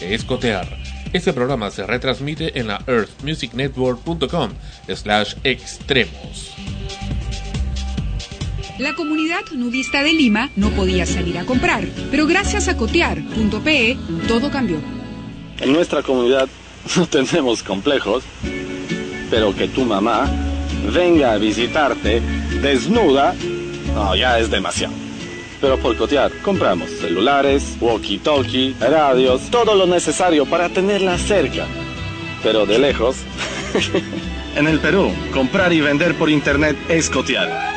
es cotear. Este programa se retransmite en la earthmusicnetwork.com slash extremos. La comunidad nudista de Lima no podía salir a comprar, pero gracias a cotear.pe todo cambió. En nuestra comunidad no tenemos complejos, pero que tu mamá venga a visitarte desnuda, no, ya es demasiado. Pero por cotear, compramos celulares, walkie-talkie, radios, todo lo necesario para tenerla cerca. Pero de lejos. en el Perú, comprar y vender por internet es cotear.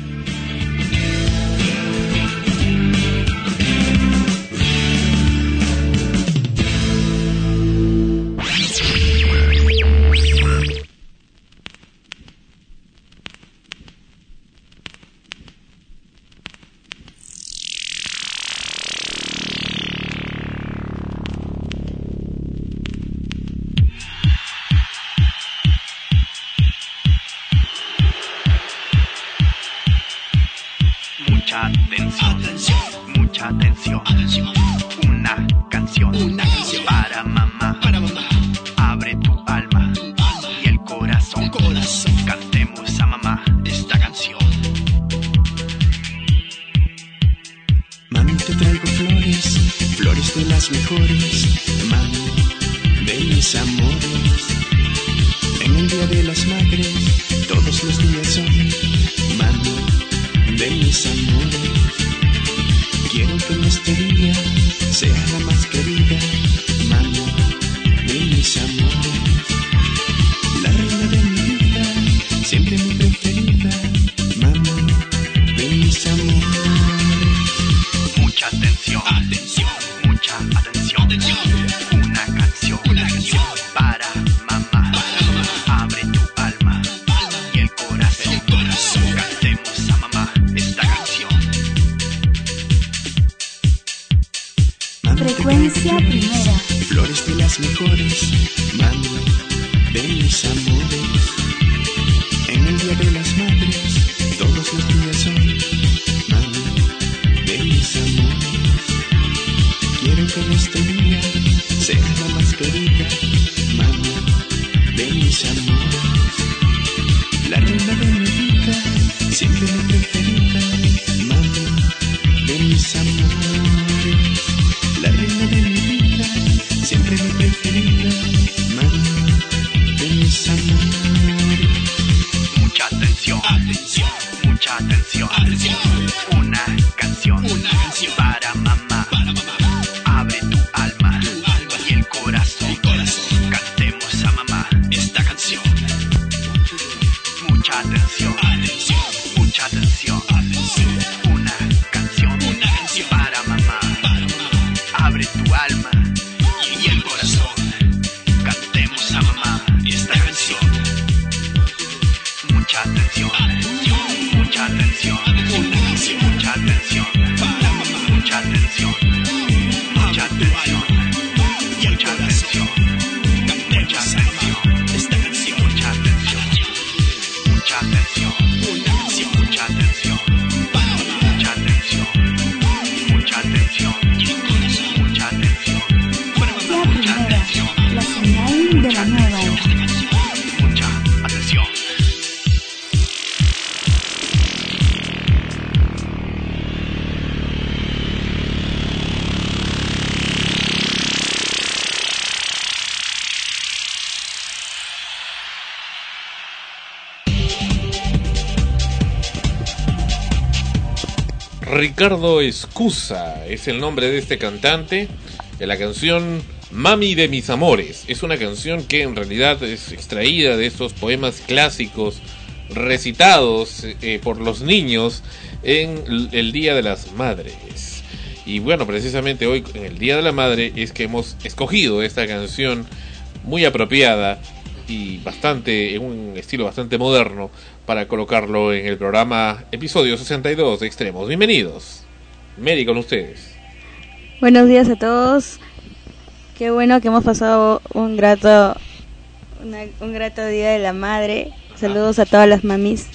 Ricardo Escusa es el nombre de este cantante. De la canción Mami de mis amores. Es una canción que en realidad es extraída de estos poemas clásicos recitados eh, por los niños en el Día de las Madres. Y bueno, precisamente hoy, en el Día de la Madre, es que hemos escogido esta canción muy apropiada y bastante, en un estilo bastante moderno, para colocarlo en el programa episodio 62 de Extremos. Bienvenidos. Mary con ustedes. Buenos días a todos. Qué bueno que hemos pasado un grato, una- un grato día de la madre. Saludos a todas las mamis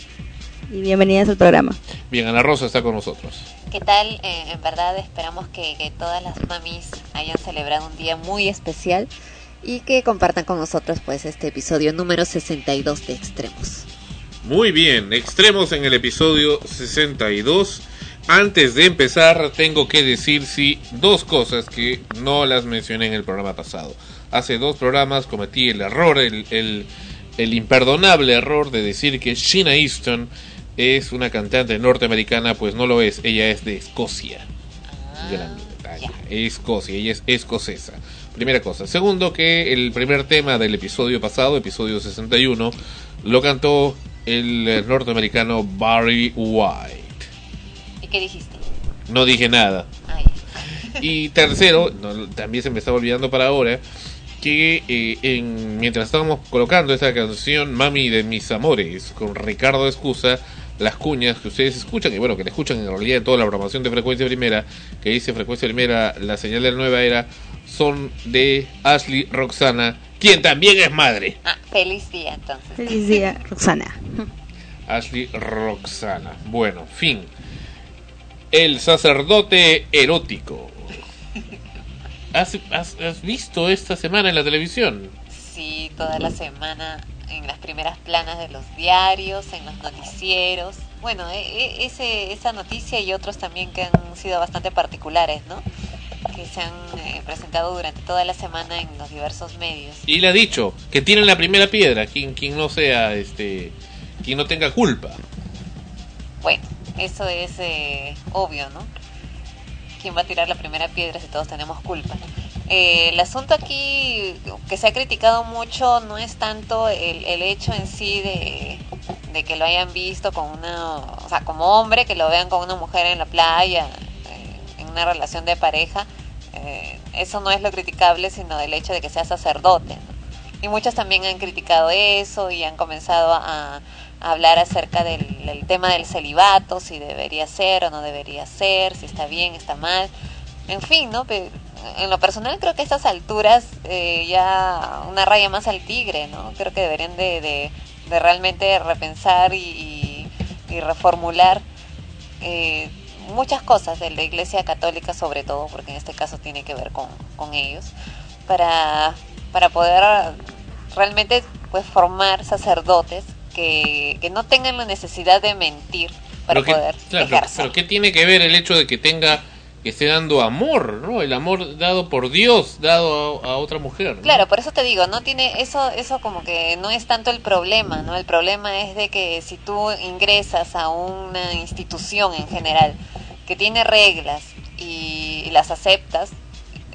y bienvenidas al programa. Bien, Ana Rosa está con nosotros. ¿Qué tal? Eh, en verdad esperamos que, que todas las mamis hayan celebrado un día muy especial y que compartan con nosotros pues este episodio número 62 de Extremos. Muy bien, extremos en el episodio 62. Antes de empezar, tengo que decir sí dos cosas que no las mencioné en el programa pasado. Hace dos programas cometí el error, el, el, el imperdonable error de decir que Sheena Easton es una cantante norteamericana, pues no lo es, ella es de Escocia. Gran Bretaña, Escocia, ella es escocesa. Primera cosa. Segundo, que el primer tema del episodio pasado, episodio 61, lo cantó el eh, norteamericano Barry White. ¿Y qué dijiste? No dije nada. Ay, Y tercero, no, también se me estaba olvidando para ahora, que eh, en, mientras estábamos colocando esta canción Mami de mis amores con Ricardo Escusa, las cuñas que ustedes escuchan, y bueno, que le escuchan en realidad en toda la programación de Frecuencia Primera, que dice Frecuencia Primera, la señal de la nueva era, son de Ashley Roxana, quien también es madre. ah, feliz día entonces. Feliz día, Roxana. Ashley Roxana. Bueno, fin. El sacerdote erótico. ¿Has, has, has visto esta semana en la televisión? Sí, toda la semana en las primeras planas de los diarios, en los noticieros. Bueno, e- e- ese, esa noticia y otros también que han sido bastante particulares, ¿no? Que se han eh, presentado durante toda la semana en los diversos medios. Y le ha dicho que tienen la primera piedra, quien, quien no sea, este, quien no tenga culpa. Bueno, eso es eh, obvio, ¿no? ¿Quién va a tirar la primera piedra si todos tenemos culpa? Eh, el asunto aquí que se ha criticado mucho no es tanto el, el hecho en sí de, de que lo hayan visto con una, o sea, como hombre, que lo vean con una mujer en la playa, una relación de pareja. eh, eso no es lo criticable, sino el hecho de que sea sacerdote. ¿no? Y muchos también han criticado eso y han comenzado a, hablar acerca del, tema del celibato, si debería ser o no debería ser, si está bien, está mal. En fin, ¿no? Pero en lo personal creo que a estas alturas eh, ya una raya más al tigre, ¿no? Creo que deberían de, realmente repensar y, y, y reformular eh, muchas cosas de la Iglesia Católica sobre todo, porque en este caso tiene que ver con, con ellos, para, para poder realmente pues formar sacerdotes que, que no tengan la necesidad de mentir para Pero que- poder claro, ejercer. pero ¿qué tiene que ver el hecho de que tenga, que esté dando amor, ¿no? El amor dado por Dios, dado a, a otra mujer. ¿no? Claro, por eso te digo, no tiene eso eso como que no es tanto el problema, ¿no? El problema es de que si tú ingresas a una institución en general que tiene reglas y las aceptas,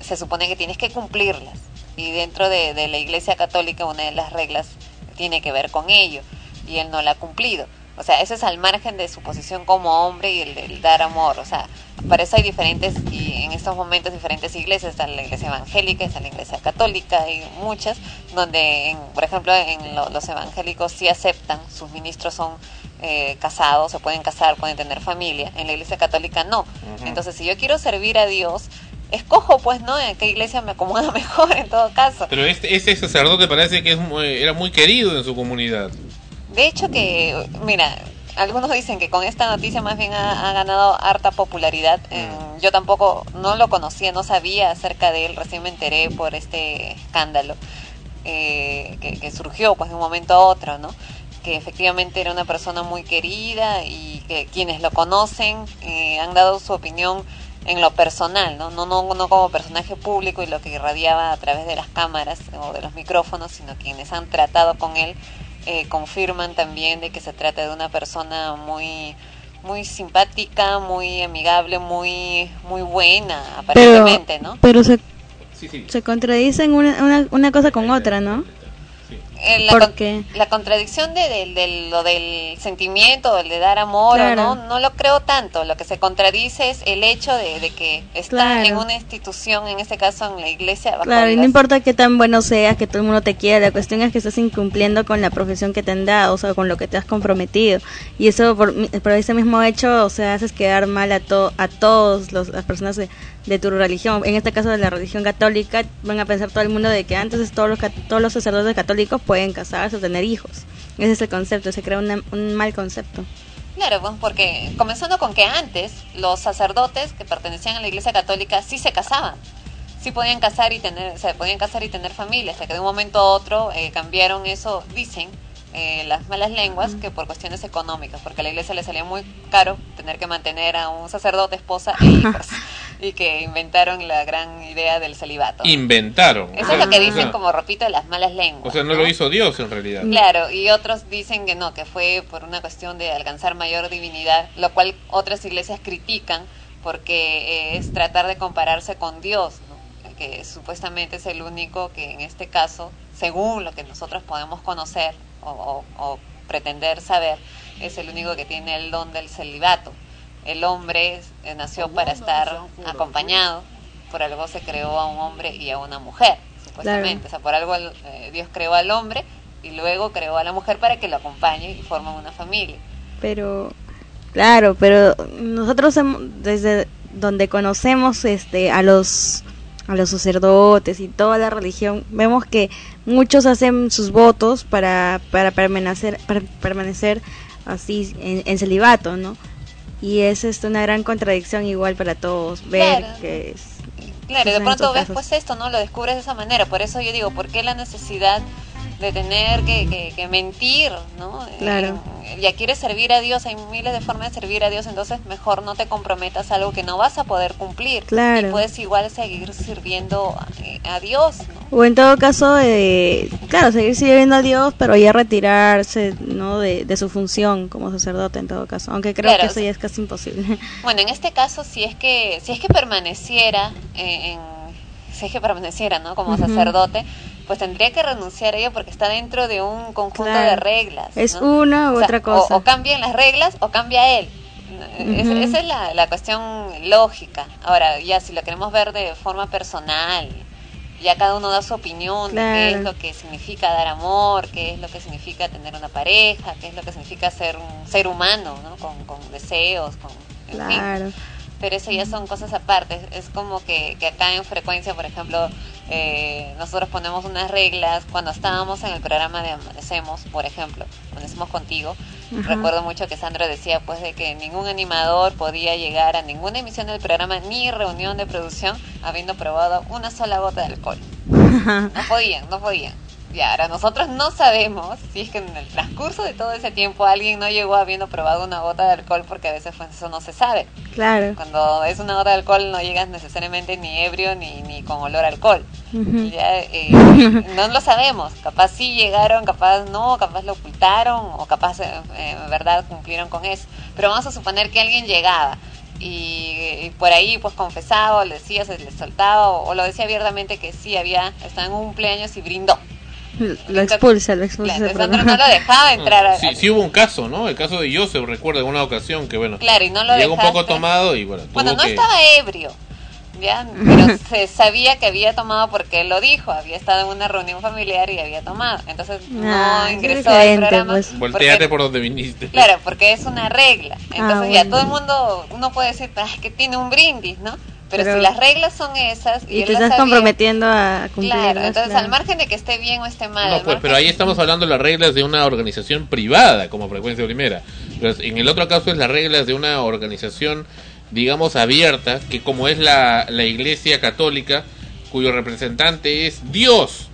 se supone que tienes que cumplirlas. Y dentro de, la Iglesia Católica una de las reglas tiene que ver con ello y él no la ha cumplido. O sea, eso es al margen de su posición como hombre y el del dar amor. O sea, para eso hay diferentes, y en estos momentos diferentes iglesias. Está la iglesia evangélica, está la iglesia católica, hay muchas, donde, en- por ejemplo, en lo- los evangélicos sí aceptan, sus ministros son eh, casados, se pueden casar, pueden tener familia. En la iglesia católica no. Entonces, si yo quiero servir a Dios, escojo, pues, ¿no? En qué iglesia me acomoda mejor en todo caso. Pero este, este sacerdote parece que es muy- era muy querido en su comunidad. De hecho que, mira, algunos dicen que con esta noticia más bien ha, ha ganado harta popularidad. Eh, yo tampoco no lo conocía, no sabía acerca de él, recién me enteré por este escándalo eh, que, que surgió pues de un momento a otro, ¿no? Que efectivamente era una persona muy querida y que quienes lo conocen eh, han dado su opinión en lo personal, ¿no? No, no, no como personaje público y lo que irradiaba a través de las cámaras o de los micrófonos, sino quienes han tratado con él eh, confirman también de que se trata de una persona muy muy simpática, muy amigable, muy muy buena, Pero, aparentemente, ¿no? pero se, Sí, sí. se contradicen una, una, una cosa con otra, ¿no? Eh, la, ¿Por con- qué? la contradicción de, del- del- lo del sentimiento, el de dar amor, o no, no lo creo tanto. Lo que se contradice es el hecho de, de que está Claro. en una institución, en este caso en la iglesia, Claro, y no las- importa qué tan bueno seas, que todo el mundo te quiera, la cuestión es que estás incumpliendo con la profesión que te han dado, o sea, con lo que te has comprometido. Y eso, por, por ese mismo hecho, o sea, haces quedar mal a, to, a todos los, las personas de, de tu religión. En este caso de la religión católica, van a pensar todo el mundo de que antes todos los, todos los sacerdotes católicos pueden casarse o tener hijos. Ese es el concepto, se crea un mal concepto. Claro, pues, porque comenzando con que antes los sacerdotes que pertenecían a la iglesia católica sí se casaban. Sí podían casar y tener, se podían casar y tener familia, hasta que de un momento a otro eh, cambiaron eso, dicen eh, las malas lenguas, que por cuestiones económicas, porque a la iglesia le salía muy caro tener que mantener a un sacerdote, esposa e hijos, y que inventaron la gran idea del celibato. Inventaron. Eso O sea, es lo que o dicen sea, como repito las malas lenguas. O sea, no lo hizo Dios en realidad. Claro, y otros dicen que no, que fue por una cuestión de alcanzar mayor divinidad, lo cual otras iglesias critican porque eh, es tratar de compararse con Dios, ¿no? que supuestamente es el único que en este caso, según lo que nosotros podemos conocer o, o- o pretender saber, es el único que tiene el don del celibato. El hombre nació para estar acompañado, por algo se creó a un hombre y a una mujer, supuestamente. O sea, por algo eh, Dios creó al hombre y luego creó a la mujer para que lo acompañe y formen una familia. pero claro pero nosotros desde donde conocemos este a los a los sacerdotes y toda la religión vemos que muchos hacen sus votos para para permanecer para permanecer así en, en celibato no y es este, una gran contradicción igual para todos ver Claro. que es Claro, y de pronto ves pues esto, ¿no? Lo descubres de esa manera. Por eso yo digo, ¿por qué la necesidad de tener que, que- que mentir, ¿no? Claro. Eh, ya quieres servir a Dios, hay miles de formas de servir a Dios, entonces mejor no te comprometas a algo que no vas a poder cumplir. Claro. Y puedes igual seguir sirviendo eh, a Dios, ¿no? O en todo caso, eh, claro, seguir sirviendo a Dios, pero ya retirarse ¿no? de, de su función como sacerdote en todo caso. Aunque creo Claro, que eso ya es casi imposible. Bueno, en este caso, si es que, si es que permaneciera eh, en, si es que permaneciera, ¿no? Como sacerdote, pues tendría que renunciar a ello porque está dentro de un conjunto Claro. de reglas. Es una u O sea, otra o- cosa. O, cambian las reglas o cambia él. Es- esa es la, la cuestión lógica. Ahora, ya si lo queremos ver de forma personal, ya cada uno da su opinión de qué es lo que significa dar amor, qué es lo que significa tener una pareja, qué es lo que significa ser un ser humano, ¿no? Con, con deseos, con... en fin claro. Pero eso ya son cosas aparte. Es como que, que acá en frecuencia, por ejemplo, eh, nosotros ponemos unas reglas. Cuando estábamos en el programa de Amanecemos, por ejemplo, Amanecemos contigo, recuerdo mucho que Sandra decía pues de que ningún animador podía llegar a ninguna emisión del programa ni reunión de producción habiendo probado una sola gota de alcohol. No podían, no podían. Y ahora nosotros no sabemos si es que en el transcurso de todo ese tiempo alguien no llegó habiendo probado una gota de alcohol porque a veces pues, eso no se sabe. Claro. Cuando es una gota de alcohol no llegas necesariamente ni ebrio ni, ni con olor a alcohol. Ya, eh, no lo sabemos. Capaz sí llegaron, capaz no, capaz lo ocultaron o capaz eh, eh, en verdad cumplieron con eso. Pero vamos a suponer que alguien llegaba y, y por ahí pues confesaba o le decía, se le soltaba o, o lo decía abiertamente que sí había, estaba en un cumpleaños y brindó. Lo expulsa, lo expulsa. Entonces no lo dejaba entrar a, Sí, sí hubo un caso, ¿no? El caso de Joseph, recuerdo en una ocasión que, bueno, Claro, y no lo llegó un poco tomado y, bueno, tuvo Bueno, no que... estaba ebrio, ¿ya? Pero se sabía que había tomado porque él lo dijo, había estado en una reunión familiar y había tomado. Entonces no Ah, es ingresó al programa. pues. Volteate porque- por donde viniste. Claro, porque es una regla. Entonces ya bueno. todo el mundo, uno puede decir, "Ah, es que tiene un brindis, ¿no? Pero, Pero- si las reglas son esas y, te estás sabía- comprometiendo a cumplirlas. Claro, entonces claro. al margen de que esté bien o esté mal, No, pues, margen- pero ahí estamos hablando de las reglas de una organización privada como Frecuencia Primera. Pero en el otro caso es las reglas de una organización, digamos, abierta, que como es la, la Iglesia Católica, cuyo representante es Dios.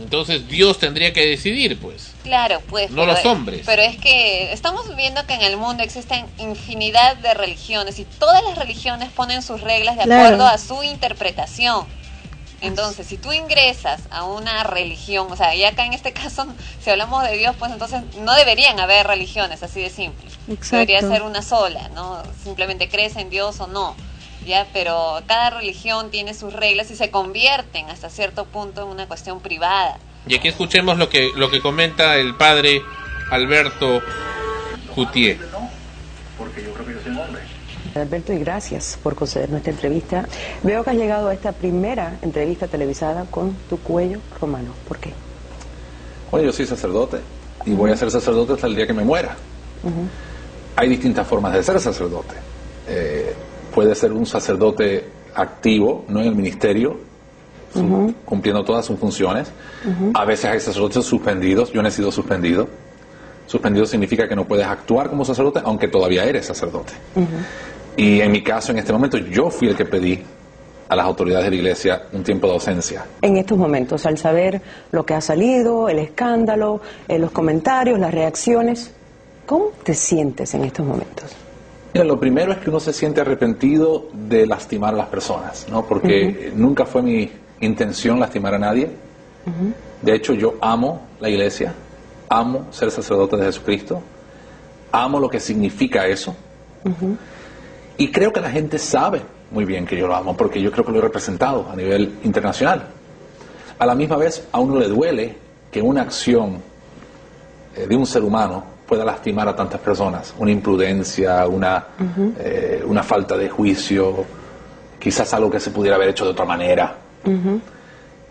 Entonces Dios tendría que decidir, pues. Claro, pues. No pero- los hombres. Pero es que estamos viendo que en el mundo existen infinidad de religiones y todas las religiones ponen sus reglas de Claro. acuerdo a su interpretación. Entonces, si tú ingresas a una religión, o sea, y acá en este caso, si hablamos de Dios, pues entonces no deberían haber religiones, así de simple. Exacto. Debería ser una sola, ¿no? Simplemente crees en Dios o no. Ya, pero cada religión tiene sus reglas y se convierten hasta cierto punto en una cuestión privada. Y aquí escuchemos lo que, lo que comenta el padre Alberto Jutier. porque yo creo que yo soy un hombre. Alberto, y gracias por concedernos esta entrevista. Veo que has llegado a esta primera entrevista televisada con tu cuello romano. ¿Por qué? Bueno, yo soy sacerdote y voy a ser sacerdote hasta el día que me muera. Hay distintas formas de ser sacerdote. Eh, puede ser un sacerdote activo, no en el ministerio, su- Ujú. cumpliendo todas sus funciones. A veces hay sacerdotes suspendidos, yo no he sido suspendido. Suspendido significa que no puedes actuar como sacerdote aunque todavía eres sacerdote. Y en mi caso, en este momento, yo fui el que pedí a las autoridades de la iglesia un tiempo de ausencia. En estos momentos, al saber lo que ha salido, el escándalo, eh, los comentarios, las reacciones, ¿cómo te sientes en estos momentos? Mira, lo primero es que uno se siente arrepentido de lastimar a las personas, ¿no? Porque nunca fue mi intención lastimar a nadie. De hecho, yo amo la iglesia, amo ser sacerdote de Jesucristo, amo lo que significa eso. Y creo que la gente sabe muy bien que yo lo amo, porque yo creo que lo he representado a nivel internacional. A la misma vez, a uno le duele que una acción eh, de un ser humano pueda lastimar a tantas personas. Una imprudencia, una, eh, una falta de juicio, quizás algo que se pudiera haber hecho de otra manera.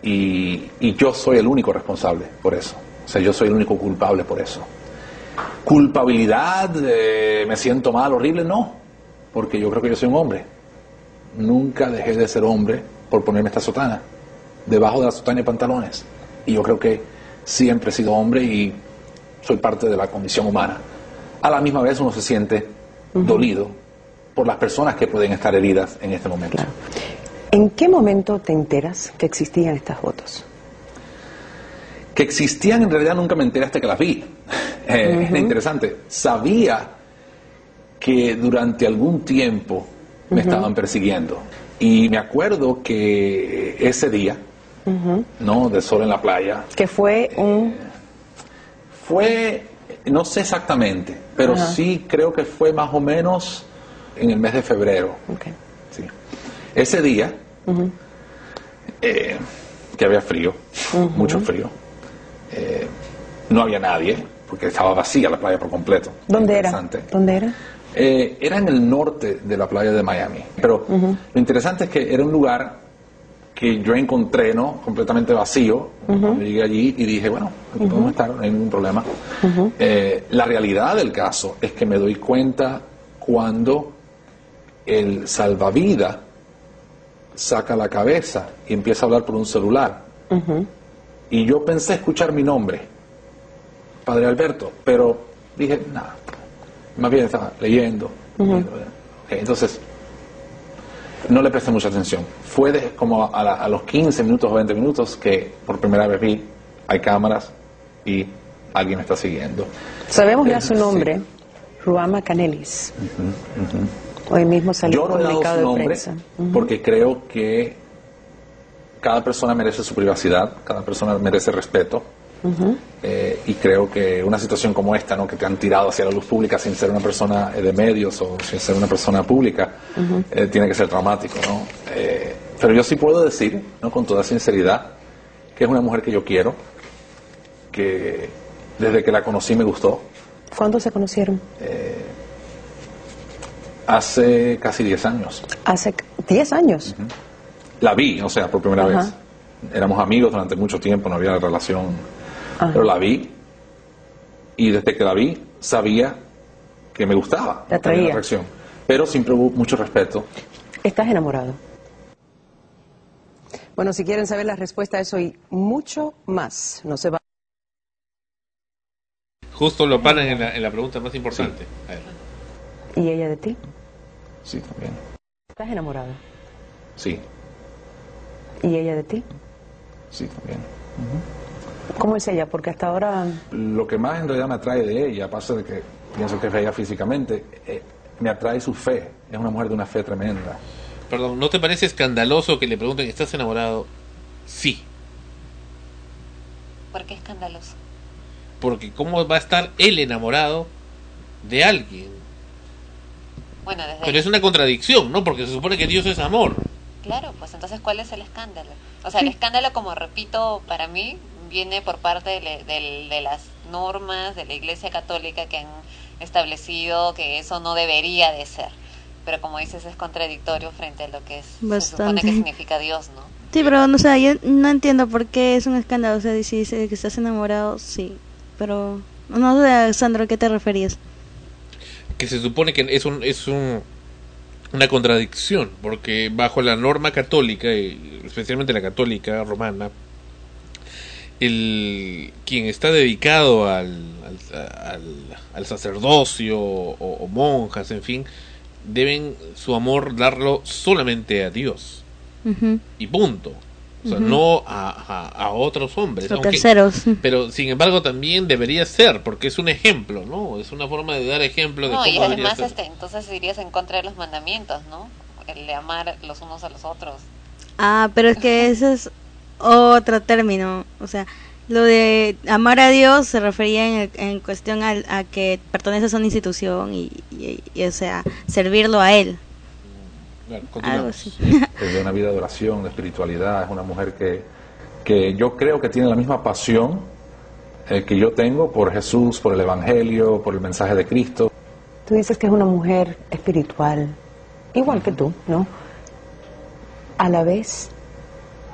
Y, y yo soy el único responsable por eso. O sea, yo soy el único culpable por eso. Culpabilidad, eh, me siento mal, horrible, no. Porque yo creo que yo soy un hombre. Nunca dejé de ser hombre por ponerme esta sotana. Debajo de la sotana y pantalones. Y yo creo que siempre he sido hombre y soy parte de la condición humana. A la misma vez uno se siente dolido por las personas que pueden estar heridas en este momento. ¿En qué momento te enteras que existían estas fotos? Que existían en realidad nunca me enteré hasta que las vi. Eh, Es interesante. Sabía que durante algún tiempo me Ujú. estaban persiguiendo. Y me acuerdo que ese día, ¿no? De sol en la playa, Que fue un... Fue, no sé exactamente, pero sí creo que fue más o menos en el mes de febrero. Sí. Ese día, eh, que había frío, mucho frío, eh, no había nadie, porque estaba vacía la playa por completo. ¿Dónde era? ¿Dónde era? Eh, era en el norte de la playa de Miami, pero lo interesante es que era un lugar que yo encontré, ¿no? Completamente vacío. Cuando llegué allí y dije, bueno, aquí podemos estar, no hay ningún problema. Eh, la realidad del caso es que me doy cuenta cuando el salvavidas saca la cabeza y empieza a hablar por un celular. Y yo pensé escuchar mi nombre, Padre Alberto, pero dije, nada, más bien estaba leyendo. entonces, no le presté mucha atención. Fue de- como a, la- a los 15 minutos o 20 minutos que por primera vez vi, hay cámaras y alguien me está siguiendo. Sabemos ya su sí. nombre, Ruama Canelis. Hoy mismo salió Yo no he dado comunicado su nombre porque creo que cada persona merece su privacidad, cada persona merece respeto. Eh, y creo que una situación como esta, ¿no? que te han tirado hacia la luz pública sin ser una persona eh, de medios o sin ser una persona pública, eh, tiene que ser traumático. ¿no? Eh, pero yo sí puedo decir, ¿no? con toda sinceridad, que es una mujer que yo quiero, que desde que la conocí me gustó. ¿Cuándo se conocieron? Hace casi 10 años. Hace 10 años. La vi, o sea, por primera Ajá. vez. Éramos amigos durante mucho tiempo, no había relación. Ajá. Pero la vi y desde que la vi sabía que me gustaba. Te atraía. atracción. Pero siempre hubo mucho respeto. ¿Estás enamorado? Bueno, si quieren saber la respuesta a eso y mucho más, no se va. Justo lo paran en la, en la pregunta más importante. A ver. ¿Y ella de ti? Sí, también. ¿Estás enamorado? Sí, ¿Y ella de ti? sí, también. ¿Cómo es ella? Porque hasta ahora Lo que más en realidad me atrae de ella, aparte de que pienso que es bella físicamente, eh, me atrae su fe. Es una mujer de una fe tremenda. Perdón, ¿no te parece escandaloso que le pregunten, ¿estás enamorado? Sí, ¿Por qué escandaloso? porque ¿cómo va a estar él enamorado de alguien? Bueno, desde Pero es una contradicción, ¿no? Porque se supone que Dios es amor. Claro, pues entonces, ¿cuál es el escándalo? O sea, el escándalo, como repito, para mí, viene por parte de, las normas de la Iglesia Católica que han establecido que eso no debería de ser. Pero como dices, es contradictorio frente a lo que es, se supone que significa Dios, ¿no? Sí, pero no sé, yo no entiendo por qué es un escándalo. O sea, si dice que estás enamorado, sí. Pero no sé, Sandro, ¿a qué te referías? Que se supone que es un es un una contradicción porque bajo la norma católica y especialmente la católica romana el quien está dedicado al al, al- al sacerdocio o, o monjas en fin deben su amor darlo solamente a Dios. Y punto o sea no a, a, a otros hombres aunque- terceros. pero sin embargo también debería ser porque es un ejemplo no es una forma de dar ejemplo de No, cómo y además, ser. este, entonces irías en contra de los mandamientos, ¿no? El de amar los unos a los otros. Ah, pero es que ese es otro término. O sea, lo de amar a Dios se refería en, en cuestión al- a, que perteneces a una institución y, y- y, o sea, servirlo a Él. Algo así. Es de una vida de oración, de espiritualidad, es una mujer que, que yo creo que tiene la misma pasión eh, que yo tengo por Jesús, por el Evangelio, por el mensaje de Cristo. Tú dices que es una mujer espiritual, igual que tú, ¿no? A la vez,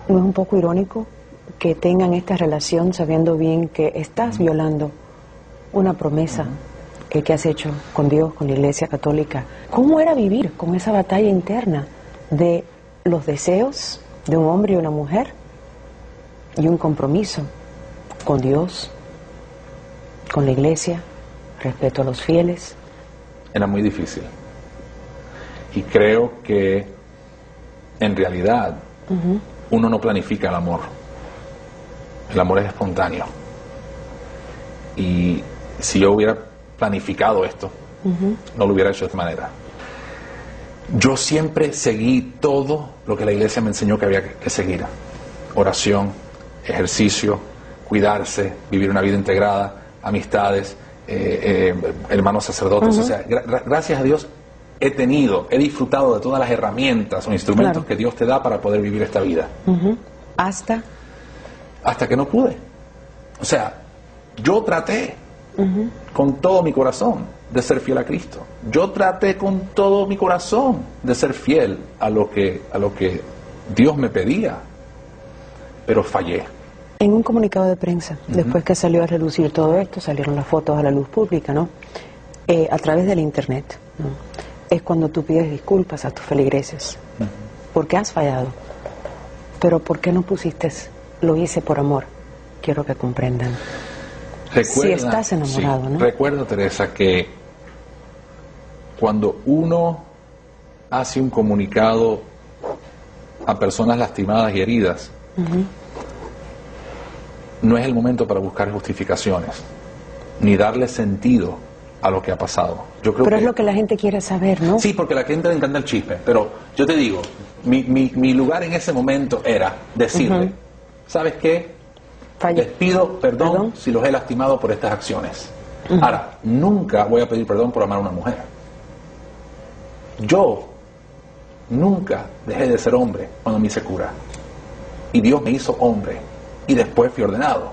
¿no es un poco irónico que tengan esta relación sabiendo bien que estás violando una promesa que has hecho con Dios, con la Iglesia Católica? ¿Cómo era vivir con esa batalla interna de los deseos de un hombre y una mujer y un compromiso con Dios, con la Iglesia, respeto a los fieles? Era muy difícil. Y creo que en realidad uno no planifica el amor. El amor es espontáneo. Y si yo hubiera planificado esto, no lo hubiera hecho de esta manera. Yo siempre seguí todo lo que la iglesia me enseñó que había que- seguir. Oración, ejercicio, cuidarse, vivir una vida integrada, amistades, eh, eh, hermanos sacerdotes. O sea, gra- gra- gracias a Dios he tenido, he disfrutado de todas las herramientas o instrumentos Claro. que Dios te da para poder vivir esta vida. Hasta. Hasta que no pude. O sea, yo traté Con todo mi corazón de ser fiel a Cristo. Yo traté con todo mi corazón de ser fiel a lo que, a lo que Dios me pedía, pero fallé. En un comunicado de prensa, después que salió a relucir todo esto, salieron las fotos a la luz pública, ¿no? Eh, a través del Internet, ¿no? Es cuando tú pides disculpas a tus feligreses, porque has fallado. Pero ¿por qué no pusiste, lo hice por amor? Quiero que comprendan. Si estás enamorado, sí, ¿no? Recuerda, Teresa, que cuando uno hace un comunicado a personas lastimadas y heridas, no es el momento para buscar justificaciones, ni darle sentido a lo que ha pasado. Yo creo Pero que es lo que la gente quiere saber, ¿no? Sí, porque a la gente le encanta el chisme, pero yo te digo, mi, mi, mi lugar en ese momento era decirle. ¿sabes qué? Les pido perdón, si los he lastimado por estas acciones. Ahora, nunca voy a pedir perdón por amar a una mujer. Yo nunca dejé de ser hombre cuando me hice cura. Y Dios me hizo hombre. Y después fui ordenado.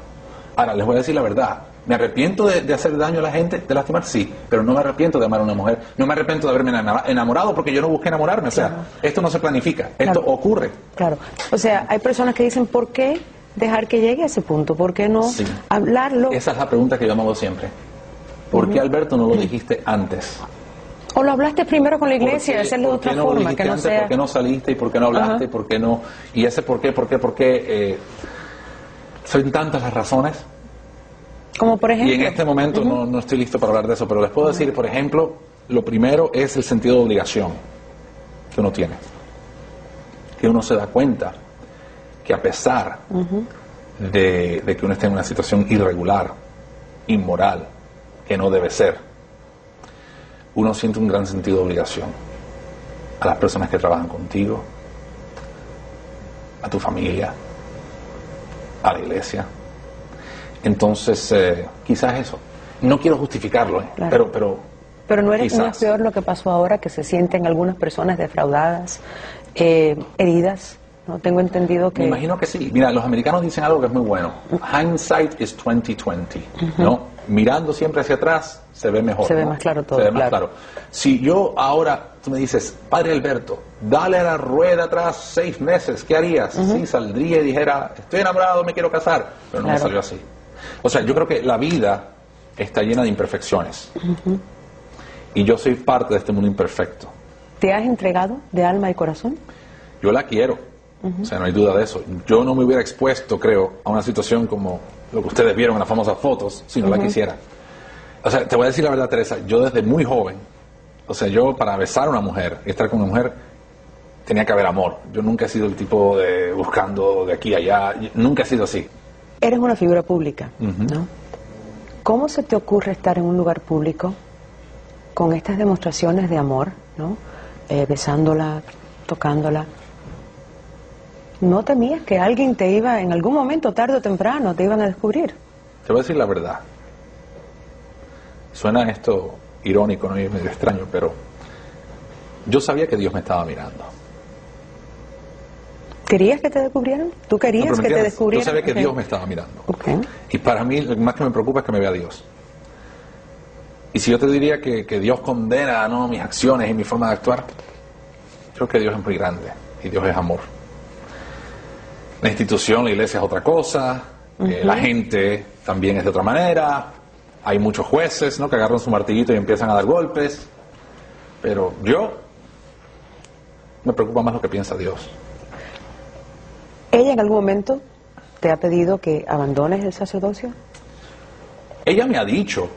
Ahora, les voy a decir la verdad. ¿Me arrepiento de, de hacer daño a la gente, de lastimar? Sí, pero no me arrepiento de amar a una mujer. No me arrepiento de haberme enamora- enamorado porque yo no busqué enamorarme. O sea, esto no se planifica, esto ocurre. Claro. O sea, hay personas que dicen, ¿por qué dejar que llegue a ese punto? ¿Por qué no Sí. hablarlo? Esa es la pregunta que yo me hago siempre. ¿Por qué. Alberto, no lo dijiste antes? O lo hablaste primero con la ¿Por iglesia, qué- hacerlo de otra no forma, que no antes? sea... ¿Por qué no saliste y por qué no hablaste? Ajá. ¿Por qué no? Y ese por qué, por qué, por qué... eh, son tantas las razones. Como por ejemplo... Y en este momento no, no estoy listo para hablar de eso, pero les puedo decir, por ejemplo, lo primero es el sentido de obligación que uno tiene. Que uno se da cuenta que a pesar de, de que uno esté en una situación irregular, inmoral, que no debe ser, uno siente un gran sentido de obligación a las personas que trabajan contigo, a tu familia, a la iglesia. Entonces, eh, quizás eso. No quiero justificarlo, ¿eh? Claro. pero, pero Pero no, eres, no es peor lo que pasó ahora, que se sienten algunas personas defraudadas, eh, heridas. No tengo entendido que... Me imagino que sí. Mira, los americanos dicen algo que es muy bueno. Hindsight is 2020, ¿no? Mirando siempre hacia atrás se ve mejor. Se ve ¿no? más claro todo, Se ve más claro. claro. Si yo ahora, tú me dices, Padre Alberto, dale a la rueda atrás seis meses, ¿qué harías? Sí, saldría y dijera, estoy enamorado, me quiero casar. Pero no me salió así. O sea, yo creo que la vida está llena de imperfecciones. Y yo soy parte de este mundo imperfecto. ¿Te has entregado de alma y corazón? Yo la quiero. O sea, no hay duda de eso. Yo no me hubiera expuesto, creo, a una situación como lo que ustedes vieron en las famosas fotos si no la quisiera. O sea, te voy a decir la verdad, Teresa, yo desde muy joven, o sea, yo para besar a una mujer y estar con una mujer, tenía que haber amor. Yo nunca he sido el tipo de buscando de aquí a allá, nunca he sido así. Eres una figura pública. ¿no? ¿Cómo se te ocurre estar en un lugar público con estas demostraciones de amor, ¿no? Eh, besándola, tocándola. ¿No temías que alguien te iba, en algún momento, tarde o temprano, te iban a descubrir? Te voy a decir la verdad. Suena esto irónico, ¿no? Y medio extraño, pero yo sabía que Dios me estaba mirando. ¿Querías que te descubrieran? ¿Tú querías que te descubrieran? Yo sabía que. Dios me estaba mirando. Y para mí lo más que me preocupa es que me vea Dios. Y si yo te diría que, que Dios condena ¿no? mis acciones y mi forma de actuar, creo que Dios es muy grande y Dios es amor. La institución, la iglesia es otra cosa, eh, la gente también es de otra manera, hay muchos jueces ¿no? que agarran su martillito y empiezan a dar golpes, pero yo me preocupa más lo que piensa Dios. ¿Ella en algún momento te ha pedido que abandones el sacerdocio? Ella me ha dicho,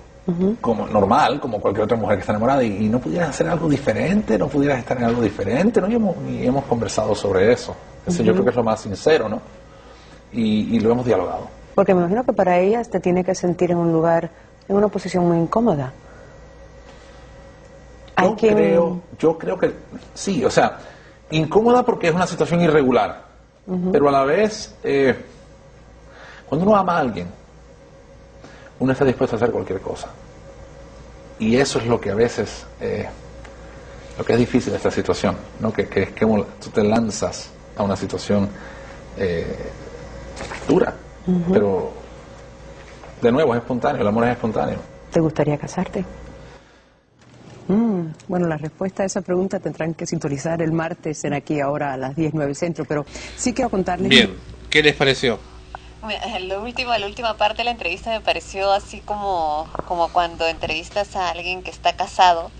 como normal, como cualquier otra mujer que está enamorada, y, y no pudieras hacer algo diferente, no pudieras estar en algo diferente, ¿no? Y hemos, y hemos conversado sobre eso. Eso yo creo que es lo más sincero, ¿no? Y, y lo hemos dialogado. Porque me imagino que para ella te tiene que sentir en un lugar, en una posición muy incómoda. Hay Yo quien- creo, yo creo que sí, o sea, incómoda porque es una situación irregular, pero a la vez, eh, cuando uno ama a alguien, uno está dispuesto a hacer cualquier cosa. Y eso es lo que a veces, eh, lo que es difícil de esta situación, ¿no? que, que que tú te lanzas a una situación eh, dura, pero de nuevo es espontáneo, el amor es espontáneo. ¿Te gustaría casarte? Mm, bueno, la respuesta a esa pregunta tendrán que sintonizar el martes en aquí ahora a las 10, 9 centro, pero sí quiero contarles... Bien, ¿qué les pareció? Lo último, la última parte de la entrevista me pareció así como, como cuando entrevistas a alguien que está casado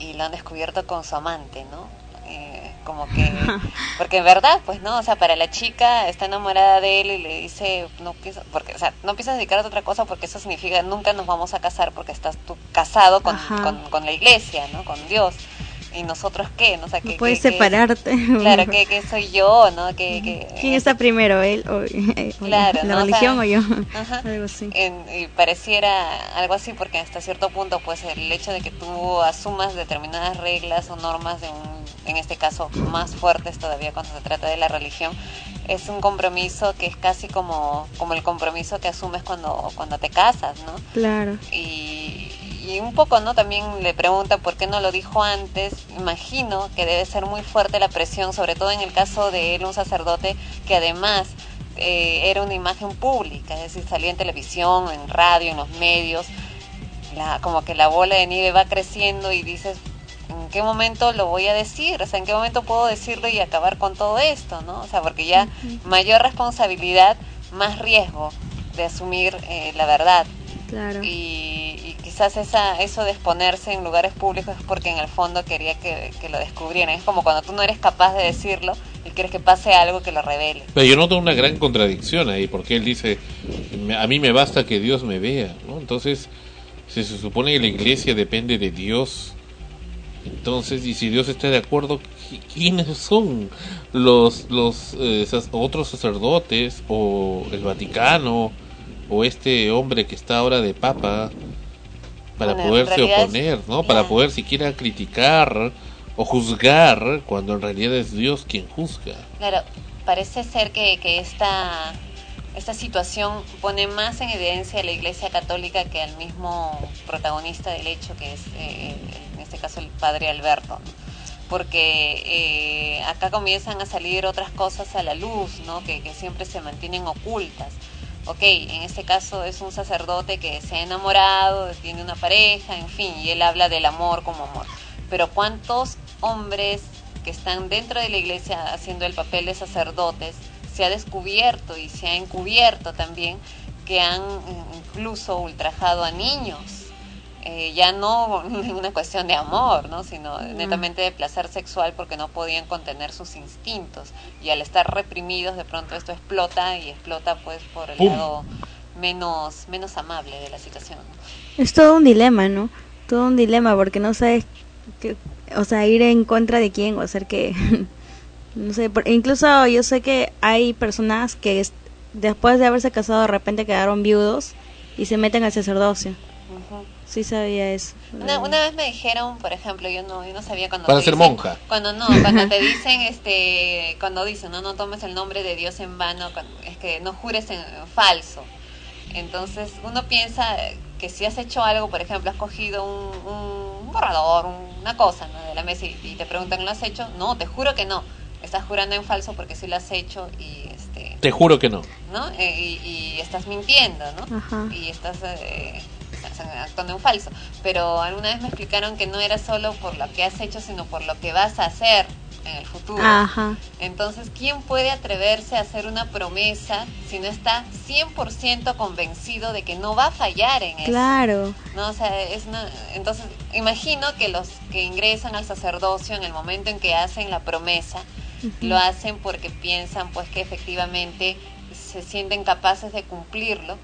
y lo han descubierto con su amante, ¿no? Como que, porque en verdad, pues no, o sea, para la chica está enamorada de él y le dice, no piensas, porque, o sea, no piensas dedicarte a otra cosa porque eso significa nunca nos vamos a casar porque estás tú casado con, con, con la iglesia, ¿no? Con Dios. ¿Y nosotros qué? ¿No? O sea, No ¿qué- puedes separarte. Claro, ¿qué, qué soy yo, no? ¿Qué, qué- ¿Quién está primero, él o, eh, o Claro, la ¿no? O religión sea, o yo? ajá. Algo así. En- y pareciera algo así porque hasta cierto punto pues el hecho de que tú asumas determinadas reglas o normas de un en este caso más fuertes todavía cuando se trata de la religión es un compromiso que es casi como como el compromiso que asumes cuando cuando te casas no Claro. y, y un poco no también le pregunta por qué no lo dijo antes imagino que debe ser muy fuerte la presión sobre todo en el caso de él un sacerdote que además eh, era una imagen pública es decir salía en televisión en radio en los medios la, como que la bola de nieve va creciendo y dices ¿en qué momento lo voy a decir? O sea, ¿en qué momento puedo decirlo y acabar con todo esto, no? O sea, porque ya mayor responsabilidad, más riesgo de asumir eh, la verdad. Claro. Y, y quizás esa, eso de exponerse en lugares públicos es porque en el fondo quería que, lo descubrieran. Es como cuando tú no eres capaz de decirlo y quieres que pase algo que lo revele. Pero yo noto una gran contradicción ahí, porque él dice, "Me- a mí me basta que Dios me vea, ¿no? Entonces, si se supone que la iglesia depende de Dios, entonces, y si Dios está de acuerdo, ¿qui- ¿quiénes son los, los eh, otros sacerdotes o el Vaticano o este hombre que está ahora de papa para Bueno, poderse es- oponer, ¿no? Para poder siquiera criticar o juzgar cuando en realidad es Dios quien juzga. Claro, parece ser que, que esta, esta situación pone más en evidencia a la Iglesia Católica que al mismo protagonista del hecho, que es eh, en este caso el padre Alberto. Porque eh, acá comienzan a salir otras cosas a la luz, ¿no? que, que siempre se mantienen ocultas. Ok, en este caso es un sacerdote que se ha enamorado, tiene una pareja, en fin, y él habla del amor como amor. Pero ¿cuántos hombres que están dentro de la iglesia haciendo el papel de sacerdotes se ha descubierto y se ha encubierto también que han incluso ultrajado a niños? Eh, ya no en una cuestión de amor, ¿no? sino netamente de placer sexual porque no podían contener sus instintos y al estar reprimidos de pronto esto explota y explota pues por el ¡Pum! lado menos menos amable de la situación. Es todo un dilema, ¿no? Todo un dilema porque no sabes, que, o sea, ir en contra de quién o hacer que, no sé, por- incluso yo sé que hay personas que es- después de haberse casado de repente quedaron viudos y se meten al sacerdocio. Sí sabía eso. Una, una vez me dijeron, por ejemplo, yo no, yo no sabía cuando Para ser dicen- monja. Cuando no, cuando te dicen, este, cuando dicen, no, no tomes el nombre de Dios en vano, cuando- es que no jures en, en falso. Entonces uno piensa que si has hecho algo, por ejemplo, has cogido un, un borrador, una cosa ¿no? de la mesa y, y te preguntan, ¿lo has hecho? No, te juro que no. Estás jurando en falso porque sí lo has hecho y este, Te juro que no. ¿no? Eh, y, y estás mintiendo, ¿no? Ajá. Y estás, eh, estás actuando en falso. Pero alguna vez me explicaron que no era solo por lo que has hecho, sino por lo que vas a hacer en el futuro. Ajá. Entonces, ¿quién puede atreverse a hacer una promesa si no está 100% convencido de que no va a fallar en eso? Claro. No, o sea, es una- entonces imagino que los que ingresan al sacerdocio en el momento en que hacen la promesa lo hacen porque piensan pues que efectivamente se sienten capaces de cumplirlo,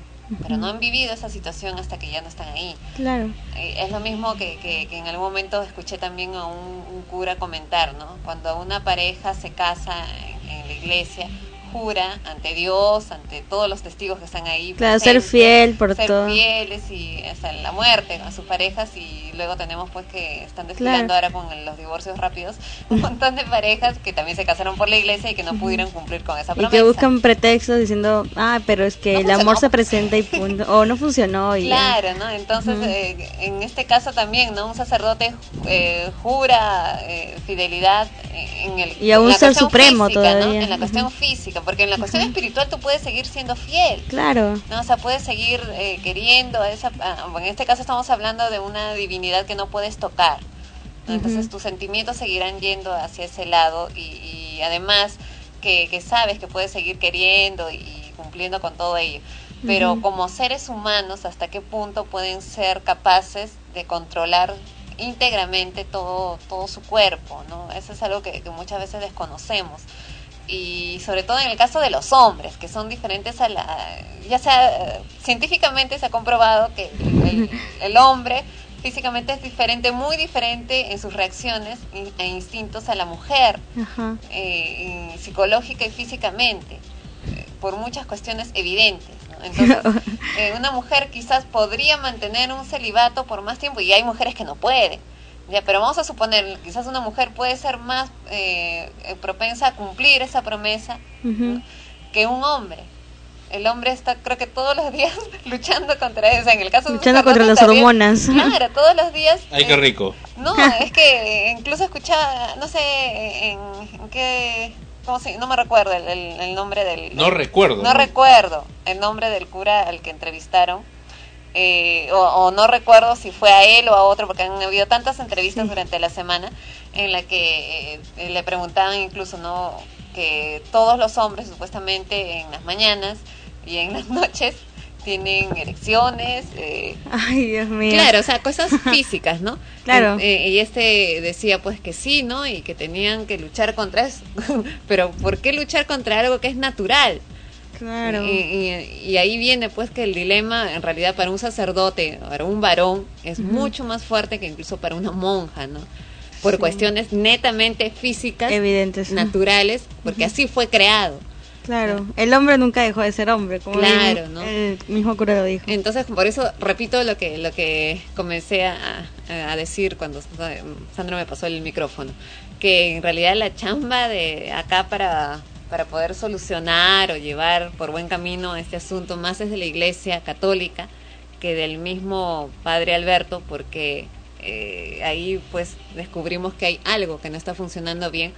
pero no han vivido esa situación hasta que ya no están ahí. Claro. Eh, Es lo mismo que, que, que en algún momento escuché también a un, un cura comentar, ¿no? Cuando una pareja se casa en, en la iglesia, jura ante Dios, ante todos los testigos que están ahí. Claro, ser fiel por ser todo. fieles y hasta la muerte a sus parejas y luego tenemos pues que están desfilando Claro. ahora con los divorcios rápidos un montón de parejas que también se casaron por la iglesia y que no pudieron cumplir con esa Y promesa. que buscan pretextos diciendo, ah, pero es que No el amor se presenta y punto. O no funcionó y ya. Claro, ¿no? Entonces, eh, en este caso también, ¿no? Un sacerdote eh, jura eh, fidelidad en el Y a un ser supremo física, ¿no? todavía. En la cuestión física, porque en la cuestión espiritual tú puedes seguir siendo fiel. Claro. ¿no? O sea, puedes seguir eh, queriendo a esa... a- en este caso estamos hablando de una divinidad que no puedes tocar. ¿no? Entonces tus sentimientos seguirán yendo hacia ese lado y, y además que, que sabes que puedes seguir queriendo y cumpliendo con todo ello. Pero como seres humanos, ¿hasta qué punto pueden ser capaces de controlar íntegramente todo, todo su cuerpo? ¿no? Eso es algo que, que muchas veces desconocemos y sobre todo en el caso de los hombres, que son diferentes a la... Ya sea, científicamente se ha comprobado que el, el hombre físicamente es diferente, muy diferente en sus reacciones e instintos a la mujer, Ajá. eh, y psicológica y físicamente, eh, por muchas cuestiones evidentes. ¿no? Entonces, eh, una mujer quizás podría mantener un celibato por más tiempo y hay mujeres que no pueden. Ya, pero vamos a suponer, quizás una mujer puede ser más eh, eh, propensa a cumplir esa promesa que un hombre. El hombre está, creo que todos los días luchando contra eso. En el caso de un Luchando contra las hormonas. Claro, todos los días. Ay, qué eh, rico. no, es que incluso escuchaba, no sé en, en qué, ¿cómo se, no me recuerdo el, el- el nombre del... No recuerdo. No recuerdo el nombre del cura al que entrevistaron. Eh, o, o no recuerdo si fue a él o a otro, porque han habido tantas entrevistas durante la semana en la que eh, le preguntaban incluso, ¿no? Que todos los hombres supuestamente en las mañanas y en las noches tienen erecciones, eh, Ay, Dios mío. Claro, o sea, cosas físicas, ¿no? Claro. Eh, y este decía pues que sí, ¿no? Y que tenían que luchar contra eso. Pero ¿por qué luchar contra algo que es natural? Claro. Y, y- y ahí viene pues que el dilema en realidad para un sacerdote, para un varón, es mucho más fuerte que incluso para una monja, ¿no? Por Sí. cuestiones netamente físicas, Evidentes. naturales, porque así fue creado. Claro. El hombre nunca dejó de ser hombre, como Claro, el, ¿no? el mismo cura lo dijo. Entonces, por eso repito lo que lo que comencé a, a decir cuando Sandra me pasó el micrófono, que en realidad la chamba de acá para para poder solucionar o llevar por buen camino este asunto más desde la Iglesia Católica que del mismo Padre Alberto, porque eh, ahí pues descubrimos que hay algo que no está funcionando bien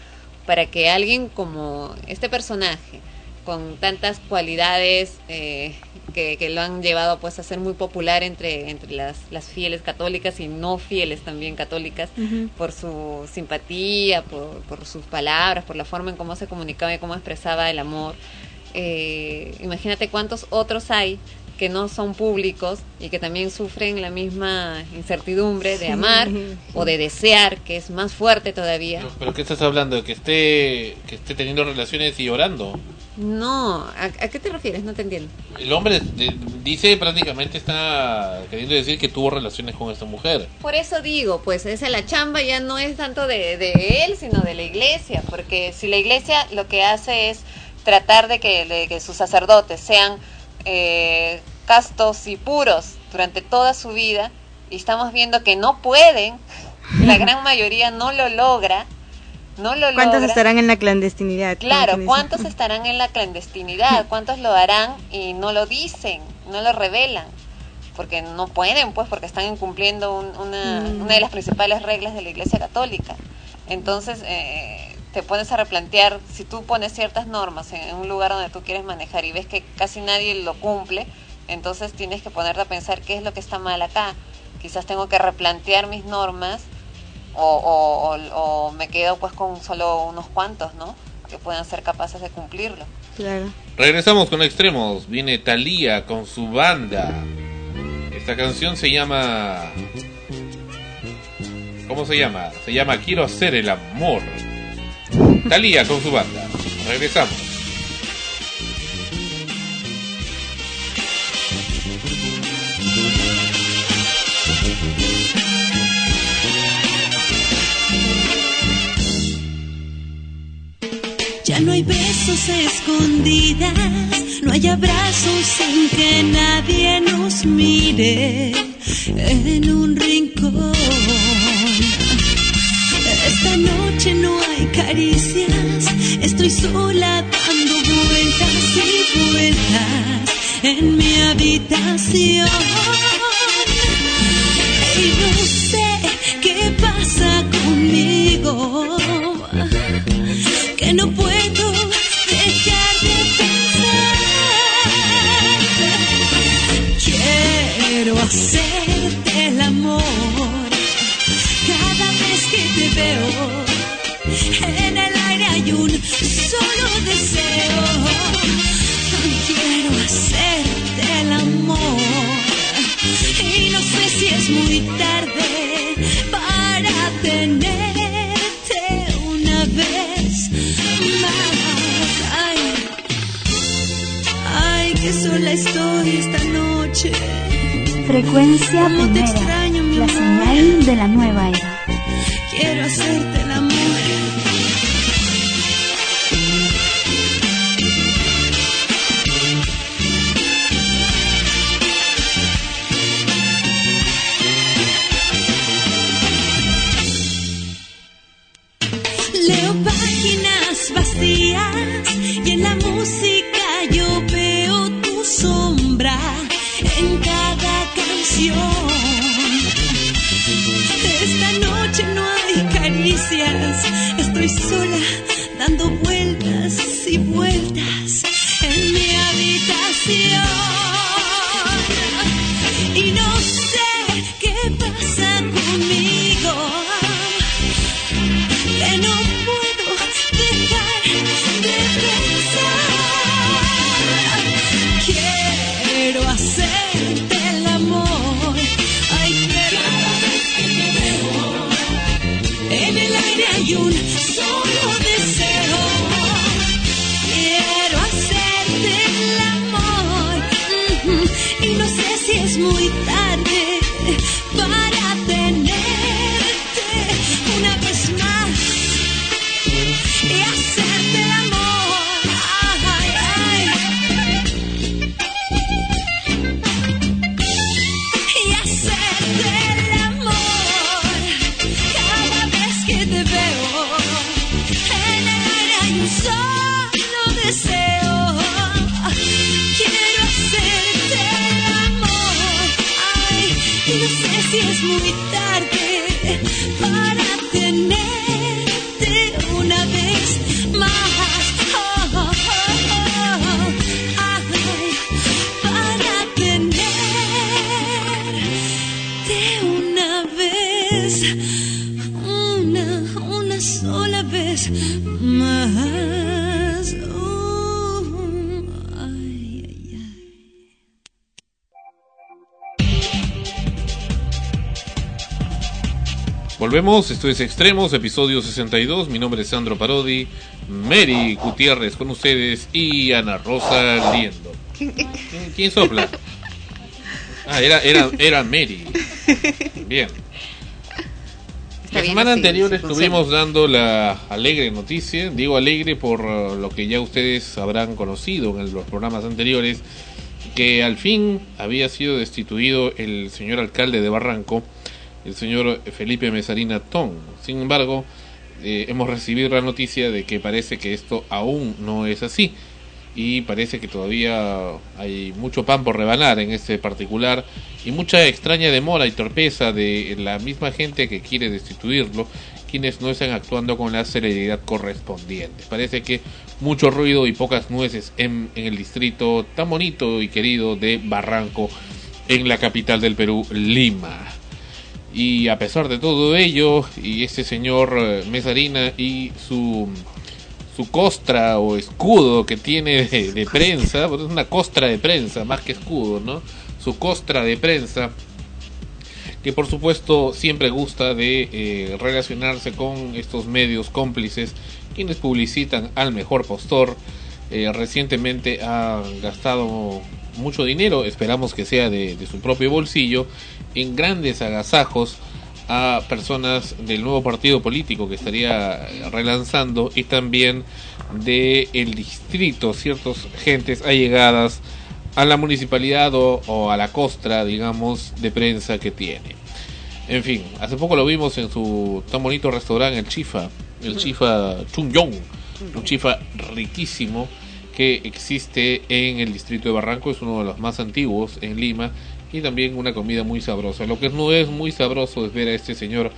para que alguien como este personaje con tantas cualidades eh, que, que, lo han llevado pues a ser muy popular entre, entre las, las fieles católicas y no fieles también católicas uh -huh. por su simpatía, por, por, sus palabras, por la forma en cómo se comunicaba y cómo expresaba el amor. Eh, imagínate cuántos otros hay que no son públicos y que también sufren la misma incertidumbre de amar o de desear, que es más fuerte todavía. No, ¿Pero qué estás hablando? ¿Que esté, que esté teniendo relaciones y orando? No, ¿a, ¿a qué te refieres? No te entiendo. El hombre de, dice prácticamente está queriendo decir que tuvo relaciones con esta mujer. Por eso digo, pues esa la chamba ya no es tanto de, de él, sino de la iglesia, porque si la iglesia lo que hace es tratar de que, de que sus sacerdotes sean eh, castos y puros durante toda su vida y estamos viendo que no pueden, la gran mayoría no lo logra, no lo ¿Cuántos logra. estarán en la clandestinidad? Claro, ¿cuántos estarán en la clandestinidad? ¿Cuántos lo harán y no lo dicen, no lo revelan? Porque no pueden, pues, porque están incumpliendo un, una, mm. una de las principales reglas de la Iglesia Católica. Entonces, eh, te pones a replantear, si tú pones ciertas normas en un lugar donde tú quieres manejar y ves que casi nadie lo cumple, entonces tienes que ponerte a pensar qué es lo que está mal acá. Quizás tengo que replantear mis normas o, o, o, o me quedo pues con solo unos cuantos, ¿no? Que puedan ser capaces de cumplirlo. Claro. Regresamos con extremos. Viene Thalía con su banda. Esta canción se llama... ¿Cómo se llama? Se llama Quiero hacer el amor. Talía con su banda. Regresamos. Ya no hay besos escondidas, no hay abrazos sin que nadie nos mire en un rincón. Esta noche no hay caricias, estoy sola dando vueltas y vueltas en mi habitación. Y no sé qué pasa conmigo, que no puedo Frecuencia primera, la señal de la nueva era. Quiero hacerte es muy Volvemos, esto es Extremos, episodio 62. Mi nombre es Sandro Parodi, Mary Gutiérrez con ustedes y Ana Rosa Liendo. ¿Quién, quién sopla? Ah, era, era, era Mary. Bien. La semana anterior estuvimos dando la alegre noticia, digo alegre por lo que ya ustedes habrán conocido en los programas anteriores, que al fin había sido destituido el señor alcalde de Barranco, el señor Felipe Mesarina Tong. Sin embargo, eh, hemos recibido la noticia de que parece que esto aún no es así y parece que todavía hay mucho pan por rebanar en este particular y mucha extraña demora y torpeza de la misma gente que quiere destituirlo, quienes no están actuando con la celeridad correspondiente. Parece que mucho ruido y pocas nueces en, en el distrito tan bonito y querido de Barranco, en la capital del Perú, Lima. Y a pesar de todo ello, y este señor eh, Mesarina y su su costra o escudo que tiene de, de prensa, es una costra de prensa más que escudo, ¿no? Su costra de prensa, que por supuesto siempre gusta de eh, relacionarse con estos medios cómplices, quienes publicitan al mejor postor. Eh, recientemente ha gastado mucho dinero, esperamos que sea de, de su propio bolsillo, en grandes agasajos a personas del nuevo partido político que estaría relanzando y también de el distrito, ciertos gentes allegadas a la municipalidad o, o a la costra, digamos, de prensa que tiene. En fin, hace poco lo vimos en su tan bonito restaurante, el Chifa, el Chifa Chung un chifa riquísimo que existe en el distrito de Barranco, es uno de los más antiguos en Lima y también una comida muy sabrosa. Lo que no es muy sabroso es ver a este señor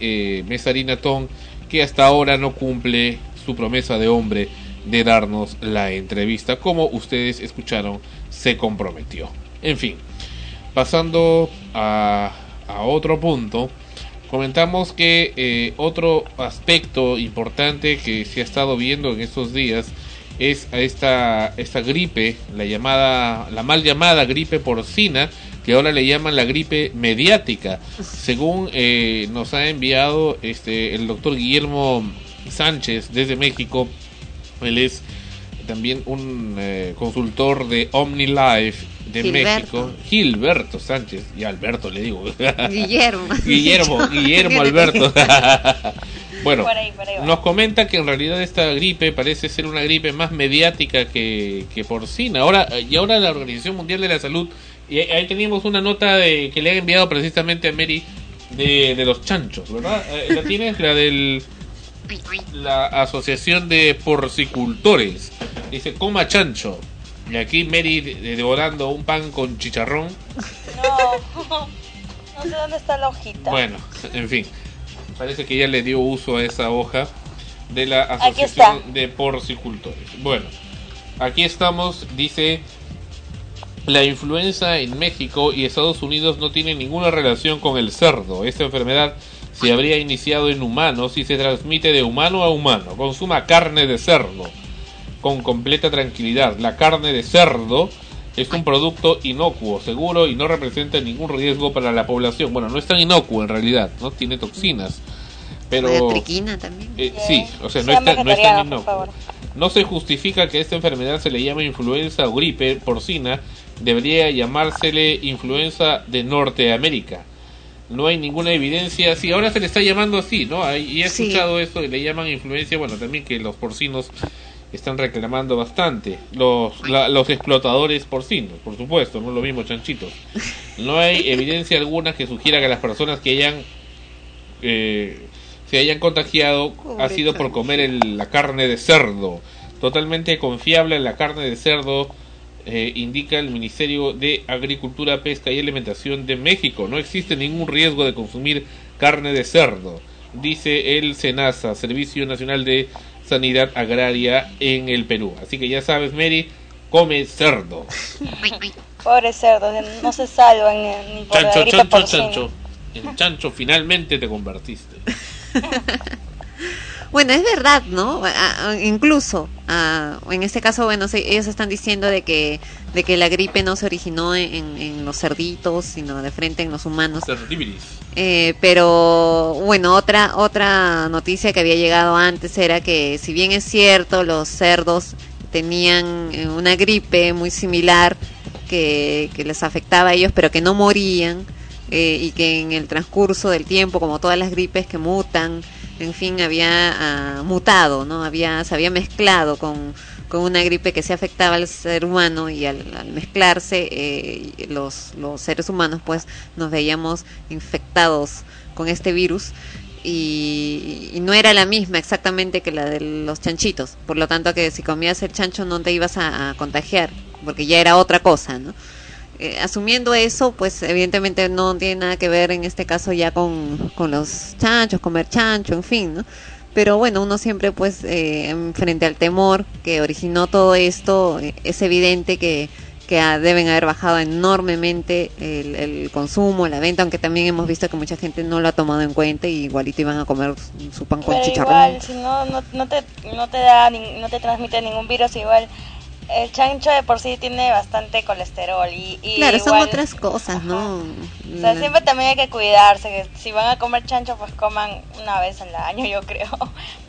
eh, Mesarina Ton que hasta ahora no cumple su promesa de hombre de darnos la entrevista, como ustedes escucharon, se comprometió. En fin, pasando a, a otro punto, comentamos que eh, otro aspecto importante que se ha estado viendo en estos días es a esta, esta gripe, la llamada, la mal llamada gripe porcina, que ahora le llaman la gripe mediática, según eh, nos ha enviado este el doctor Guillermo Sánchez desde México. Él es también un eh, consultor de OmniLife de Gilberto. México, Gilberto Sánchez, y Alberto le digo. Guillermo. Guillermo, Guillermo Alberto. bueno, Por ahí, por ahí va. nos comenta que en realidad esta gripe parece ser una gripe más mediática que, que porcina. Ahora, y ahora la Organización Mundial de la Salud, y ahí- teníamos una nota de que le han enviado precisamente a Mary de, de los chanchos, ¿verdad? Eh, ¿La tienes? La del la Asociación de Porcicultores. Dice, coma chancho. Y aquí Mary de- de- devorando un pan con chicharrón. No, no sé dónde está la hojita. Bueno, en fin. Parece que ya le dio uso a esa hoja de la Asociación de Porcicultores. Bueno, aquí estamos, dice, la influenza en México y Estados Unidos no tiene ninguna relación con el cerdo. Esta enfermedad se habría iniciado en humanos y se transmite de humano a humano. Consuma carne de cerdo con completa tranquilidad. La carne de cerdo es un producto inocuo, seguro y no representa ningún riesgo para la población. Bueno, no es tan inocuo en realidad, no tiene toxinas, pero también. eh, sí, o sea, no es, tan, no es tan vegetariano, por inocuo. No se justifica que esta enfermedad se le llame influenza o gripe porcina, debería llamársele influenza de Norteamérica. No hay ninguna evidencia, sí, ahora se le está llamando así, ¿no? Hay- Y he Sí. escuchado eso, y le llaman influencia, bueno, también que los porcinos están reclamando bastante. Los, la- los explotadores porcinos, por supuesto, no lo mismo chanchitos. No hay evidencia alguna que sugiera que las personas que hayan eh, se hayan contagiado ha sido por comer el- la carne de cerdo. totalmente confiable la carne de cerdo, eh, indica el Ministerio de Agricultura, Pesca y Alimentación de México. No existe ningún riesgo de consumir carne de cerdo, dice el SENASA, Servicio Nacional de Sanidad Agraria en el Perú. Así que ya sabes, Mary, come cerdo. Pobres cerdos, no se salvan ni, por la Chancho, gripe chancho, porcina. chancho. En chancho finalmente te convertiste. Bueno, es verdad, ¿no? A- a- incluso, ah, en este caso, bueno, sí, ellos están diciendo de que de que la gripe no se originó en, en- los cerditos, sino de frente en los humanos. Eh, pero bueno, otra otra noticia que había llegado antes era que si bien es cierto los cerdos tenían eh, una gripe muy similar que, que les afectaba a ellos, pero que no morían eh, y que en el transcurso del tiempo, como todas las gripes que mutan, en fin, había ah, mutado, no, había se había mezclado con con una gripe que se afectaba al ser humano y al, mezclarse eh, los, los seres humanos pues nos veíamos infectados con este virus y, y no era la misma exactamente que la de los chanchitos por lo tanto que si comías el chancho no te ibas a, a contagiar porque ya era otra cosa ¿no? Eh, asumiendo eso pues evidentemente no tiene nada que ver en este caso ya con, con los chanchos comer chancho en fin ¿no? pero bueno, uno siempre pues eh, en- frente al temor que originó todo esto, eh, es evidente que, que deben haber bajado enormemente el, el consumo, la venta, aunque también hemos visto que mucha gente no lo ha tomado en cuenta y igualito iban a comer su pan con Pero chicharrón. igual, si no, no, no te, no te da, no te transmite ningún virus, igual el chancho de por sí tiene bastante colesterol y, y Claro, son otras cosas, ¿no? O sea, siempre también hay que cuidarse, que si van a comer chancho, pues coman una vez al año, yo creo,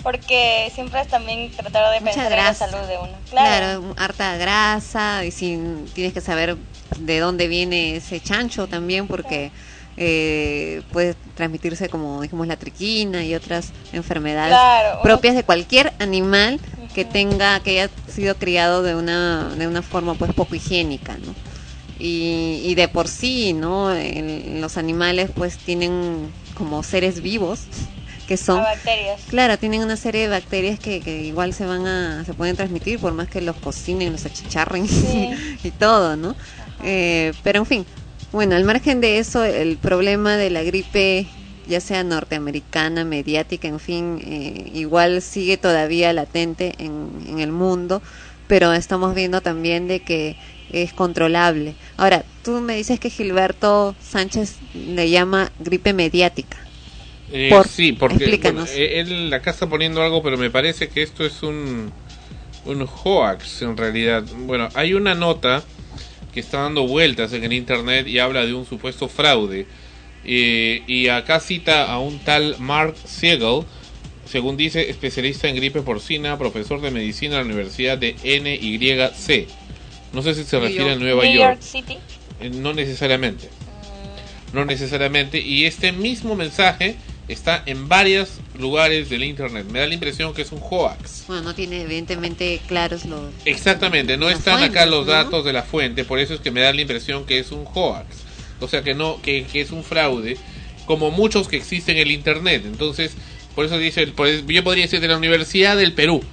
porque siempre es también tratar de Mucha pensar en la salud de uno. Claro, Claro. harta grasa y si tienes que saber de dónde viene ese chancho también porque eh, puede transmitirse como dijimos la triquina y otras enfermedades Claro. propias de cualquier animal que tenga que haya sido criado de una de una forma pues poco higiénica, ¿no? Y, y de por sí, ¿no? El- los animales pues tienen como seres vivos que son bacterias. Claro, tienen una serie de bacterias que, que igual se van a, se pueden transmitir por más que los cocinen, los achicharren y todo, ¿no? Eh, pero en fin, bueno, al margen de eso, el problema de la gripe, ya sea norteamericana, mediática, en fin, eh, igual sigue todavía latente en, en el mundo, pero estamos viendo también de que es controlable. Ahora, tú me dices que Gilberto Sánchez le llama gripe mediática. Eh, Por- sí, porque bueno, eh, él acá está poniendo algo, pero me parece que esto es un, un hoax en realidad. Bueno, hay una nota que está dando vueltas en el internet y habla de un supuesto fraude. Eh, y acá cita a un tal Mark Siegel, según dice, especialista en gripe porcina, profesor de medicina en la Universidad de NYC. No sé si se refiere a York- Nueva New York. York City. Eh, No necesariamente. No necesariamente. Y este mismo mensaje está en varios lugares del internet. Me da la impresión que es un hoax. Bueno, no tiene evidentemente claros los... Exactamente, no están acá los ¿no? datos de la fuente, por eso es que me da la impresión que es un hoax. O sea que no, que, que es un fraude, como muchos que existen en el internet. Entonces, por eso dice, yo podría decir de la Universidad del Perú.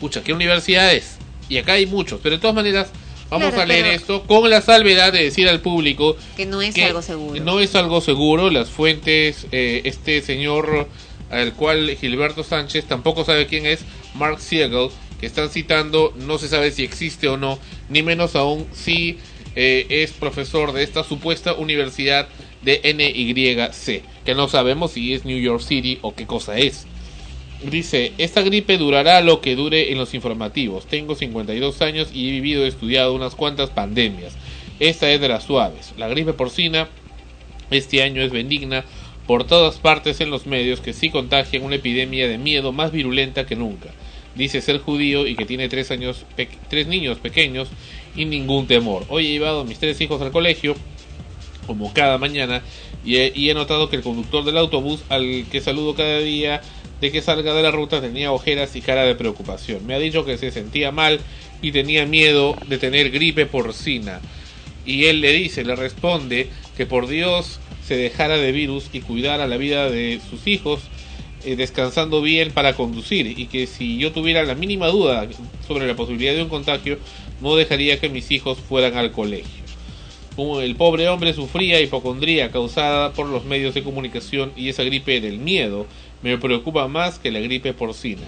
Pucha, ¿qué universidad es? Y acá hay muchos, pero de todas maneras vamos Claro, a leer esto con la salvedad de decir al público Que no es que algo seguro. No es algo seguro. Las fuentes, eh, este señor al cual Gilberto Sánchez tampoco sabe quién es, Mark Siegel, que están citando, no se sabe si existe o no, ni menos aún si eh, es profesor de esta supuesta universidad de NYC, que no sabemos si es New York City o qué cosa es. Dice, esta gripe durará lo que dure en los informativos. Tengo 52 años y he vivido y estudiado unas cuantas pandemias. Esta es de las suaves. La gripe porcina este año es benigna por todas partes en los medios que sí contagian una epidemia de miedo más virulenta que nunca. Dice ser judío y que tiene tres, años tres niños pequeños y ningún temor. Hoy he llevado a mis tres hijos al colegio como cada mañana y he, y he notado que el conductor del autobús al que saludo cada día de que salga de la ruta tenía ojeras y cara de preocupación. Me ha dicho que se sentía mal y tenía miedo de tener gripe porcina. Y él le dice, le responde que por Dios se dejara de virus y cuidara la vida de sus hijos eh, descansando bien para conducir y que si yo tuviera la mínima duda sobre la posibilidad de un contagio, no dejaría que mis hijos fueran al colegio. El pobre hombre sufría hipocondría causada por los medios de comunicación y esa gripe del miedo me preocupa más que la gripe porcina.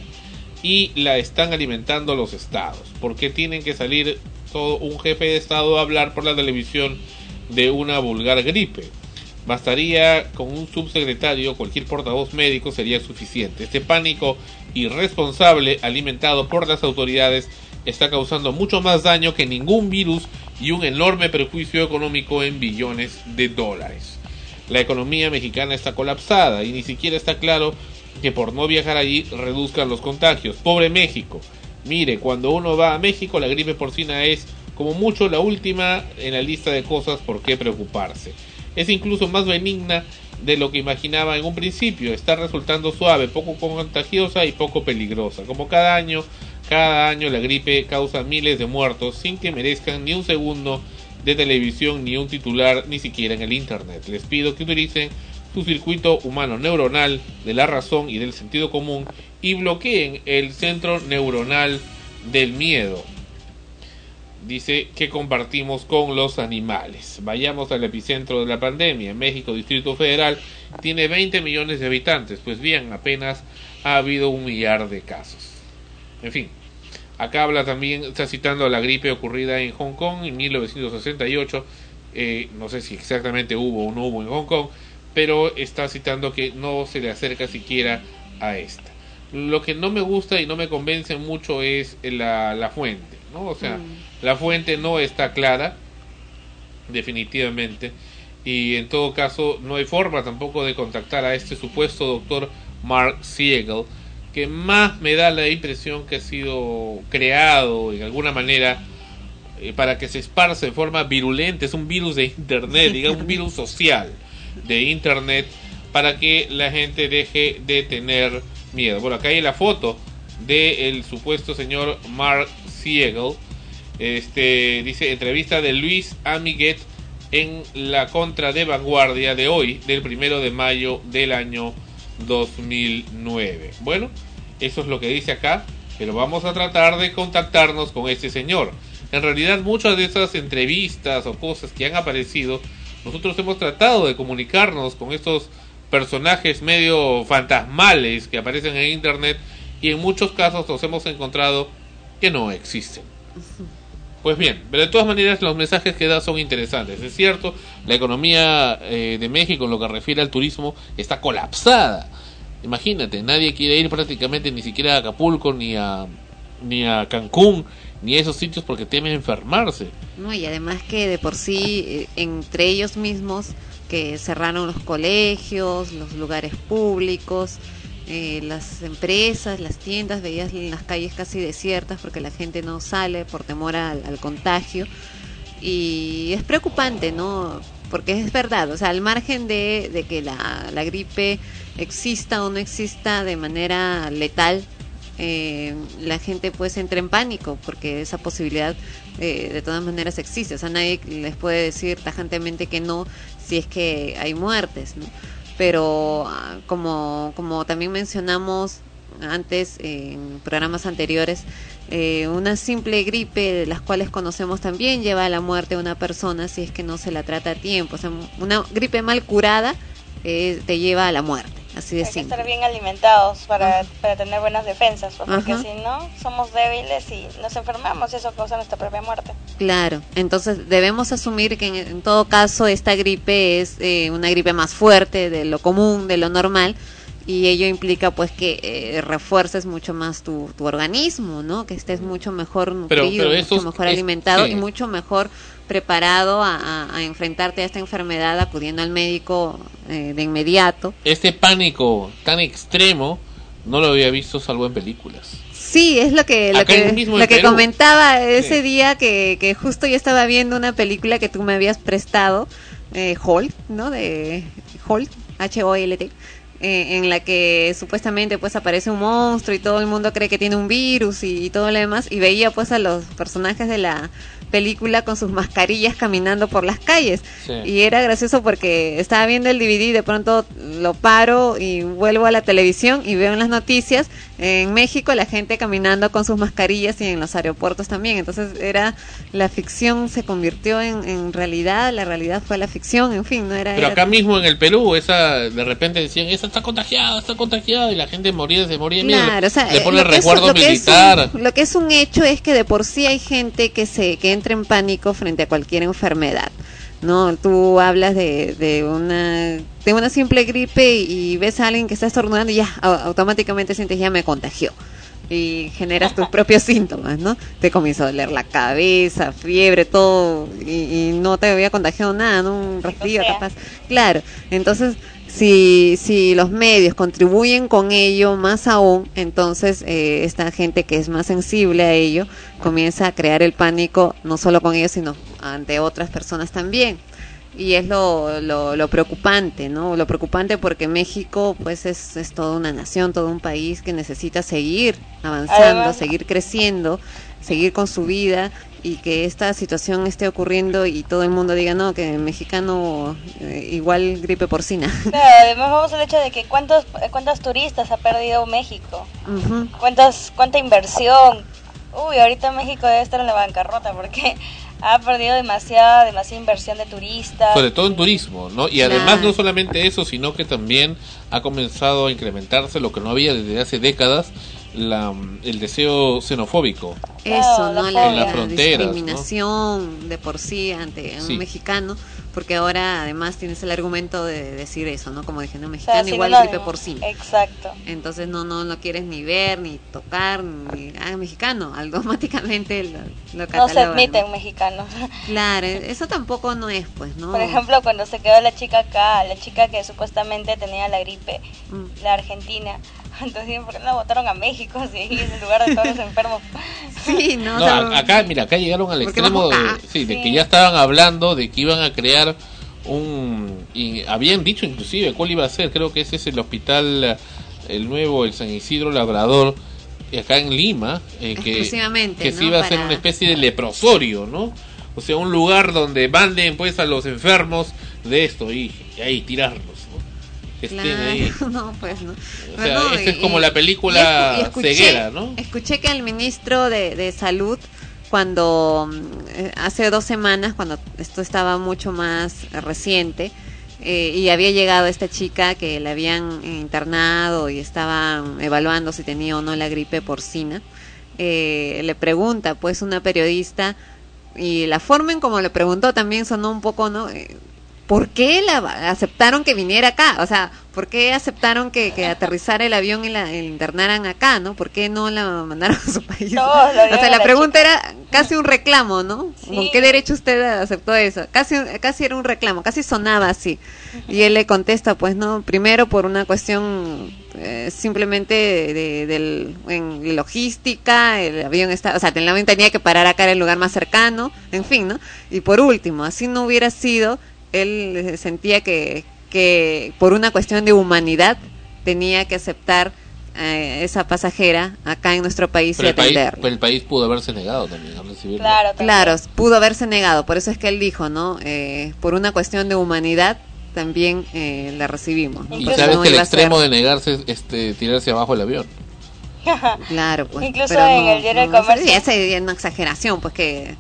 Y la están alimentando los estados. ¿Por qué tienen que salir todo un jefe de estado a hablar por la televisión de una vulgar gripe? Bastaría con un subsecretario, cualquier portavoz médico sería suficiente. Este pánico irresponsable alimentado por las autoridades está causando mucho más daño que ningún virus y un enorme perjuicio económico en billones de dólares. La economía mexicana está colapsada y ni siquiera está claro que por no viajar allí reduzcan los contagios. Pobre México. Mire, cuando uno va a México la gripe porcina es como mucho la última en la lista de cosas por qué preocuparse. Es incluso más benigna de lo que imaginaba en un principio. Está resultando suave, poco contagiosa y poco peligrosa. Como cada año, cada año la gripe causa miles de muertos sin que merezcan ni un segundo de televisión ni un titular ni siquiera en el internet. Les pido que utilicen su circuito humano neuronal de la razón y del sentido común y bloqueen el centro neuronal del miedo. Dice que compartimos con los animales. Vayamos al epicentro de la pandemia. México, Distrito Federal, tiene 20 millones de habitantes. Pues bien, apenas ha habido un millar de casos. En fin, acá habla también, está citando la gripe ocurrida en Hong Kong en 1968. Eh, no sé si exactamente hubo o no hubo en Hong Kong, pero está citando que no se le acerca siquiera a esta. Lo que no me gusta y no me convence mucho es la, la fuente, ¿no? O sea, la fuente no está clara, definitivamente, y en todo caso no hay forma tampoco de contactar a este supuesto doctor Mark Siegel, que más me da la impresión que ha sido creado en alguna manera eh, para que se esparza de forma virulenta, es un virus de internet, digamos un virus social de internet para que la gente deje de tener miedo. Bueno, acá hay la foto del supuesto señor Mark Siegel. Este dice entrevista de Luis Amiguet en la contra de vanguardia de hoy, del primero de mayo del año 2009. Bueno, eso es lo que dice acá, pero vamos a tratar de contactarnos con este señor. En realidad muchas de esas entrevistas o cosas que han aparecido, nosotros hemos tratado de comunicarnos con estos personajes medio fantasmales que aparecen en internet y en muchos casos nos hemos encontrado que no existen. Pues bien, pero de todas maneras los mensajes que da son interesantes. Es cierto, la economía eh, de México en lo que refiere al turismo está colapsada. Imagínate, nadie quiere ir prácticamente ni siquiera a Acapulco ni a ni a Cancún ni a esos sitios porque temen enfermarse. No, y además que de por sí eh, entre ellos mismos que cerraron los colegios, los lugares públicos, eh, las empresas, las tiendas, veías las calles casi desiertas porque la gente no sale por temor al, al contagio. Y es preocupante, ¿no? Porque es verdad, o sea, al margen de, de que la, la gripe exista o no exista de manera letal, eh, la gente pues entra en pánico porque esa posibilidad eh, de todas maneras existe. O sea, nadie les puede decir tajantemente que no si es que hay muertes, ¿no? Pero ah, como, como también mencionamos antes en programas anteriores, eh, una simple gripe, de las cuales conocemos también, lleva a la muerte a una persona si es que no se la trata a tiempo. O sea, una gripe mal curada eh, te lleva a la muerte. Así de Hay que estar bien alimentados para, para tener buenas defensas, porque Ajá. si no, somos débiles y nos enfermamos y eso causa nuestra propia muerte. Claro, entonces debemos asumir que en, en todo caso esta gripe es eh, una gripe más fuerte de lo común, de lo normal, y ello implica pues que eh, refuerces mucho más tu, tu organismo, ¿no? Que estés mucho mejor nutrido, pero mucho mejor es- alimentado sí. y mucho mejor preparado a, a- a enfrentarte a esta enfermedad acudiendo al médico eh, de inmediato. Este pánico tan extremo no lo había visto salvo en películas. Sí, es lo que lo que, lo comentaba ese día que, que justo yo estaba viendo una película que tú me habías prestado, eh, Holt, ¿no? De Holt, H-O-L-T, eh, en la que supuestamente pues aparece un monstruo y todo el mundo cree que tiene un virus y, y todo lo demás y veía pues a los personajes de la película con sus mascarillas caminando por las calles. Sí. Y era gracioso porque estaba viendo el DVD y de pronto lo paro y vuelvo a la televisión y veo en las noticias en México la gente caminando con sus mascarillas y en los aeropuertos también. Entonces era la ficción se convirtió en, en realidad, la realidad fue la ficción, en fin, no era... Pero era- acá mismo en el Perú, esa de repente decían, esa está contagiada, está contagiada, y la gente moría, se moría. Claro, o sea, Le eh, pone resguardo lo que es militar. un- lo que es un hecho es que de por sí hay gente que se que entra en pánico frente a cualquier enfermedad. No, tú hablas de, de una de una simple gripe y ves a alguien que está estornudando y ya au- automáticamente sientes ya me contagió y generas tus propios síntomas, ¿no? Te comienza a doler la cabeza, fiebre, todo y, y no te había contagiado nada, ¿no? Un resfrío capaz. Claro, entonces si, si los medios contribuyen con ello más aún, entonces eh, esta gente que es más sensible a ello comienza a crear el pánico no solo con ellos, sino ante otras personas también. Y es lo, lo, lo preocupante, ¿no? Lo preocupante porque México pues es, es toda una nación, todo un país que necesita seguir avanzando, Además- seguir creciendo, seguir con su vida y que esta situación esté ocurriendo y todo el mundo diga, no, que mexicano eh, igual gripe porcina. Claro, además vamos al hecho de que cuántos cuántos turistas ha perdido México, Ujú. cuántas cuánta inversión. Uy, ahorita México debe estar en la bancarrota porque ha perdido demasiada demasiada inversión de turistas. Sobre todo en turismo, ¿no? Y además no solamente eso, sino que también ha comenzado a incrementarse lo que no había desde hace décadas, la, el deseo xenofóbico. Eso, ¿no? La, la ¿no? discriminación de por sí ante Sí. un mexicano, porque ahora además tienes el argumento de decir eso, ¿no? Como dije, no, O sea, mexicano igual gripe porcina. Exacto. Entonces no, no lo quieres ni ver, ni tocar, ni ah, mexicano, automáticamente lo, lo No se catalogan, ¿no? un mexicano. Claro, eso tampoco no es, pues, ¿no? Por ejemplo, cuando se quedó la chica acá, la chica que supuestamente tenía la gripe, Mm. la argentina. Entonces, ¿por qué no votaron a México si ahí es el lugar de todos los enfermos? Sí, no, acá, mira, acá llegaron al extremo de, sí, Sí. que ya estaban hablando de que iban a crear un... Y habían dicho inclusive cuál iba a ser, creo que ese es el hospital, el nuevo, el San Isidro Labrador, acá en Lima, eh, que, Exclusivamente, que se iba a hacer Para- una especie de leprosorio, ¿no? O sea, un lugar donde manden pues a los enfermos de esto y, y ahí tirarlos, ¿no? Que estén Claro, ahí. no, pues no. O sea, No, es y- como la película y escuché- ceguera, ¿no? Escuché que el ministro de, de Salud, cuando eh, hace dos semanas, cuando esto estaba mucho más reciente, eh, y había llegado esta chica que la habían internado y estaban evaluando si tenía o no la gripe porcina, eh, le pregunta pues una periodista y la forma en como le preguntó también sonó un poco, ¿no? ¿Por qué la aceptaron que viniera acá? O sea, ¿por qué aceptaron que, que aterrizara el avión y la internaran acá, no? ¿Por qué no la mandaron a su país? Lo o sea, la la pregunta era casi un reclamo, ¿no? Sí. ¿Con qué derecho usted aceptó eso? Casi, casi era un reclamo, casi sonaba así. Y él le contesta, pues no, primero por una cuestión eh, simplemente de, del, en logística, el avión está, o sea, el avión tenía que parar acá en el lugar más cercano, en fin, ¿no? Y por último, así no hubiera sido, él eh, sentía que, que por una cuestión de humanidad tenía que aceptar eh, esa pasajera acá en nuestro país Pero y el país, atenderla. pero el país pudo haberse negado también a recibirlo. Claro, pudo haberse negado, por eso es que él dijo, ¿no? Eh, por una cuestión de humanidad también eh, la recibimos. ¿no? Y sabes no que el ser- extremo de negarse es este, tirarse abajo el avión. Claro, pues. Incluso pero en no- el diario del comercio. sí, Esa es una exageración, pues que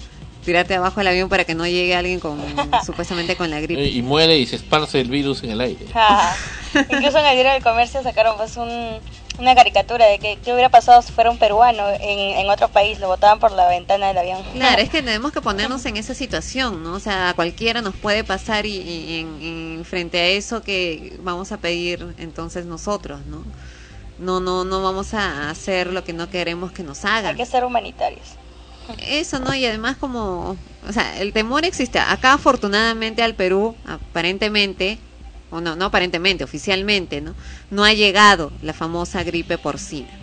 tirarte abajo el avión para que no llegue alguien con supuestamente con la Eh, gripe. Y muere y se esparce el virus en el aire. Ajá. Incluso en el diario del comercio sacaron pues un, una caricatura de que qué hubiera pasado si fuera un peruano en, en otro país, lo botaban por la ventana del avión. Claro, es que tenemos que ponernos en esa situación, ¿no? O sea, a cualquiera nos puede pasar y, y en, en frente a eso que vamos a pedir entonces nosotros, ¿no? No, no, no vamos a hacer lo que no queremos que nos hagan. Hay que ser humanitarios. Eso, ¿no? Y además como, o sea, el temor existe. Acá afortunadamente al Perú, aparentemente, o no, no aparentemente, oficialmente, ¿no? No ha llegado la famosa gripe porcina.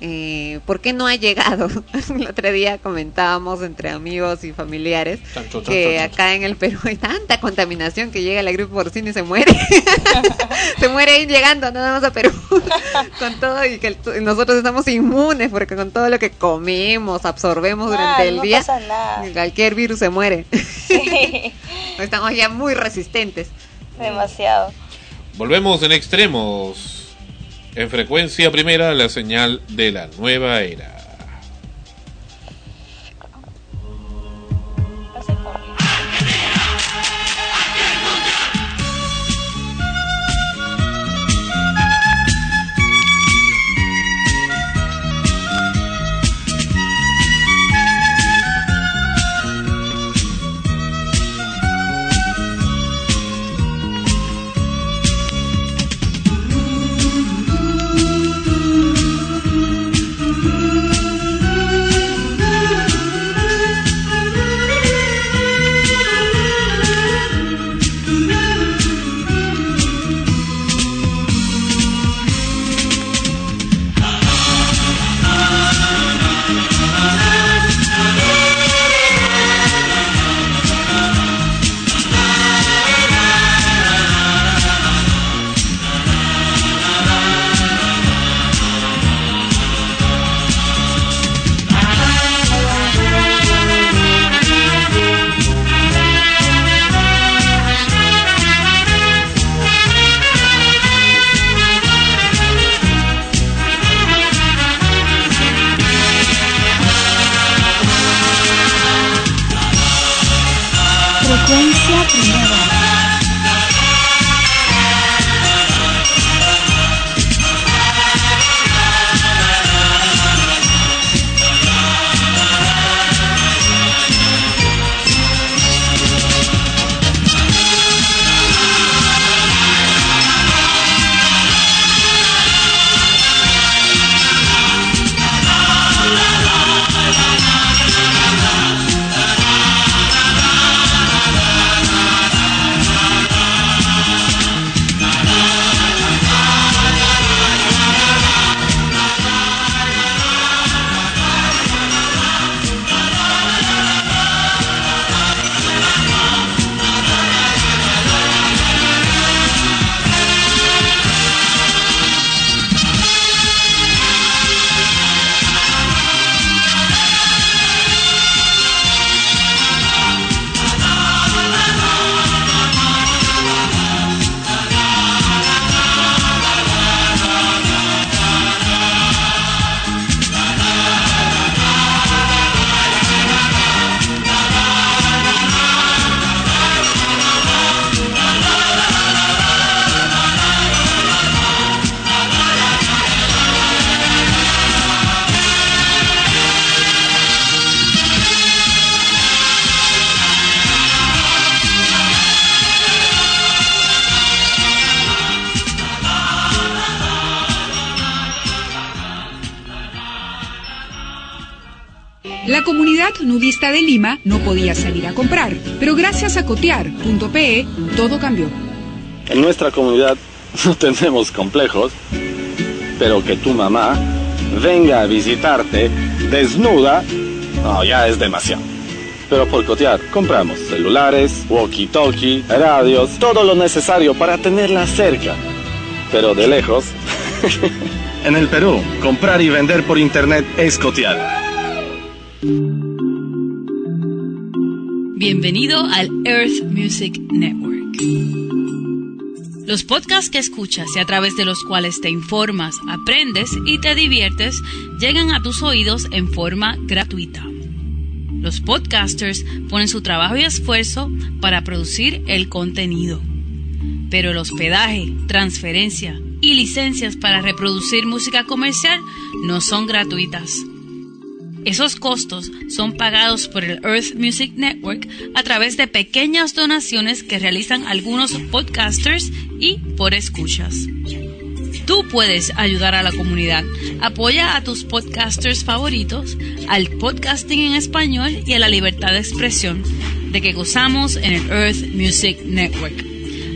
Eh, ¿por qué no ha llegado? el otro día comentábamos entre amigos y familiares Chancho, chancho, que chancho. acá en el Perú hay tanta contaminación que llega la gripe porcina y se muere. se muere ahí llegando nada más a Perú con todo y que el- nosotros estamos inmunes porque con todo lo que comemos, absorbemos durante Ay, el no día, pasa nada. cualquier virus se muere. Sí, Estamos ya muy resistentes. demasiado. Volvemos en extremos. En frecuencia primera, la señal de la nueva era. Gracias a cotear.pe todo cambió. En nuestra comunidad no tenemos complejos, pero que tu mamá venga a visitarte desnuda, no, ya es demasiado. Pero por cotear, compramos celulares, walkie-talkie, radios, todo lo necesario para tenerla cerca. Pero de lejos. en el Perú, comprar y vender por internet es cotear. Bienvenido al Earth Music Network. Los podcasts que escuchas y a través de los cuales te informas, aprendes y te diviertes llegan a tus oídos en forma gratuita. Los podcasters ponen su trabajo y esfuerzo para producir el contenido. Pero el hospedaje, transferencia y licencias para reproducir música comercial no son gratuitas. Esos costos son pagados por el Earth Music Network a través de pequeñas donaciones que realizan algunos podcasters y por escuchas. Tú puedes ayudar a la comunidad. Apoya a tus podcasters favoritos, al podcasting en español y a la libertad de expresión de que gozamos en el Earth Music Network.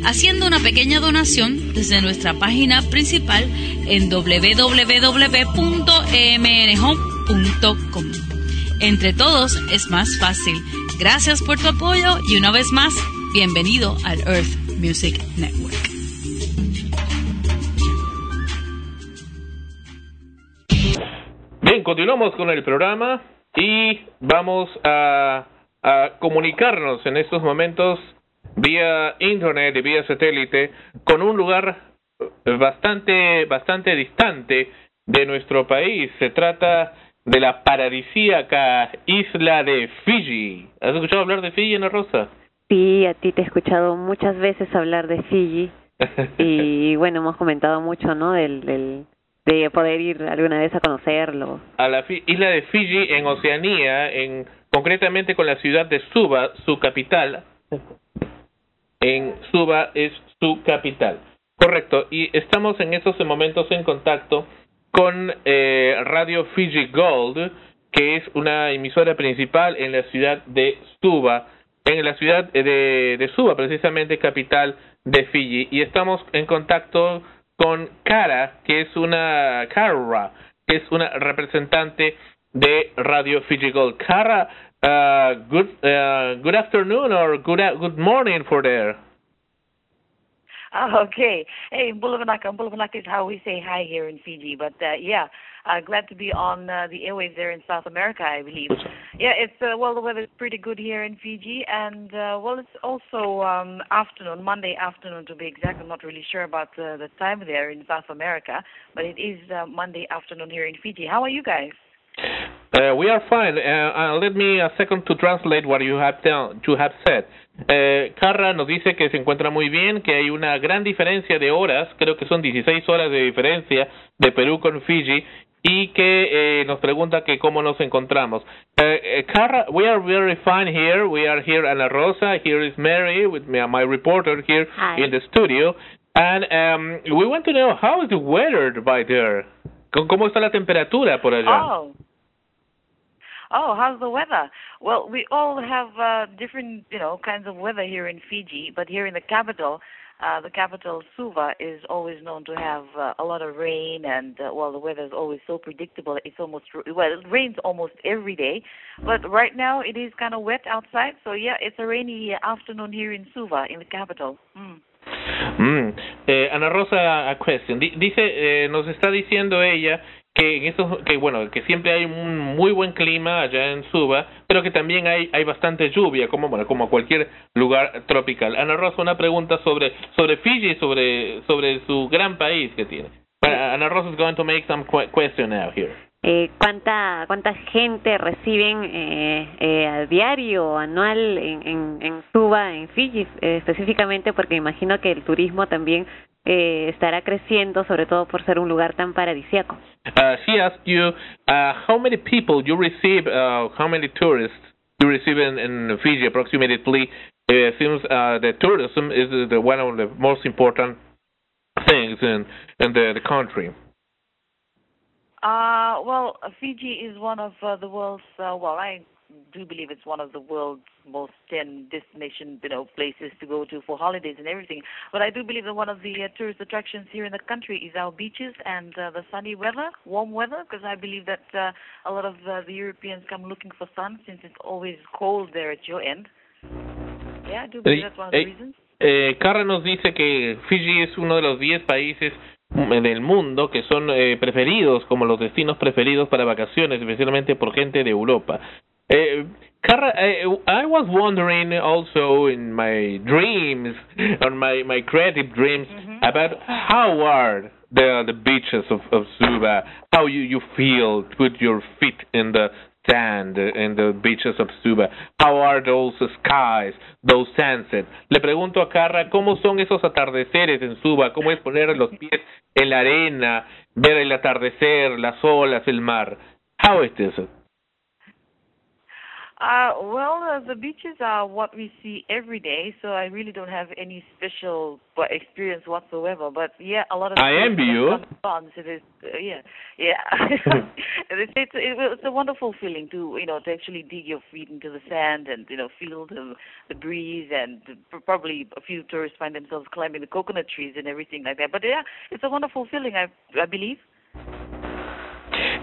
haciendo una pequeña donación desde nuestra página principal en www.emnhome.com. Entre todos es más fácil. Gracias por tu apoyo y una vez más, bienvenido al Earth Music Network. Bien, continuamos con el programa y vamos a, a comunicarnos en estos momentos vía internet y vía satélite con un lugar bastante bastante distante de nuestro país. Se trata de la paradisíaca isla de Fiji. ¿Has escuchado hablar de Fiji, Ana Rosa? Sí, a ti te he escuchado muchas veces hablar de Fiji y bueno, hemos comentado mucho, ¿no? Del, del de poder ir alguna vez a conocerlo. A la fi- isla de Fiji en Oceanía, en concretamente con la ciudad de Suba, su capital. En Suba es su capital. Correcto, y estamos en estos momentos en contacto con eh, Radio Fiji Gold, que es una emisora principal en la ciudad de Suba, en la ciudad de, de Suba, precisamente capital de Fiji, y estamos en contacto con Kara, que es una Kara, que es una representante de Radio Fiji Gold. Kara, uh, good uh, good afternoon or good a- good morning for there. Okay. Hey, Bulavanaka. Bulavanaka is how we say hi here in Fiji. But uh, yeah, uh, glad to be on uh, the airwaves there in South America, I believe. Yeah, it's uh, well, the weather's pretty good here in Fiji, and uh, well, it's also um, afternoon, Monday afternoon to be exact. I'm not really sure about uh, the time there in South America, but it is uh, Monday afternoon here in Fiji. How are you guys? Uh, we are fine. Uh, uh, let me a second to translate what you have tell, you have said. Eh, Carra nos dice que se encuentra muy bien, que hay una gran diferencia de horas, creo que son 16 horas de diferencia de Perú con Fiji, y que eh, nos pregunta que cómo nos encontramos. Eh, eh, Carra, we are very fine here. We are here, Ana Rosa. Here is Mary with me, my reporter here in the studio, and um, we want to know how is the weather by there. ¿Cómo- ¿Cómo está la temperatura por allá? Oh. Oh, how's the weather? Well, we all have uh, different, you know, kinds of weather here in Fiji, but here in the capital, uh, the capital Suva is always known to have uh, a lot of rain, and uh, well, the weather is always so predictable. It's almost well, it rains almost every day, but right now it is kind of wet outside. So yeah, it's a rainy afternoon here in Suva, in the capital. Mm. Mm. Eh, Ana Rosa, a question. Di- dice, eh, nos está diciendo ella que en estos, que bueno, que siempre hay un muy buen clima allá en Suba, pero que también hay hay bastante lluvia, como bueno, como cualquier lugar tropical. Ana Rosa, una pregunta sobre sobre Fiji, sobre sobre su gran país que tiene. Ana Rosa is going to make some que- question now here. Eh, ¿cuánta, ¿Cuánta gente reciben eh, eh, a diario, anual en, en, en Suba, en Fiji eh, específicamente? Porque imagino que el turismo también eh, estará creciendo, sobre todo por ser un lugar tan paradisíaco. Uh, she asked you uh, how many people you receive, uh, how many tourists you receive in, in Fiji approximately. Uh, since uh, the tourism is the one of the most important things in in the, the country. Uh, well, Fiji is one of uh, the world's, uh, well, I do believe it's one of the world's most 10 destination, you know, places to go to for holidays and everything. But I do believe that one of the uh, tourist attractions here in the country is our beaches and uh, the sunny weather, warm weather, because I believe that uh, a lot of uh, the Europeans come looking for sun since it's always cold there at your end. Yeah, I do believe that's one of the Eh, reasons. eh, Carra nos dice que Fiji es uno de los 10 países del mundo que son eh, preferidos como los destinos preferidos para vacaciones, especialmente por gente de Europa. Eh, Carra, eh, I was wondering also in my dreams, on my, my creative dreams, about how are the the beaches of, of Suva, how you, you feel put your feet in the sand in the beaches of Suba. How are those skies, those sunsets? Le pregunto a Carra cómo son esos atardeceres en Suba, cómo es poner los pies en la arena, ver el atardecer, las olas, el mar. How is this? Uh, well, uh, the beaches are what we see every day, so I really don't have any special uh, experience whatsoever. But yeah, a lot of I envy you. On, so there's, uh, yeah, yeah. it's, it's, it's a wonderful feeling to you know to actually dig your feet into the sand and you know feel the the breeze and probably a few tourists find themselves climbing the coconut trees and everything like that. But yeah, it's a wonderful feeling. I I believe.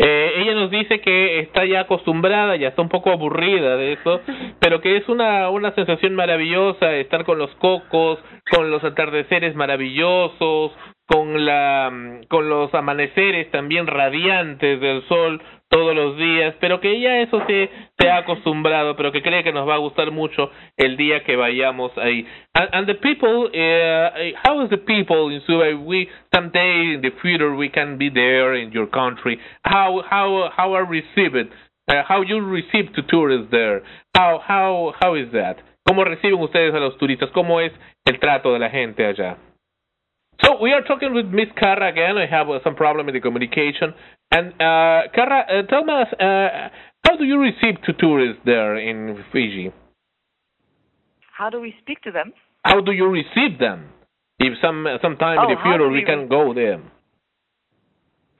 Eh, ella nos dice que está ya acostumbrada, ya está un poco aburrida de eso, pero que es una, una sensación maravillosa estar con los cocos, con los atardeceres maravillosos, con la con los amaneceres también radiantes del sol todos los días, pero que ella eso se, se ha acostumbrado, pero que cree que nos va a gustar mucho el día que vayamos ahí. And, and the people, uh, how is the people in Suba? We someday in the future we can be there in your country. How how how are received? Uh, how you receive to tourists there? How how how is that? ¿Cómo reciben ustedes a los turistas? ¿Cómo es el trato de la gente allá? So we are talking with Miss Carra again. I have uh, some problem with the communication. And uh, Carra, uh, tell us, uh, how do you receive to tourists there in Fiji? How do we speak to them? How do you receive them? If some sometime Oh, in the future we we can go there.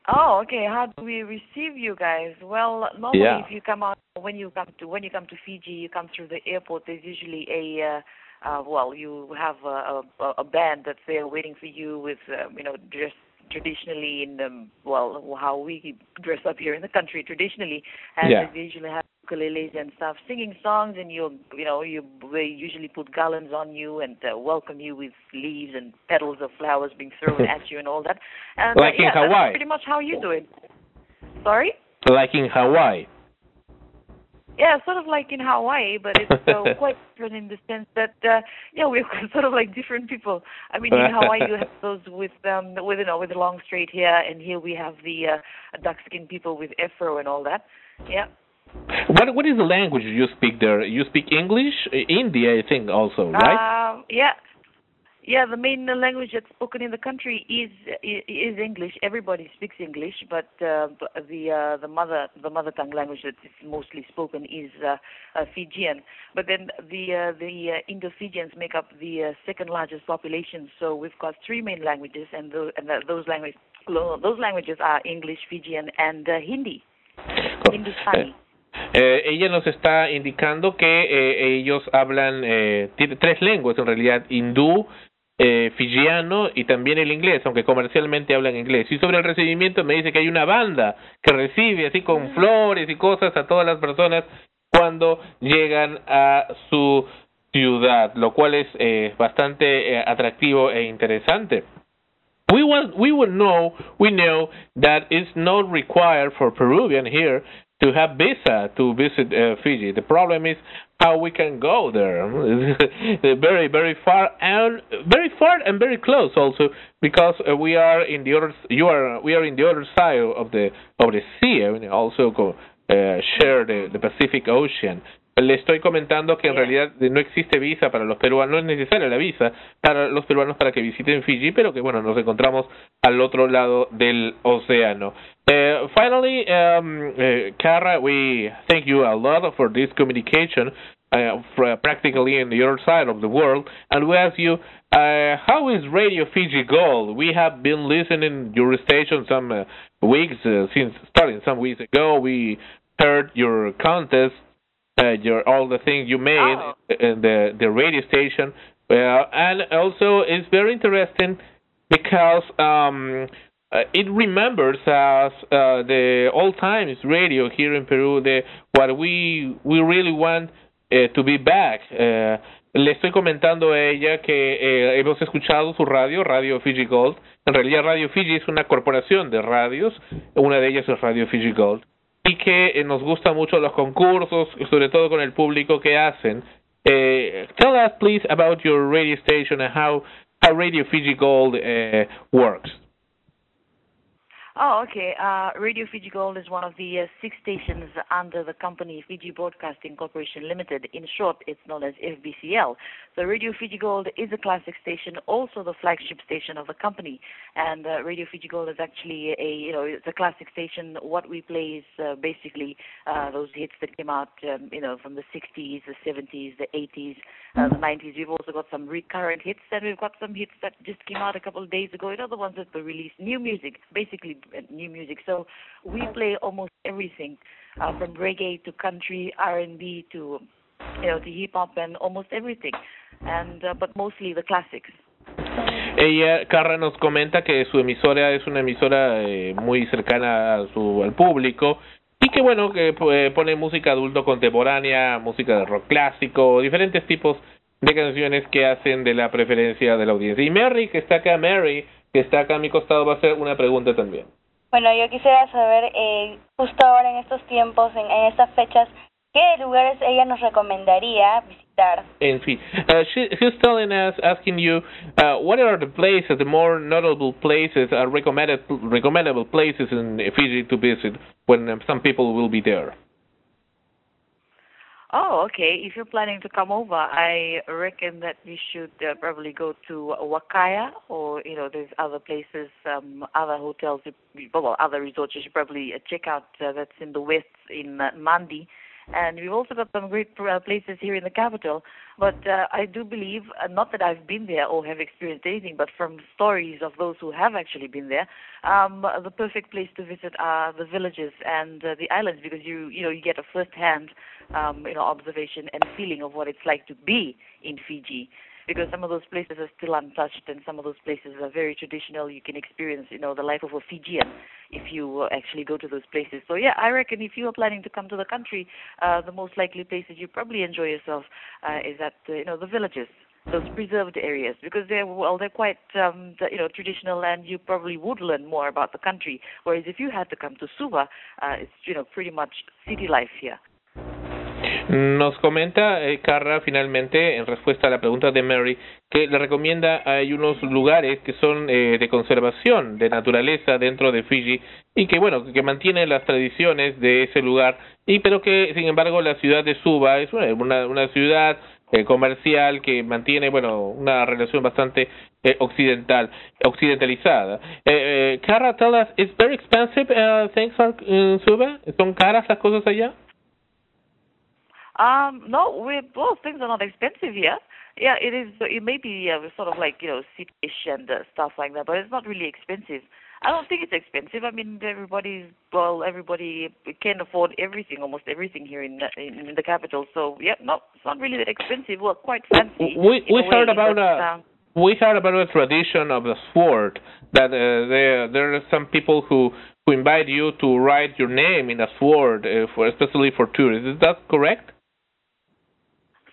Oh, okay. How do we receive you guys? Well, normally Yeah. if you come out when you come to when you come to Fiji, you come through the airport. There's usually a uh, uh, well, you have a, a, a band that's there waiting for you with um, you know dress traditionally in the well how we dress up here in the country traditionally, and Yeah. they usually have ukuleles and stuff singing songs, and you you know you they usually put garlands on you and uh, welcome you with leaves and petals of flowers being thrown at you and all that. And uh, Like in yeah, that's Hawaii. pretty much how you do it. Sorry. Like in Hawaii. Yeah, sort of like in Hawaii, but it's uh, quite different in the sense that uh, yeah, we're sort of like different people. I mean, in Hawaii you have those with um with you know with long straight hair, and here we have the uh, dark skinned people with afro and all that. Yeah. What what is the language you speak there? You speak English, Hindi, I think also, right? Um, yeah. Yeah, the main language that's spoken in the country is is English. Everybody speaks English, but uh, the uh, the mother the mother tongue language that is mostly spoken is uh, uh, Fijian. But then the uh, the uh, Indo-Fijians make up the uh, second largest population. So we've got three main languages, and those and those languages those languages are English, Fijian, and uh, Hindi. Hindustani. Eh, ella nos está indicando que eh, ellos hablan eh, tiene tres lenguas en realidad, hindú, eh, fijiano y también el inglés, aunque comercialmente hablan inglés. Y sobre el recibimiento me dice que hay una banda que recibe así con flores y cosas a todas las personas cuando llegan a su ciudad, lo cual es eh, bastante eh, atractivo e interesante. We want, we would know, we know that it's not required for Peruvian here to have visa to visit uh, Fiji. The problem is how we can go there. very, very far and very far and very close also because uh, we are in the other, you are, we are in the other side of the of the sea. and also go, uh, share the, the Pacific Ocean. Le estoy comentando que en realidad no existe visa para los peruanos, no es necesaria la visa para los peruanos para que visiten Fiji, pero que bueno, nos encontramos al otro lado del océano. Uh, finally, um, uh, Cara, we thank you a lot for this communication, uh, for, practically in your side of the world, and we ask you, uh, how is Radio Fiji Gold? We have been listening your station some uh, weeks uh, since starting some weeks ago. We heard your contest uh, your all the things you made in the the radio station, uh, and also it's very interesting because um, uh, it remembers us uh, the old times radio here in Peru. The what we we really want uh, to be back. Uh, le estoy comentando a ella que eh, hemos escuchado su radio, Radio Fiji Gold. En realidad Radio Fiji es una corporación de radios, una de ellas es Radio Fiji Gold y que eh, nos gustan mucho los concursos, sobre todo con el público que hacen. Eh, tell us, please, about your radio station and how, how Radio Fiji Gold works. Oh, okay. Uh, Radio Fiji Gold is one of the uh, six stations under the company Fiji Broadcasting Corporation Limited. In short, it's known as FBCL. So Radio Fiji Gold is a classic station, also the flagship station of the company. And uh, Radio Fiji Gold is actually a, you know, it's a classic station. What we play is uh, basically uh, those hits that came out, um, you know, from the 60s, the 70s, the 80s, uh, the 90s. We've also got some recurrent hits, and we've got some hits that just came out a couple of days ago. You know, the ones that were released, new music, basically new music. So we play almost everything, uh, from reggae to country, R&B to, you know, to hip hop and almost everything, and uh, but mostly the classics. Ella, Carra nos comenta que su emisora es una emisora eh, muy cercana a su, al público y que bueno, que pues, pone música adulto contemporánea, música de rock clásico, diferentes tipos de canciones que hacen de la preferencia de la audiencia. Y Mary, que está acá, Mary, que está acá a mi costado, va a hacer una pregunta también. Bueno, yo quisiera saber, eh, justo ahora en estos tiempos, en, en estas fechas, ¿qué lugares ella nos recomendaría visitar? En fin, uh, she, she's telling us, asking you, uh, what are the places, the more notable places, uh, recommended, recommendable places in Fiji to visit when um, some people will be there? Oh, okay. If you're planning to come over, I reckon that you should uh, probably go to Wakaya, or you know, there's other places, um, other hotels, well, other resorts. You should probably uh, check out. Uh, that's in the west in uh, Mandi, and we've also got some great uh, places here in the capital. But uh, I do believe, uh, not that I've been there or have experienced anything, but from stories of those who have actually been there, um, the perfect place to visit are the villages and uh, the islands because you you know you get a first-hand um, you know observation and feeling of what it's like to be in Fiji. Because some of those places are still untouched, and some of those places are very traditional. You can experience, you know, the life of a Fijian if you actually go to those places. So yeah, I reckon if you are planning to come to the country, uh, the most likely places you probably enjoy yourself uh, is at uh, you know the villages, those preserved areas, because they're well they're quite um, the, you know traditional, and you probably would learn more about the country. Whereas if you had to come to Suva, uh, it's you know pretty much city life here. Nos comenta eh, Carra finalmente, en respuesta a la pregunta de Mary, que le recomienda hay unos lugares que son eh, de conservación, de naturaleza dentro de Fiji y que bueno, que mantienen las tradiciones de ese lugar y pero que sin embargo la ciudad de Suba es una, una, una ciudad eh, comercial que mantiene bueno una relación bastante eh, occidental occidentalizada. Eh, eh, Carra, tell us, it's very expensive uh, things in Suba. ¿Son caras las cosas allá? Um, no, we both things are not expensive here. Yeah, it is. It may be uh, sort of like you know city-ish and uh, stuff like that, but it's not really expensive. I don't think it's expensive. I mean, everybody's well, everybody can afford everything, almost everything here in the, in, in the capital. So yeah, no, it's not really that expensive. Well, quite fancy. we we a way, heard about a um, we heard about a tradition of the sword that uh, there there are some people who who invite you to write your name in a sword uh, for especially for tourists. Is that correct?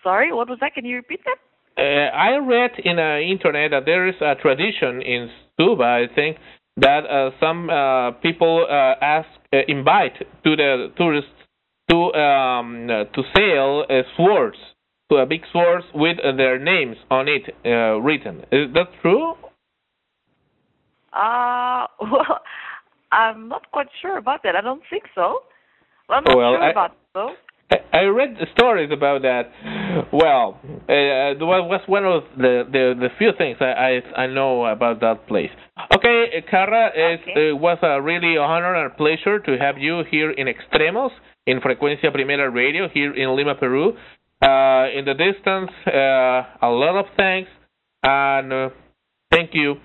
Sorry, what was that? Can you repeat that? Uh, I read in the internet that there is a tradition in Suba, I think, that uh, some uh, people uh, ask uh, invite to the tourists to um, uh, to sell uh, swords, to a big swords with uh, their names on it uh, written. Is that true? Uh, well, I'm not quite sure about that. I don't think so. Well, I'm not Well, sure I- about it, though. I read the stories about that. Well, uh, that was one of the, the, the few things I, I I know about that place. Okay, uh, Cara, it uh, was a really honor and pleasure to have you here in Extremos in Frecuencia Primera Radio here in Lima, Peru. Uh, in the distance, uh, a lot of thanks and uh, thank you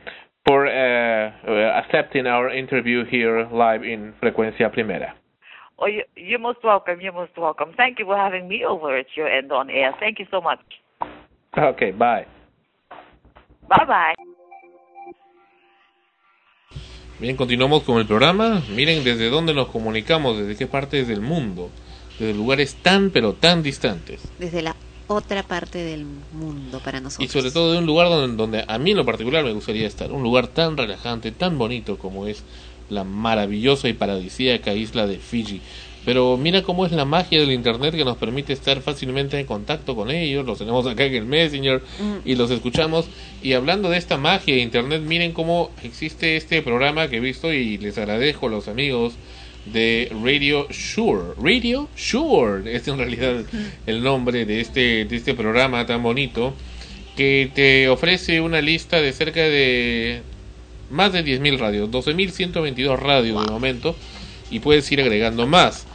for uh, uh, accepting our interview here live in Frecuencia Primera. Oh, you, you're most welcome. You're most welcome. Thank you for having me over at your end on air. Thank you so much. Okay, bye. Bye bye. Bien, continuamos con el programa. Miren desde dónde nos comunicamos, desde qué partes del mundo, desde lugares tan pero tan distantes. Desde la otra parte del mundo para nosotros. Y sobre todo de un lugar donde, donde a mí en lo particular me gustaría estar. Un lugar tan relajante, tan bonito como es la maravillosa y paradisíaca isla de Fiji. Pero mira cómo es la magia del Internet que nos permite estar fácilmente en contacto con ellos. Los tenemos acá en el Messenger y los escuchamos. Y hablando de esta magia de Internet, miren cómo existe este programa que he visto y les agradezco a los amigos de Radio Sure. Radio Sure es en realidad el nombre de este, de este programa tan bonito que te ofrece una lista de cerca de más de 10.000 radios, 12.122 radios de momento y puedes ir agregando más.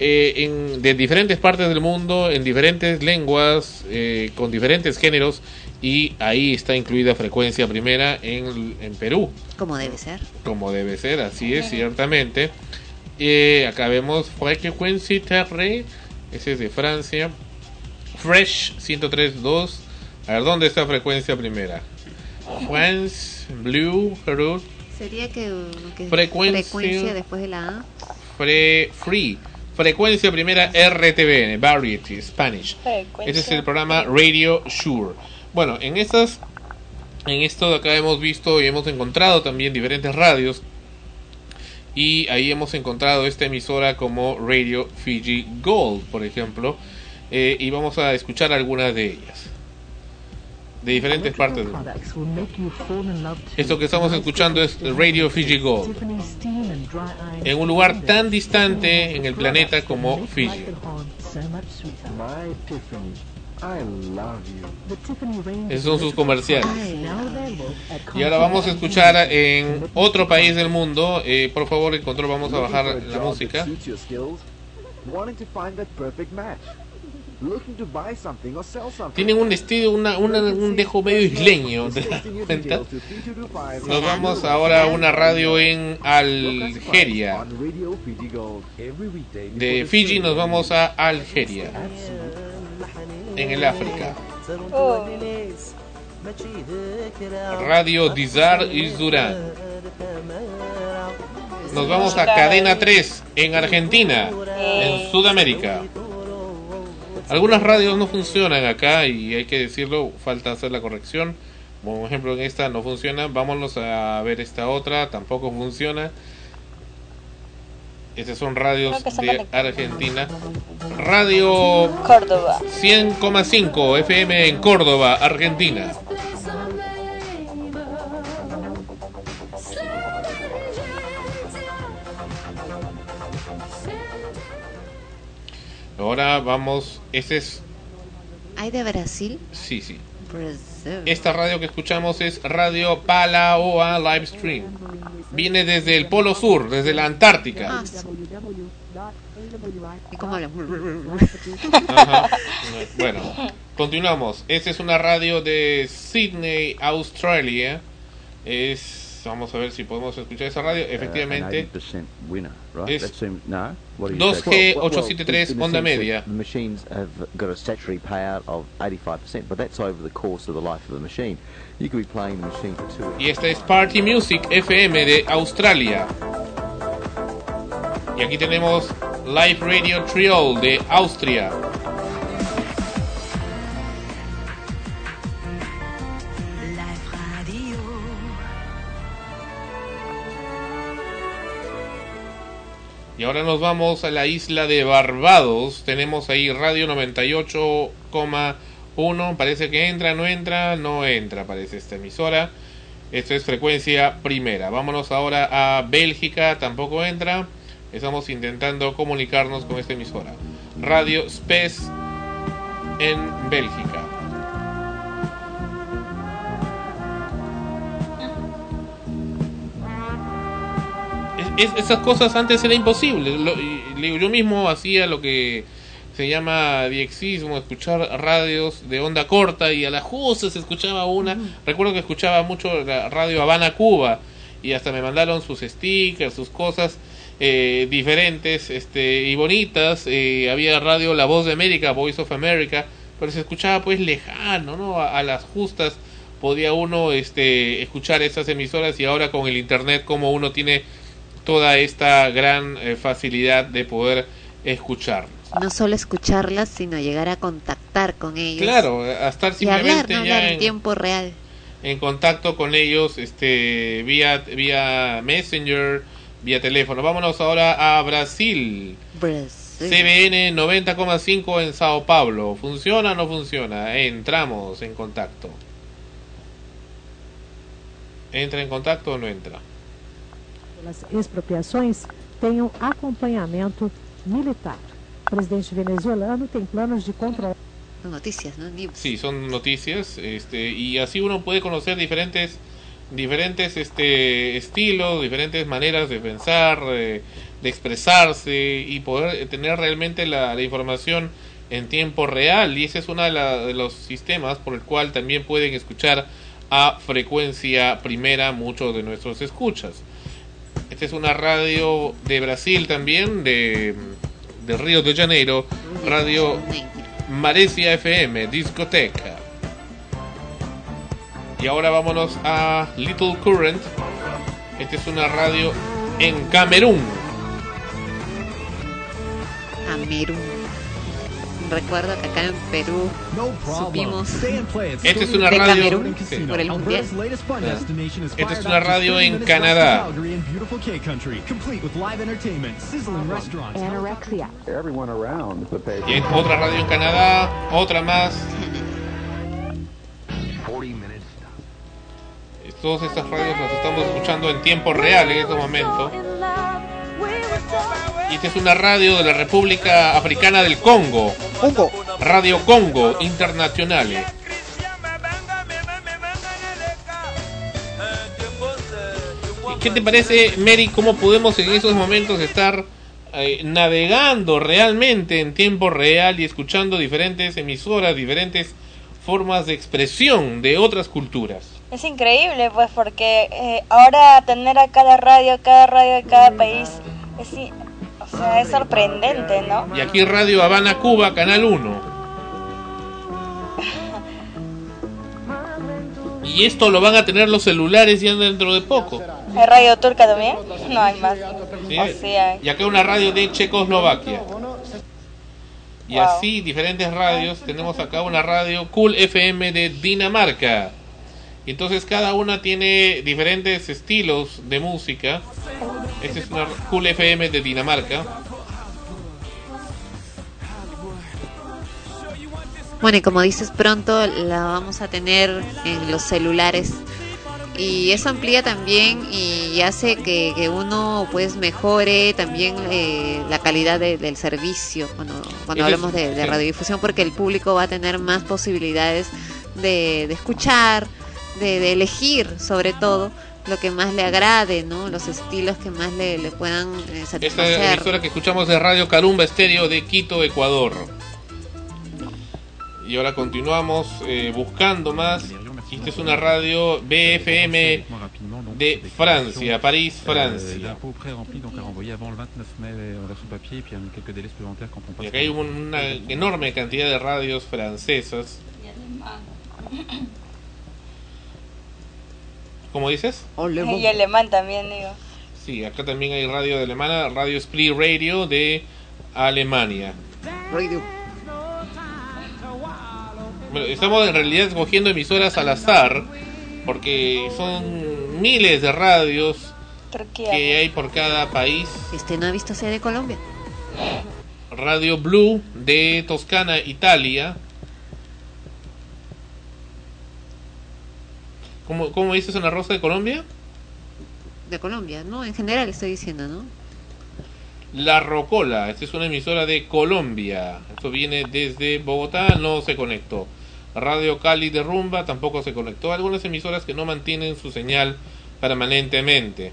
Eh, en, de diferentes partes del mundo, en diferentes lenguas, eh, con diferentes géneros y ahí está incluida frecuencia primera en, en Perú. Como debe ser. Como debe ser, así es, ciertamente. Eh, acá vemos Frequency Terre, ese es de Francia. Fresh 103.2. A ver, ¿dónde está frecuencia primera? France, Blue, Herut, Sería que, que Frecuencia- frecuencia después de la A. Fre- Free. Frecuencia primera RTVN, Variety, Spanish. Frecuencia. Ese es el programa Radio Sure. Bueno, en estas, en esto de acá hemos visto y hemos encontrado también diferentes radios. Y ahí hemos encontrado esta emisora como Radio Fiji Gold, por ejemplo. Eh, y vamos a escuchar algunas de ellas. De diferentes partes del mundo. Esto que estamos escuchando es Radio Fiji Gold. En un lugar tan distante en el planeta como Fiji. Esos son sus comerciales. Y ahora vamos a escuchar en otro país del mundo. Eh, por favor, en control, vamos a bajar la música. Tienen un estilo, una, una- un dejo medio isleño. ¿te das cuenta? Nos vamos ahora a una radio en Algeria. De Fiji nos vamos a Algeria. En el África. Oh. Radio Dizar y Durán. Nos vamos a Cadena 3 en Argentina, en Sudamérica. Algunas radios no funcionan acá y hay que decirlo, falta hacer la corrección. Por ejemplo, en esta no funciona. Vámonos a ver esta otra, tampoco funciona. Estas son radios de. Argentina. Radio Córdoba. 100,5 FM en Córdoba, Argentina. Ahora vamos, este es, ¿Hay de Brasil? sí, sí. Brasil. Esta radio que escuchamos es Radio Palaoa Livestream. Viene desde el Polo Sur, desde la Antártica. Ah, sí. ¿Y cómo? Ajá. Bueno, continuamos. Esta es una radio de Sydney, Australia. Es, vamos a ver si podemos escuchar esa radio. Efectivamente, an 80% winner, right? es That seem- no? What do you 2G say? 873 in the onda sense that media. The machines have got a statutory payout of 85%, but that's over the course of the life of the machine. You could be playing the machine for two y esta es Party Music FM de Australia. Y aquí tenemos Live Radio Triol de Austria. Ahora nos vamos a la isla de Barbados. Tenemos ahí Radio 98,1. Parece que entra, no entra, no entra, parece esta emisora. Esto es frecuencia primera. Vámonos ahora a Bélgica, tampoco entra. Estamos intentando comunicarnos con esta emisora. Radio Spes en Bélgica. Es- es- esas cosas antes era imposible. Lo- y- yo mismo hacía lo que se llama diexismo, escuchar radios de onda corta y a la justa se escuchaba una. Recuerdo que escuchaba mucho la radio Habana Cuba y hasta me mandaron sus stickers, sus cosas eh, diferentes este, y bonitas. Eh, había radio La Voz de América, Voice of America, pero se escuchaba pues lejano, ¿no? A, a las justas podía uno este, escuchar esas emisoras y ahora con el internet como uno tiene toda esta gran eh, facilidad de poder escuchar. No solo escucharlas, sino llegar a contactar con ellos. Claro, a estar Y hablar, simplemente ¿no? ya Hablar en en, tiempo real. en contacto con ellos este vía vía Messenger, vía teléfono. Vámonos ahora a Brasil. CBN 90,5 en Sao Paulo. ¿Funciona o no funciona? Entramos en contacto. ¿Entra en contacto o no entra? As expropriações tenham acompanhamento militar. O presidente venezuelano tem planos de controlar. Noticias, ¿no? News. Sí, son noticias, este, y así uno puede conocer diferentes, diferentes, este, estilos, diferentes maneras de pensar, de, de expresarse y poder tener realmente la, la información en tiempo real. Y ese es uno de, la- de los sistemas por el cual también pueden escuchar a frecuencia primera muchos de nuestros escuchas. Es una radio de Brasil también, de, de Río de Janeiro, radio Maresia FM, discoteca. Y ahora vámonos a Little Current. Esta es una radio en Camerún. Camerún. Recuerdo que acá en Perú supimos Esta es una de radio. Camerún sí. por el mundial. Esta es una radio en Canadá. The page. Y hay otra radio en Canadá, otra más. Todas estas radios las estamos escuchando en tiempo real en este momento. Y esta es una radio de la República Africana del Congo. Radio Congo Internacional. ¿Qué te parece, Mary, cómo podemos en esos momentos estar eh, navegando realmente en tiempo real y escuchando diferentes emisoras, diferentes formas de expresión de otras culturas? Es increíble, pues, porque eh, ahora tener a cada radio, cada radio de cada país, es, es sorprendente, ¿no? Y aquí Radio Habana, Cuba, Canal 1. Y esto lo van a tener los celulares ya dentro de poco. ¿Hay radio turca también? No hay más. ¿sí? O sí hay. Y acá una radio de Checoslovaquia. Y Wow. así diferentes radios. Tenemos acá una radio Cool FM de Dinamarca. Y Entonces cada una tiene diferentes estilos de música. Esta es una Cool FM de Dinamarca. Bueno, y como dices, pronto la vamos a tener en los celulares. Y eso amplía también y hace que, que uno pues mejore también eh, la calidad de- del servicio cuando, cuando es- hablamos de, radiodifusión porque el público va a tener más posibilidades de, de escuchar, de, de elegir sobre todo lo que más le agrade, ¿no? Los estilos que más le, le puedan eh, Esta satisfacer. emisora que escuchamos de Radio Carumba Estéreo de Quito, Ecuador. Y ahora continuamos eh, buscando más. Esta es una radio BFM de Francia, París, Francia. L'impôt pré-rempli donc à renvoyer avant le 29 mai en version papier et puis il y a quelques délais supplémentaires quand on passe. Y acá hay una enorme cantidad de radios francesas. ¿Cómo dices? Y alemán también, digo. Sí, acá también hay radio de alemana, Radio Spree Radio de Alemania. Radio. Bueno, estamos en realidad escogiendo emisoras al azar porque son miles de radios Turquía. que hay por cada país. Este no ha visto sea de Colombia. Radio Blue de Toscana, Italia. ¿Cómo, cómo dices Ana Rosa de Colombia? De Colombia, ¿no? En general estoy diciendo, ¿no? La Rocola, esta es una emisora de Colombia. Esto viene desde Bogotá, no se conectó. Radio Cali de Rumba tampoco se conectó. Algunas emisoras que no mantienen su señal permanentemente.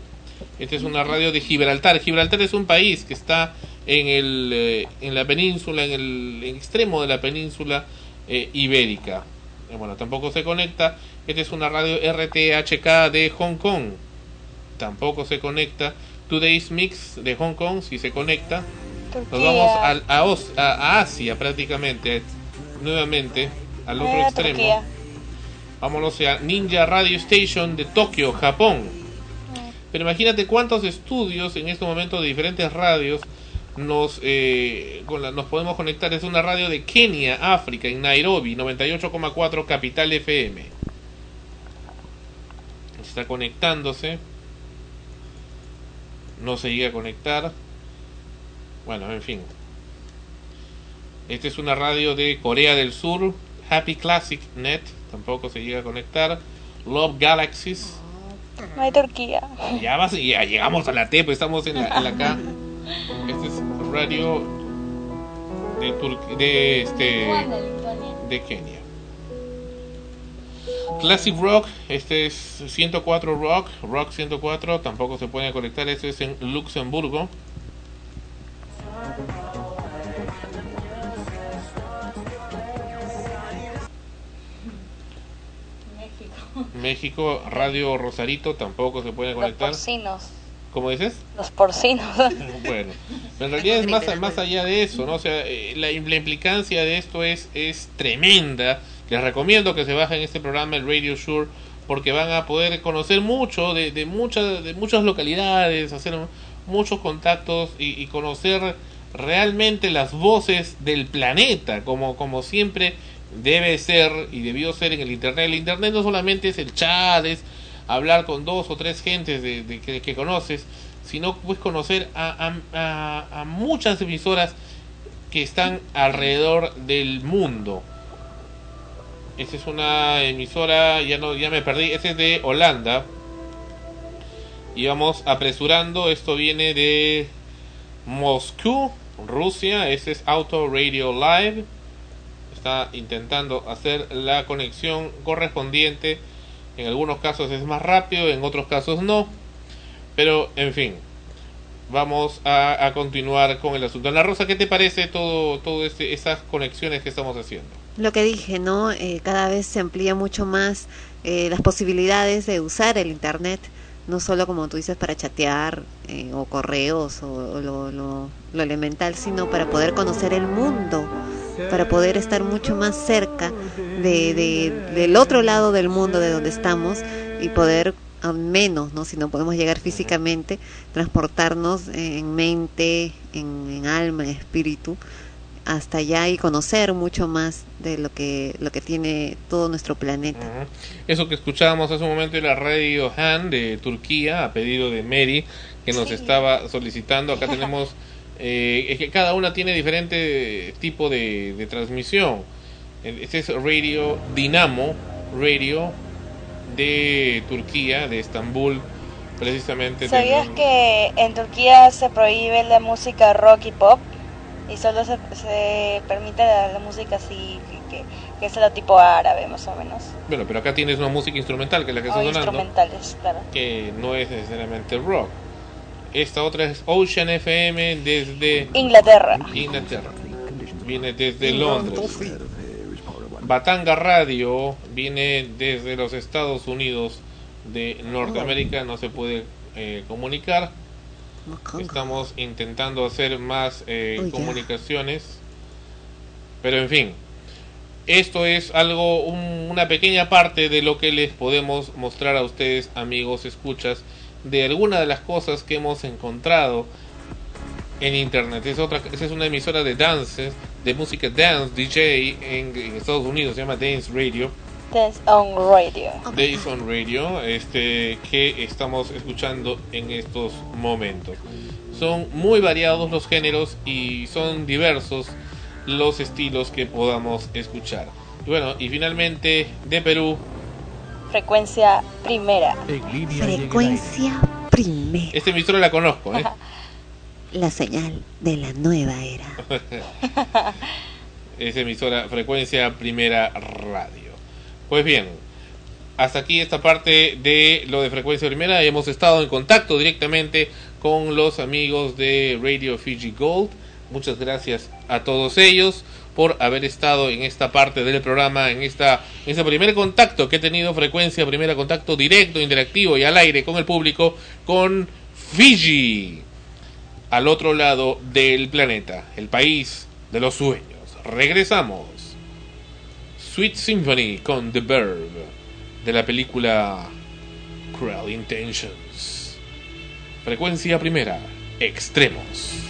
Esta es una radio de Gibraltar. Gibraltar es un país que está en, el, eh, en la península, en el extremo de la península eh, ibérica. Eh, bueno, tampoco se conecta. Esta es una radio RTHK de Hong Kong. Tampoco se conecta. Today's Mix de Hong Kong sí se conecta. Nos vamos a, Os- a- a Asia prácticamente. Nuevamente al otro Mira, extremo. Turquía. Vámonos a Ninja Radio Station de Tokio, Japón. Pero imagínate cuántos estudios en este momento de diferentes radios nos, eh, con la- nos podemos conectar. Es una radio de Kenia, África, en Nairobi, 98,4 Capital FM. Está conectándose. no se llega a conectar. Bueno, en fin. Esta es una radio de Corea del Sur, Happy Classic Net, tampoco se llega a conectar. Love Galaxies, No hay Turquía. ya, vas- ya llegamos a la T, pues estamos en la, en la K. Este es radio de, de, este, de Kenia. Classic Rock, este es 104 Rock, Rock 104, tampoco se puede conectar, este es en Luxemburgo. México, Radio Rosarito, tampoco se puede Los conectar. porcinos. ¿Cómo dices? Los porcinos. Bueno, en realidad es más, más allá de eso, ¿no? O sea, eh, la, la implicancia de esto es, es tremenda. Les recomiendo que se bajen este programa, el Radio Sure, porque van a poder conocer mucho de, de, muchas, de muchas localidades, hacer muchos contactos y, y conocer realmente las voces del planeta, como, como siempre debe ser y debió ser en el Internet. El Internet no solamente es el chat, es hablar con dos o tres gentes de, que, conoces, sino pues conocer a, a muchas emisoras que están alrededor del mundo. Esta es una emisora, ya no, ya me perdí, este es de Holanda. Y vamos apresurando, esto viene de Moscú, Rusia, este es Auto Radio Live. Está intentando hacer la conexión correspondiente. En algunos casos es más rápido, en otros casos no. Pero, en fin, vamos a, continuar con el asunto. Ana Rosa, ¿qué te parece todo, todo este, esas conexiones que estamos haciendo? Lo que dije, ¿no? Eh, cada vez se amplía mucho más eh, las posibilidades de usar el Internet, no solo como tú dices para chatear eh, o correos o, lo, lo elemental, sino para poder conocer el mundo, para poder estar mucho más cerca de, de- del otro lado del mundo de donde estamos y poder al menos, ¿no? Si no podemos llegar físicamente, transportarnos en mente, en, en alma, en espíritu, hasta allá y conocer mucho más de lo que lo que tiene todo nuestro planeta. Eso que escuchábamos hace un momento era Radio Han de Turquía, a pedido de Mary, que nos estaba solicitando. Acá tenemos, eh, es que cada una tiene diferente tipo de, de transmisión. Este es Radio Dinamo, Radio de Turquía, de Estambul, precisamente. ¿Sabías que en Turquía se prohíbe la música rock y pop? Y solo se, se permite la, la música así, que, que, es lo tipo árabe más o menos. Bueno, pero acá tienes una música instrumental, que es la que O está sonando. instrumentales, claro. que no es necesariamente rock. Esta otra es Ocean FM desde Inglaterra. Inglaterra. Viene desde Londres. Batanga Radio viene desde los Estados Unidos de Norteamérica, no se puede eh, comunicar. Estamos intentando hacer más eh, Oh, comunicaciones. Pero en fin, esto es algo, un- una pequeña parte de lo que les podemos mostrar a ustedes, amigos, escuchas, de alguna de las cosas que hemos encontrado en internet. Es otra, esa es una emisora de dances, de música dance, DJ en, en Estados Unidos, se llama Dance Radio. Dance on Radio. Days on Radio, este, que estamos escuchando en estos momentos. Son muy variados los géneros y son diversos los estilos que podamos escuchar. Y bueno, y finalmente de Perú, Frecuencia primera. Frecuencia primera, esta emisora la conozco, ¿eh? la señal de la nueva era. es emisora frecuencia primera radio. Pues bien, hasta aquí esta parte de lo de frecuencia primera. Hemos estado en contacto directamente con los amigos de Radio Fiji Gold. Muchas gracias a todos ellos por haber estado en esta parte del programa, en esta este primer contacto que he tenido frecuencia primera contacto directo, interactivo y al aire con el público con Fiji al otro lado del planeta, el país de los sueños. Regresamos. Sweet Symphony con The Verb de la película Cruel Intentions. Frecuencia primera, extremos.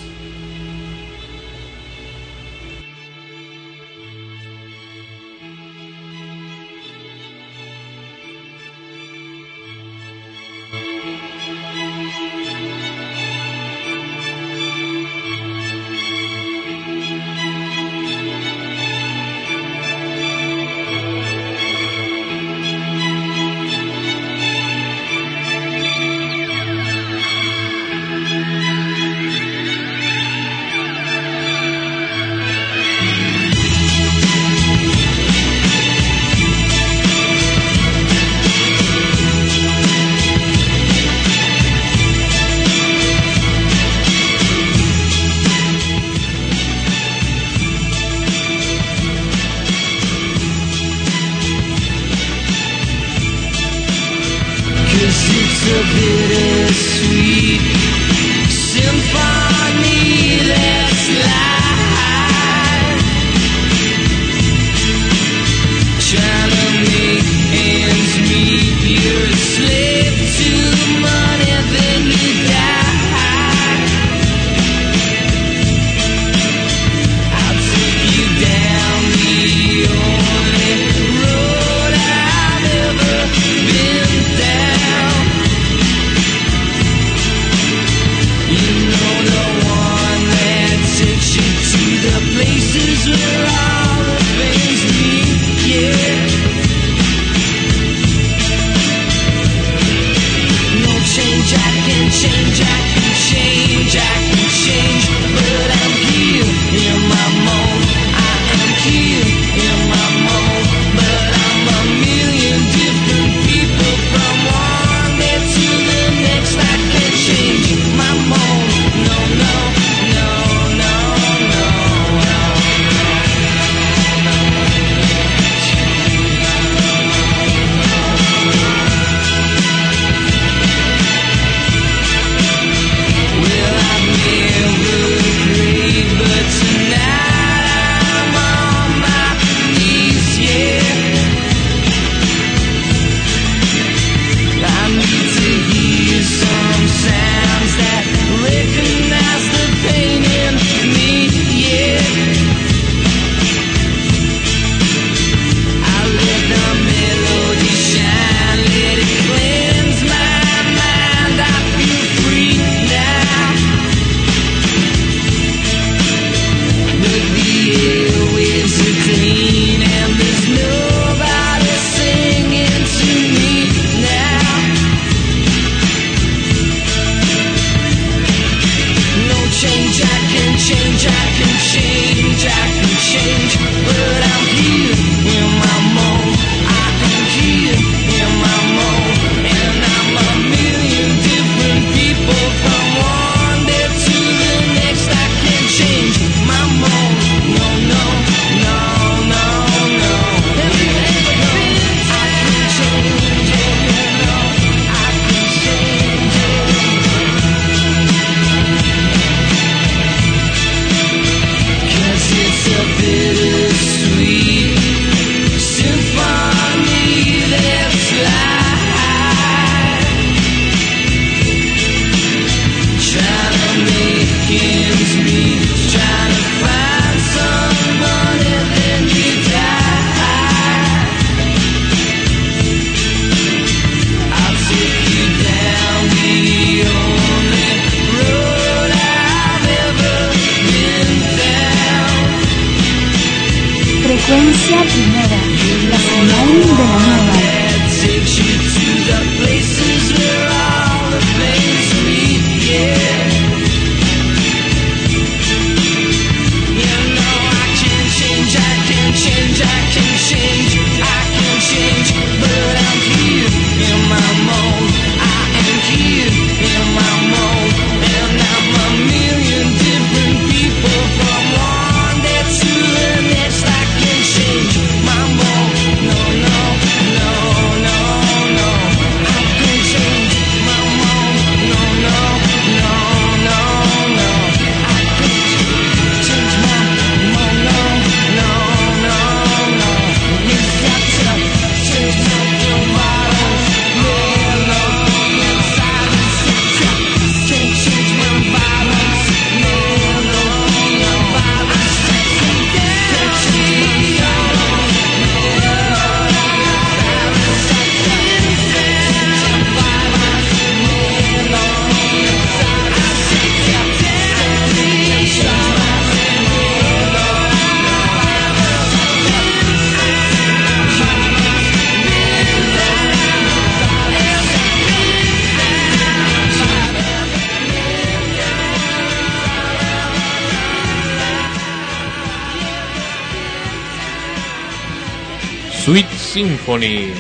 Symphony.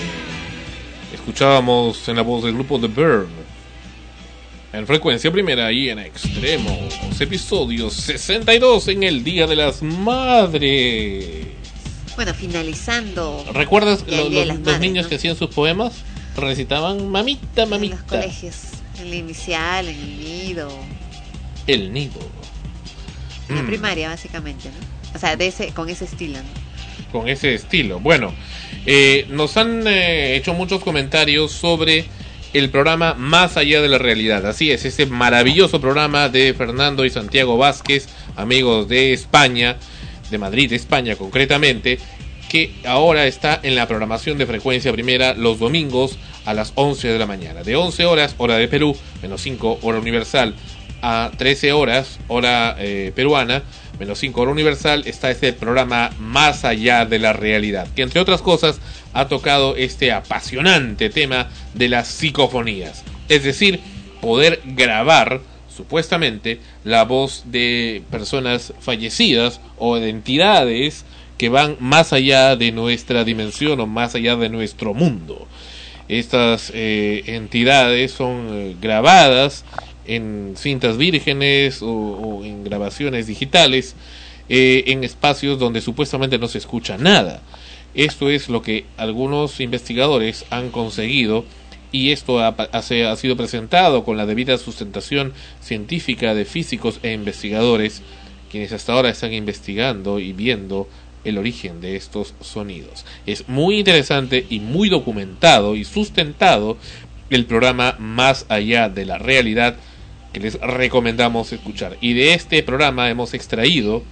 Escuchábamos en la voz del grupo The Burn. En frecuencia primera y en extremos. Episodio 62 en el Día de las Madres. Bueno, finalizando. ¿Recuerdas lo- los, las los Madres, niños ¿no? que hacían sus poemas? Recitaban mamita, En mamita. los colegios. En la inicial, en el nido. El nido. En la Mm. primaria, básicamente, ¿no? O sea, de ese, con ese estilo, ¿no? con ese estilo. Bueno, eh, nos han eh, hecho muchos comentarios sobre el programa Más allá de la realidad. Así es, ese maravilloso programa de Fernando y Santiago Vázquez, amigos de España, de Madrid, España concretamente, que ahora está en la programación de frecuencia primera los domingos a las 11 de la mañana. De 11 horas, hora de Perú, menos 5, hora universal, a 13 horas, hora eh, peruana, menos 5 hora universal, está este programa Más allá de la realidad, que entre otras cosas ha tocado este apasionante tema de las psicofonías. Es decir, poder grabar supuestamente la voz de personas fallecidas o de entidades que van más allá de nuestra dimensión o más allá de nuestro mundo. Estas eh, entidades son eh, grabadas en cintas vírgenes o, en grabaciones digitales eh, en espacios donde supuestamente no se escucha nada. Esto es lo que algunos investigadores han conseguido y esto ha, ha- ha sido presentado con la debida sustentación científica de físicos e investigadores quienes hasta ahora están investigando y viendo el origen de estos sonidos. Es muy interesante y muy documentado y sustentado el programa Más allá de la realidad que les recomendamos escuchar. Y de este programa hemos extraído,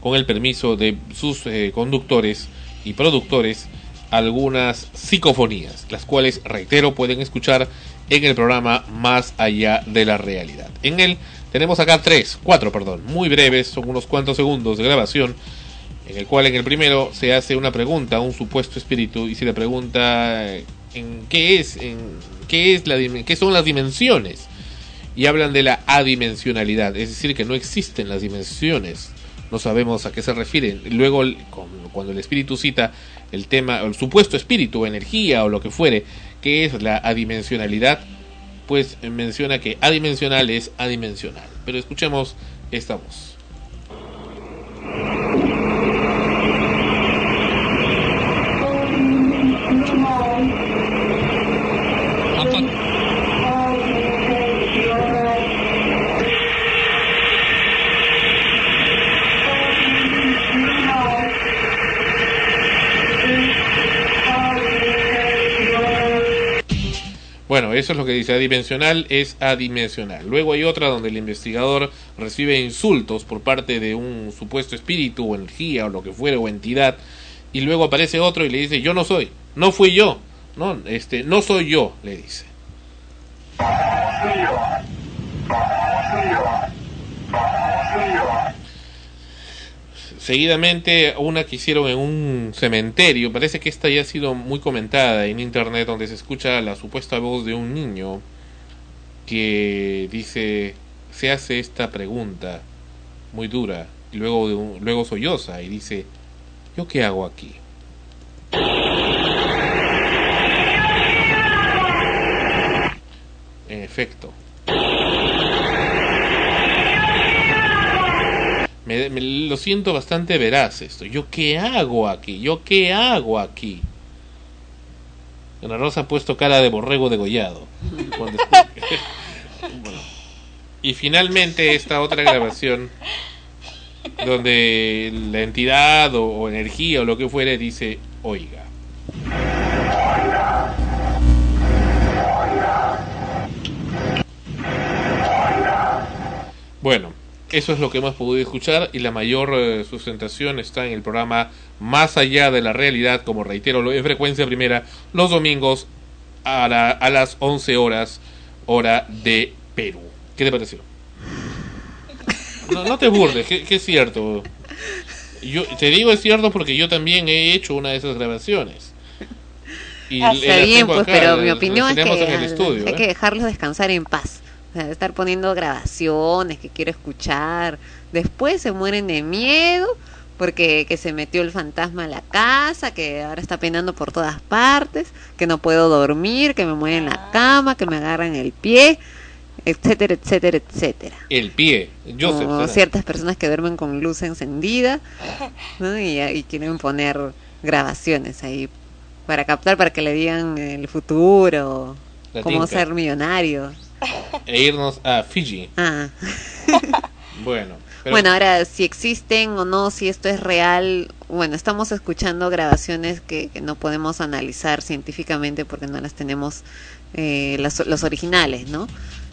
con el permiso de sus eh, conductores y productores, algunas psicofonías, las cuales, reitero, pueden escuchar en el programa Más allá de la realidad. En él tenemos acá tres, cuatro, perdón, muy breves, son unos cuantos segundos de grabación, en el cual en el primero se hace una pregunta a un supuesto espíritu y se le pregunta eh, en qué es, en qué es qué son las dimensiones y hablan de la adimensionalidad, es decir, que no existen las dimensiones. No sabemos a qué se refieren. Luego, cuando el espíritu cita el tema, el supuesto espíritu, energía o lo que fuere, que es la adimensionalidad, pues eh, menciona que adimensional es adimensional. Pero escuchemos esta voz. Bueno, eso es lo que dice adimensional, es adimensional. Luego hay otra donde el investigador recibe insultos por parte de un supuesto espíritu o energía o lo que fuera o entidad y luego aparece otro y le dice, "Yo no soy, no fui yo." No, este, no soy yo, le dice. Seguidamente una que hicieron en un cementerio. Parece que esta ya ha sido muy comentada en internet, donde se escucha la supuesta voz de un niño que dice, se hace esta pregunta muy dura y luego, de un- luego solloza y dice, ¿yo qué hago aquí? En efecto. Me, me- lo siento bastante veraz esto. ¿Yo qué hago aquí? ¿Yo qué hago aquí? Ana Rosa ha puesto cara de borrego degollado. Bueno. Y finalmente esta otra grabación donde la entidad o, o energía o lo que fuere dice, oiga. Bueno, eso es lo que hemos podido escuchar y la mayor eh, sustentación está en el programa Más allá de la realidad, como reitero, en frecuencia primera, los domingos a, la- a las 11 horas, hora de Perú. ¿Qué te pareció? No, no te burles, que, que es cierto. Yo te digo es cierto porque yo también he hecho una de esas grabaciones. Y Está bien, pues, acá, pero mi opinión es que hay ¿eh? que dejarlos descansar en paz. O sea, estar poniendo grabaciones que quiero escuchar. Después se mueren de miedo porque que se metió el fantasma a la casa, que ahora está penando por todas partes, que no puedo dormir, que me mueven la cama, que me agarran el pie, etcétera, etcétera, etcétera. El pie. Como ¿verdad? ciertas personas que duermen con luz encendida ¿no? y, y quieren poner grabaciones ahí para captar, para que le digan el futuro, La cómo tinta. ser millonario. E irnos a Fiji. Ah. Bueno. pero- Bueno, ahora si existen o no, si esto es real, bueno, estamos escuchando grabaciones que, que no podemos analizar científicamente porque no las tenemos eh, las- los originales, ¿no?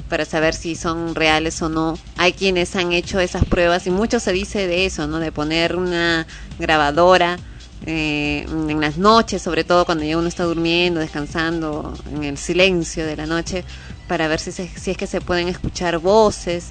Para saber si son reales o no. Hay quienes han hecho esas pruebas y mucho se dice de eso, ¿no? De poner una grabadora eh, en las noches, sobre todo cuando ya uno está durmiendo, descansando, en el silencio de la noche, para ver si, se- si es que se pueden escuchar voces.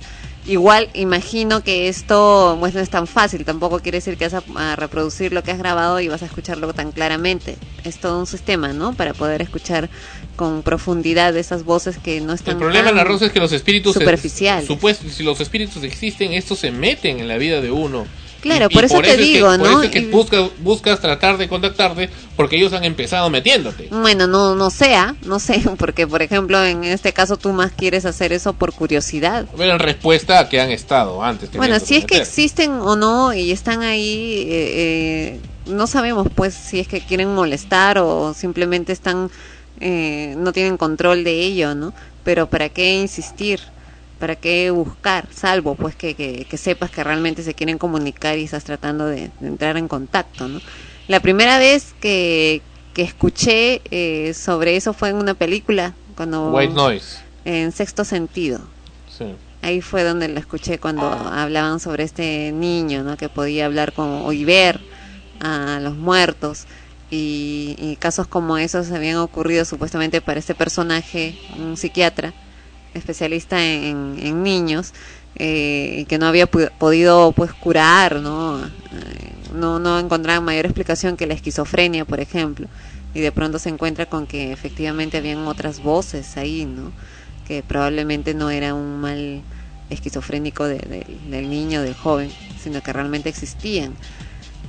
Igual imagino que esto pues, no es tan fácil, tampoco quiere decir que vas a, a reproducir lo que has grabado y vas a escucharlo tan claramente. Es todo un sistema, ¿no? Para poder escuchar con profundidad esas voces que no están El problema en la rosa es que los espíritus superficiales. supuesto, si los espíritus existen, estos se meten en la vida de uno. Claro, Y- por y eso te es que- digo, Por ¿no? eso es que Y- buscas, buscas tratar de contactarte porque ellos han empezado metiéndote. Bueno, no, no sea, no sé, porque por ejemplo en este caso tú más quieres hacer eso por curiosidad. Bueno, en respuesta a que han estado antes. Bueno, si es que existen o no y están ahí, eh, eh, no sabemos pues si es que quieren molestar o simplemente están, eh, no tienen control de ello, ¿no? Pero ¿para qué insistir? ¿Para qué buscar? Salvo pues que, que, que sepas que realmente se quieren comunicar y estás tratando de, de entrar en contacto, ¿no? La primera vez que, que escuché eh, sobre eso fue en una película, cuando... White Noise. En sexto sentido. Sí. Ahí fue donde lo escuché cuando hablaban sobre este niño, ¿no? Que podía hablar con, y ver a los muertos. Y, y casos como esos habían ocurrido supuestamente para este personaje, un psiquiatra, especialista en, niños, eh, y que no había podido pues curar, ¿no? Eh, no, no encontraban mayor explicación que la esquizofrenia, por ejemplo. Y de pronto se encuentra con que efectivamente habían otras voces ahí, ¿no? que probablemente no era un mal esquizofrénico de- del- del niño, del joven, sino que realmente existían.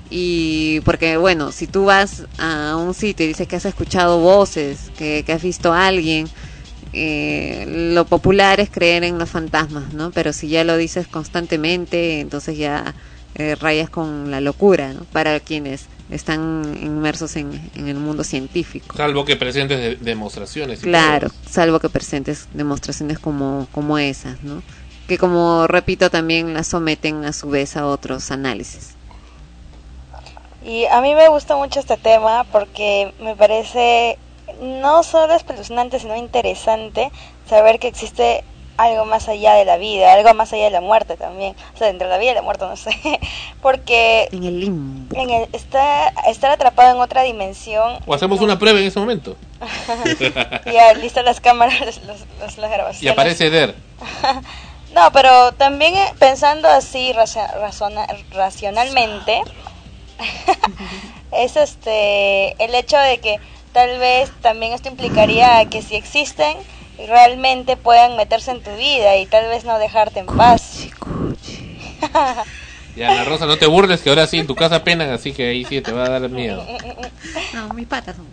Y porque, bueno, si tú vas a un sitio y dices que has escuchado voces, que, que has visto a alguien, eh, lo popular es creer en los fantasmas, ¿no? Pero si ya lo dices constantemente, entonces ya eh, rayas con la locura, ¿no? Para quienes están inmersos en, en el mundo científico. Salvo que presentes de- demostraciones. y Claro, salvo que presentes demostraciones como, como esas, ¿no? Que como repito también las someten a su vez a otros análisis. Y a mí me gusta mucho este tema porque me parece no solo espeluznante, sino interesante saber que existe algo más allá de la vida, algo más allá de la muerte también. O sea, entre la vida y la muerte, no sé. Porque En el limbo. en el, está, estar atrapado en otra dimensión. O hacemos una prueba en ese momento. ya listas las cámaras, los- los- las grabaciones. Y aparece Eder. No, pero también eh, pensando así razona- racionalmente, es este el hecho de que tal vez también esto implicaría que si existen realmente puedan meterse en tu vida y tal vez no dejarte en paz. Ya, Ana Rosa, no te burles que ahora sí en tu casa penan, así que ahí sí te va a dar miedo. No, mis patas son.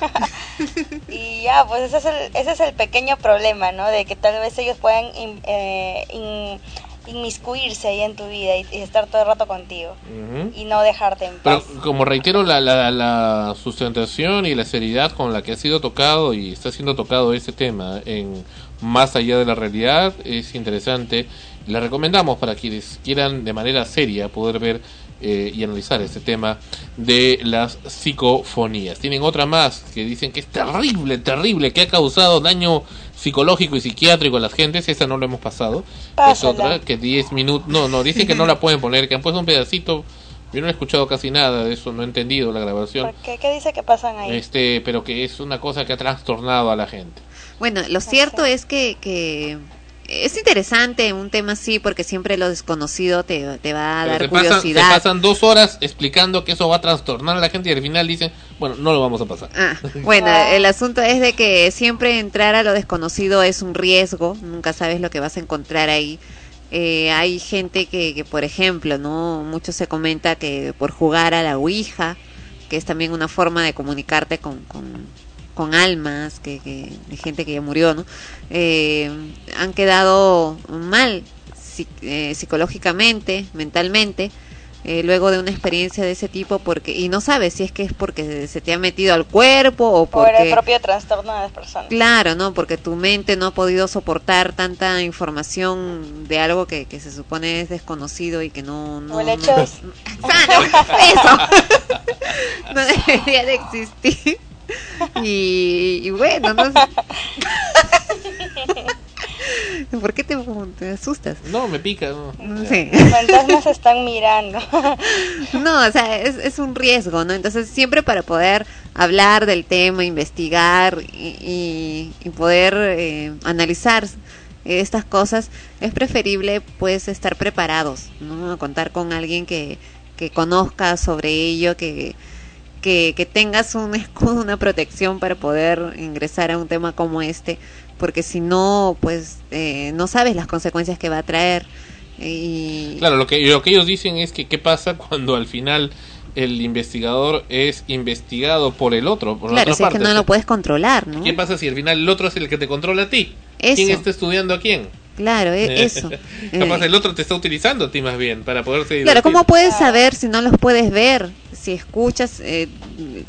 Y ya, pues ese es el, ese es el pequeño problema, ¿no? De que tal vez ellos puedan in- eh, in- inmiscuirse ahí en tu vida y, y estar todo el rato contigo Ujú. y no dejarte en Pero paz. como reitero, la, la, la sustentación y la seriedad con la que ha sido tocado y está siendo tocado este tema en Más allá de la realidad es interesante. Le recomendamos para quienes quieran de manera seria poder ver eh, y analizar este tema de las psicofonías. Tienen otra más que dicen que es terrible, terrible, que ha causado daño psicológico y psiquiátrico a las gentes. Esta no lo hemos pasado. Es otra que 10 minutos. No, no, dicen que no la pueden poner, que han puesto un pedacito. Yo no he escuchado casi nada de eso, no he entendido la grabación. ¿Qué, qué dice que pasan ahí? Este, pero que es una cosa que ha trastornado a la gente. Bueno, lo cierto es que, que es interesante un tema así porque siempre lo desconocido te, te va a Pero dar se, pasan, se curiosidad. pasan dos horas explicando que eso va a trastornar a la gente y al final dicen, bueno, no lo vamos a pasar. Ah, bueno, el asunto es de que siempre entrar a lo desconocido es un riesgo, nunca sabes lo que vas a encontrar ahí. Eh, hay gente que, que, por ejemplo, no mucho se comenta que por jugar a la Ouija, que es también una forma de comunicarte con, con, con almas, que, que, de gente que ya murió, ¿no? Eh, han quedado mal eh, psicológicamente, mentalmente, eh, luego de una experiencia de ese tipo, porque y no sabes si es que es porque se te ha metido al cuerpo o Por el porque propio trastorno de las personas. Claro, ¿no? Porque tu mente no ha podido soportar tanta información de algo que, que se supone es desconocido y que no... no O el no- hecho es- Eso. no debería de existir. Y, y bueno, no sé. ¿Por qué te, te asustas? No, me pica. No. Sí. Los fantasmas están mirando. No, o sea, es, es un riesgo, ¿no? Entonces, siempre para poder hablar del tema, investigar y, y- y poder eh, analizar estas cosas, es preferible, pues, estar preparados, ¿no? Contar con alguien que, que conozca sobre ello, que, que, que tengas un escudo, una protección para poder ingresar a un tema como este, porque si no, pues, eh, no sabes las consecuencias que va a traer. Y, Claro, lo que, lo que ellos dicen es que qué pasa cuando al final el investigador es investigado por el otro, por la Claro, otra si es parte. que no lo puedes controlar, ¿no? ¿Qué pasa si al final el otro es el que te controla a ti? Eso. ¿Quién está estudiando a quién? Claro, e- eso. Capaz el otro te está utilizando a ti más bien para poderse Claro, divertir. ¿cómo puedes saber si no los puedes ver? Si escuchas, eh,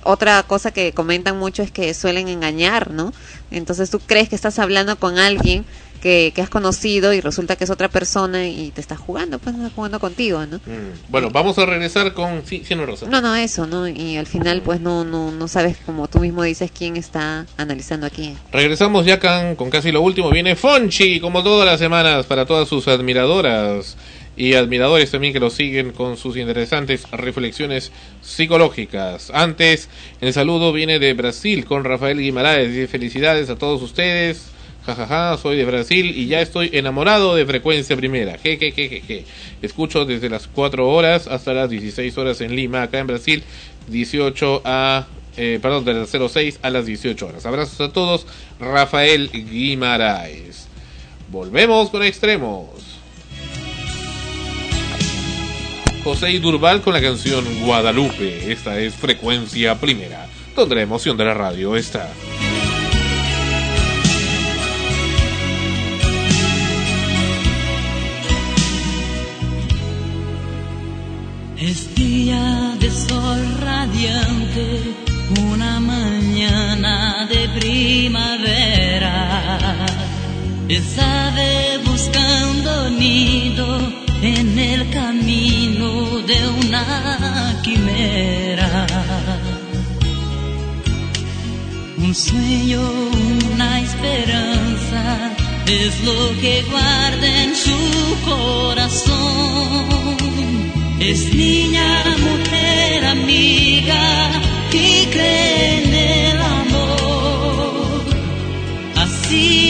otra cosa que comentan mucho es que suelen engañar, ¿no? Entonces tú crees que estás hablando con alguien que, que has conocido y resulta que es otra persona y te está jugando, pues está jugando contigo, ¿no? Mm, Bueno, vamos a regresar con sí, Cieno Rosa. No, no, eso, ¿no? Y al final pues no, no, no sabes, como tú mismo dices, quién está analizando a quién. Regresamos ya con, con casi lo último. Viene Fonchi, como todas las semanas, para todas sus admiradoras y admiradores también que lo siguen con sus interesantes reflexiones psicológicas. Antes, el saludo viene de Brasil con Rafael Guimaraes. Felicidades a todos ustedes. Jajaja, soy de Brasil y ya estoy enamorado de frecuencia primera. Je, je, je, je. Escucho desde las 4 horas hasta las 16 horas en Lima, acá en Brasil, 18 a eh, perdón, de las 06 a las 18 horas. Abrazos a todos, Rafael Guimaraes. Volvemos con extremos. José Durval con la canción Guadalupe. Esta es frecuencia primera, donde la emoción de la radio está. Es día de sol radiante, una mañana de primavera. Es ave buscando nido en el camino de una quimera. Un sueño, una esperanza es lo que guarda en su corazón. Es niña, mujer, amiga y cree en el amor. Así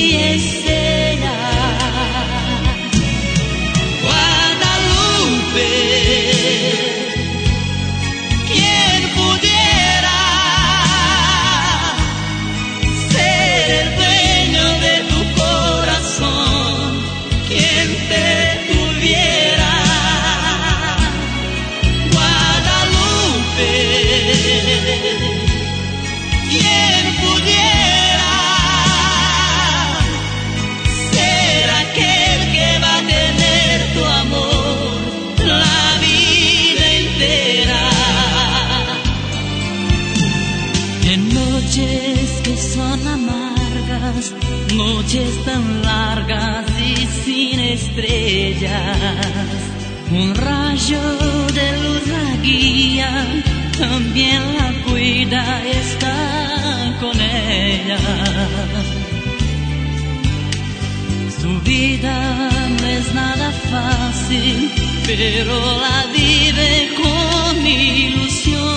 no es nada fácil, pero la vive con ilusión.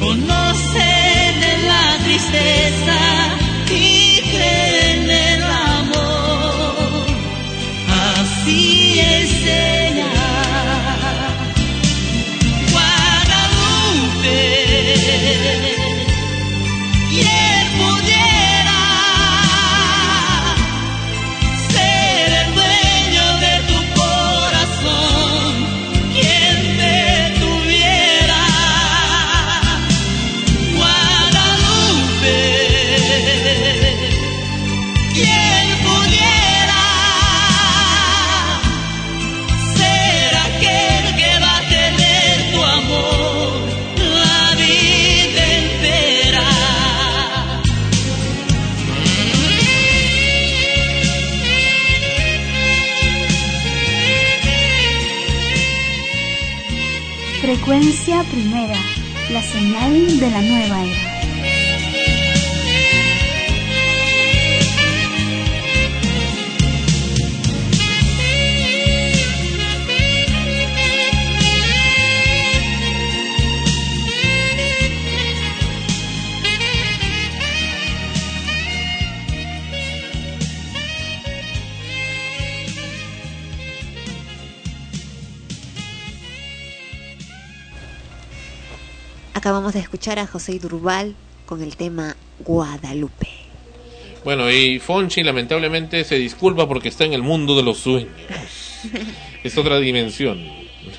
Conoce de la tristeza y cree en el amor. Así es. De la nueva era. Acabamos de escuchar a José Durbal con el tema Guadalupe. Bueno, y Fonchi lamentablemente se disculpa porque está en el mundo de los sueños. Es otra dimensión.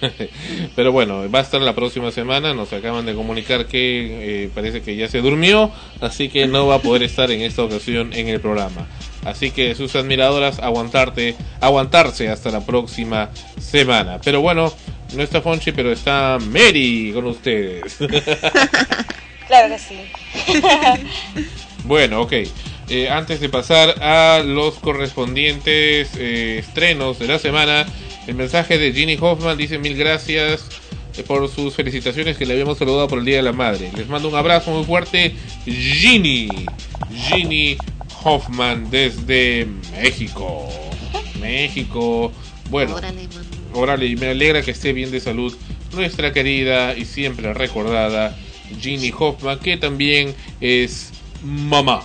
Pero bueno, va a estar la próxima semana. Nos acaban de comunicar que eh, parece que ya se durmió, así que no va a poder estar en esta ocasión en el programa. Así que sus admiradoras, aguantarte, aguantarse hasta la próxima semana. Pero bueno, no está Fonchi, pero está Mary con ustedes. Claro que sí. Bueno, ok. Eh, antes de pasar a los correspondientes eh, estrenos de la semana, el mensaje de Ginny Hoffman dice mil gracias eh, por sus felicitaciones que le habíamos saludado por el Día de la Madre. Les mando un abrazo muy fuerte, Ginny. Ginny Hoffman desde México. México. Bueno, órale, y me alegra que esté bien de salud nuestra querida y siempre recordada Ginny Hoffman, que también es mamá.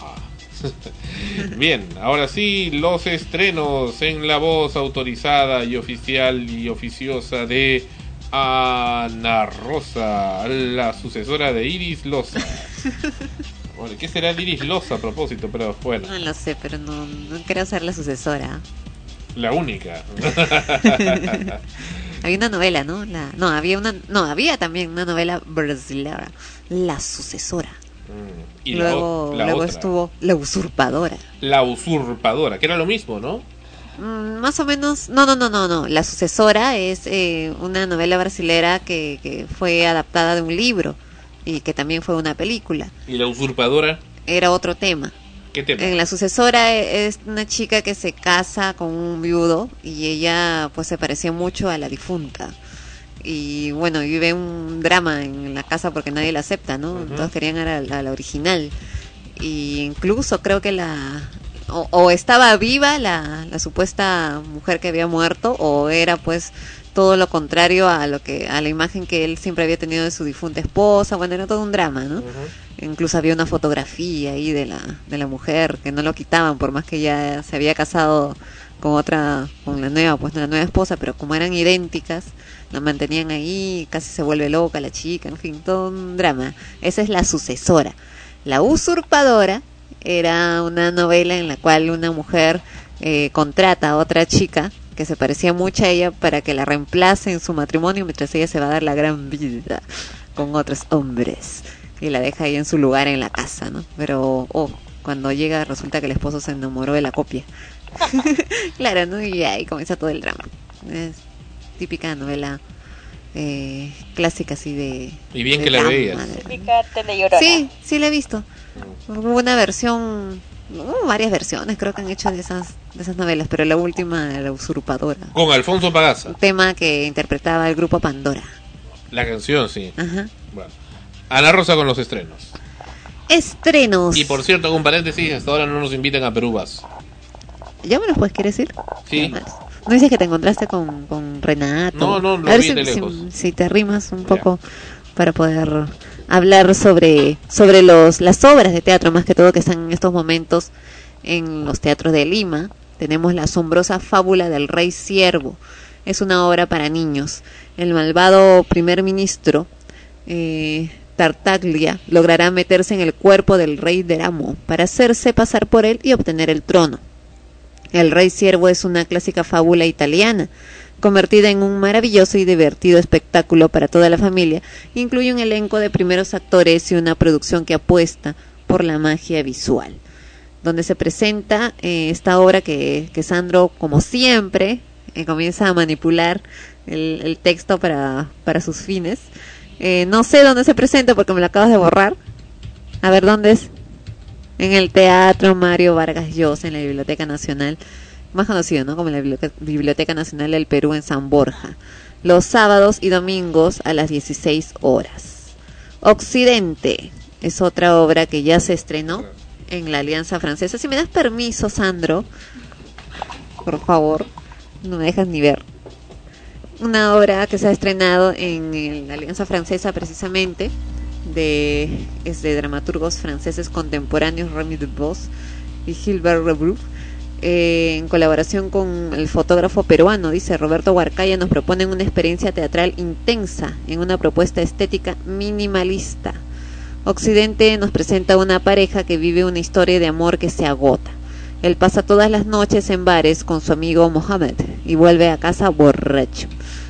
Bien, ahora sí, los estrenos en la voz autorizada y oficial y oficiosa de Ana Rosa, la sucesora de Iris Loza. Bueno, ¿qué será de Iris Loza a propósito? Pero bueno, No lo sé, pero no, no creo ser la sucesora. La única. Había una novela, ¿no? La, no, había una, no, había también una novela brasileña, La sucesora. Y la luego la luego otra. estuvo La usurpadora. La usurpadora, que era lo mismo, ¿no? Mm, más o menos, no, no, no, no, no. La sucesora es eh, una novela brasilera que, que fue adaptada de un libro y que también fue una película. Y la usurpadora, Era otro tema. ¿Qué tema? En la sucesora e- es una chica que se casa con un viudo y ella pues se parecía mucho a la difunta. Y bueno, vive un drama en la casa porque nadie la acepta, ¿no? Ujú. Todos querían a la, a la original. Y incluso creo que la... O, o estaba viva la, la supuesta mujer que había muerto o era pues todo lo contrario a lo que a la imagen que él siempre había tenido de su difunta esposa. Bueno era todo un drama no incluso había una fotografía ahí de la de la mujer que no lo quitaban por más que ya se había casado con otra con la nueva pues la nueva esposa pero como eran idénticas la mantenían ahí casi se vuelve loca la chica en fin todo un drama. Esa es la sucesora. La usurpadora era una novela en la cual una mujer eh, contrata a otra chica que se parecía mucho a ella para que la reemplace en su matrimonio mientras ella se va a dar la gran vida. con otros hombres y la deja ahí en su lugar en la casa, ¿no? Pero, oh, cuando llega resulta que el esposo se enamoró de la copia. claro, ¿no? Y ahí comienza todo el drama. Es típica novela eh, clásica así de... Y bien de que la veías. Típica. Sí, sí la he visto. Hubo una versión, hubo varias versiones creo que han hecho de esas de esas novelas, pero la última, La usurpadora. Con Alfonso Pagaza. Un tema que interpretaba el grupo Pandora. La canción, sí. Ajá. Bueno. Ana Rosa con los estrenos. Estrenos. Y por cierto, con paréntesis, hasta ahora no nos invitan a Perú Vas. ¿Ya me los puedes querer decir? Sí. ¿No dices que te encontraste con, con Renato? No, no, lo A ver vi si, de si- lejos. si te rimas un poco para poder hablar sobre, sobre los, las obras de teatro, más que todo que están en estos momentos en los teatros de Lima. Tenemos la asombrosa fábula del rey siervo. Es una obra para niños. El malvado primer ministro eh, Tartaglia logrará meterse en el cuerpo del rey Deramo para hacerse pasar por él y obtener el trono. El Rey Siervo es una clásica fábula italiana, convertida en un maravilloso y divertido espectáculo para toda la familia. Incluye un elenco de primeros actores y una producción que apuesta por la magia visual, donde se presenta eh, esta obra que, que Sandro, como siempre, eh, comienza a manipular el, el texto para, para sus fines. Eh, no sé dónde se presenta porque me lo acabas de borrar. A ver, ¿dónde es? En el Teatro Mario Vargas Llosa, en la Biblioteca Nacional, más conocido, ¿no? Como la Biblioteca, Nacional del Perú en San Borja. Los sábados y domingos a las 16 horas. Occidente es otra obra que ya se estrenó en la Alianza Francesa. Si me das permiso, Sandro, por favor, no me dejas ni ver. Una obra que se ha estrenado en, la Alianza Francesa precisamente, de, es de dramaturgos franceses contemporáneos Remy Dubos y Gilbert Rebrouf, en colaboración con el fotógrafo peruano, dice Roberto Huarcaya, nos proponen una experiencia teatral intensa en una propuesta estética minimalista. Occidente nos presenta una pareja que vive una historia de amor que se agota. Él pasa todas las noches en bares con su amigo Mohamed y vuelve a casa borracho.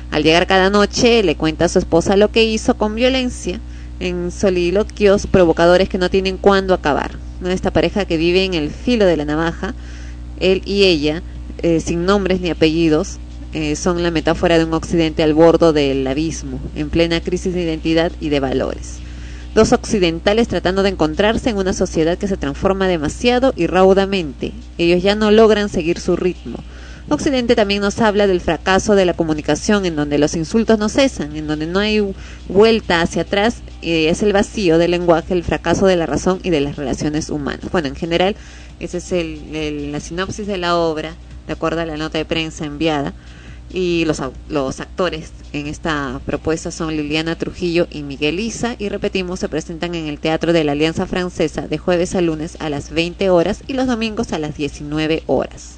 Al llegar cada noche le cuenta a su esposa lo que hizo con violencia en soliloquios provocadores que no tienen cuándo acabar. Esta pareja que vive en el filo de la navaja, él y ella, eh, sin nombres ni apellidos, eh, son la metáfora de un occidente al borde del abismo, en plena crisis de identidad y de valores. Dos occidentales tratando de encontrarse en una sociedad que se transforma demasiado y raudamente. Ellos ya no logran seguir su ritmo. Occidente también nos habla del fracaso de la comunicación, en donde los insultos no cesan, en donde no hay vuelta hacia atrás, eh, es el vacío del lenguaje, el fracaso de la razón y de las relaciones humanas. Bueno, en general, esa es la sinopsis de la obra, de acuerdo a la nota de prensa enviada. Y los, los actores en esta propuesta son Liliana Trujillo y Miguel Isa. Y repetimos, se presentan en el Teatro de la Alianza Francesa de jueves a lunes a las 20 horas y los domingos a las 19 horas.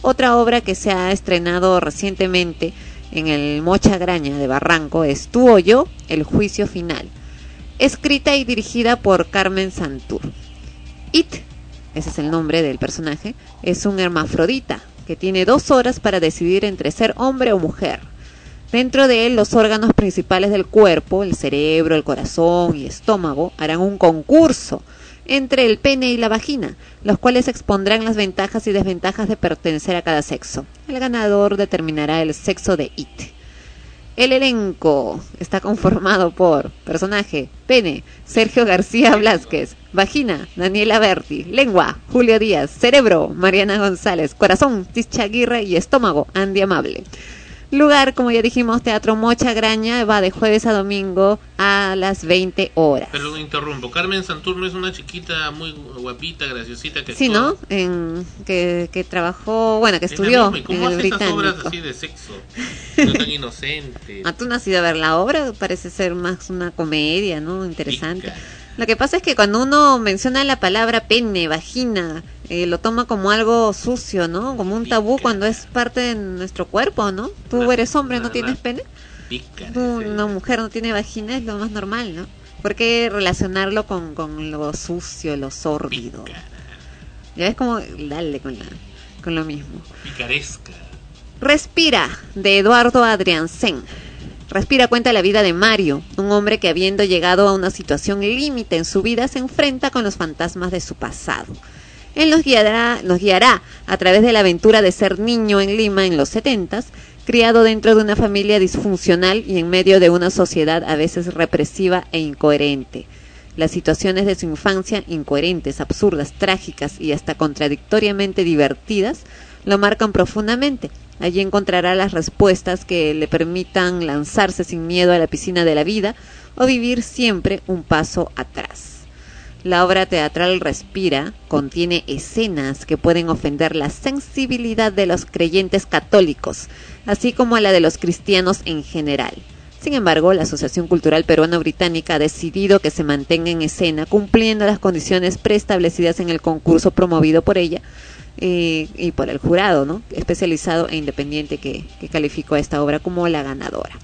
Otra obra que se ha estrenado recientemente en el Mocha Graña de Barranco es Tú o yo, El Juicio Final. Escrita y dirigida por Carmen Santur. It, ese es el nombre del personaje, es un hermafrodita que tiene dos horas para decidir entre ser hombre o mujer. Dentro de él, los órganos principales del cuerpo, el cerebro, el corazón y estómago, harán un concurso entre el pene y la vagina, los cuales expondrán las ventajas y desventajas de pertenecer a cada sexo. El ganador determinará el sexo de It. El elenco está conformado por personaje, pene, Sergio García Blázquez, vagina, Daniela Berti, lengua, Julio Díaz, cerebro, Mariana González, corazón, Tischa Aguirre y estómago, Andy Amable. Lugar, como ya dijimos, Teatro Mocha Graña, va de jueves a domingo a las 20 horas. Pero interrumpo. Carmen Santurno es una chiquita muy guapita, graciosita que Sí, actúa. ¿no? En, que, que trabajó, bueno, que Es estudió. ¿Y en ¿Cómo el hace esas obras así de sexo? No tan inocente. Ah, tú no has ido a ver la obra, parece ser más una comedia, ¿no? Interesante. Lo que pasa es que cuando uno menciona la palabra pene, vagina, eh, lo toma como algo sucio, ¿no? Como un tabú cuando es parte de nuestro cuerpo, ¿no? Tú eres hombre, ¿no tienes pene? Tú, una mujer no tiene vagina, es lo más normal, ¿no? ¿Por qué relacionarlo con, con lo sucio, lo sórdido? Ya ves como, dale con, la, con lo mismo. Picaresca. Respira, de Eduardo Adriansen. Respira cuenta la vida de Mario, un hombre que habiendo llegado a una situación límite en su vida se enfrenta con los fantasmas de su pasado. Él nos guiará, nos guiará a través de la aventura de ser niño en Lima en los setentas, criado dentro de una familia disfuncional y en medio de una sociedad a veces represiva e incoherente. Las situaciones de su infancia, incoherentes, absurdas, trágicas y hasta contradictoriamente divertidas, lo marcan profundamente. Allí encontrará las respuestas que le permitan lanzarse sin miedo a la piscina de la vida o vivir siempre un paso atrás. La obra teatral Respira contiene escenas que pueden ofender la sensibilidad de los creyentes católicos, así como a la de los cristianos en general. Sin embargo, la Asociación Cultural Peruana Británica ha decidido que se mantenga en escena cumpliendo las condiciones preestablecidas en el concurso promovido por ella eh, y por el jurado, ¿no? especializado e independiente que calificó a esta obra como la ganadora.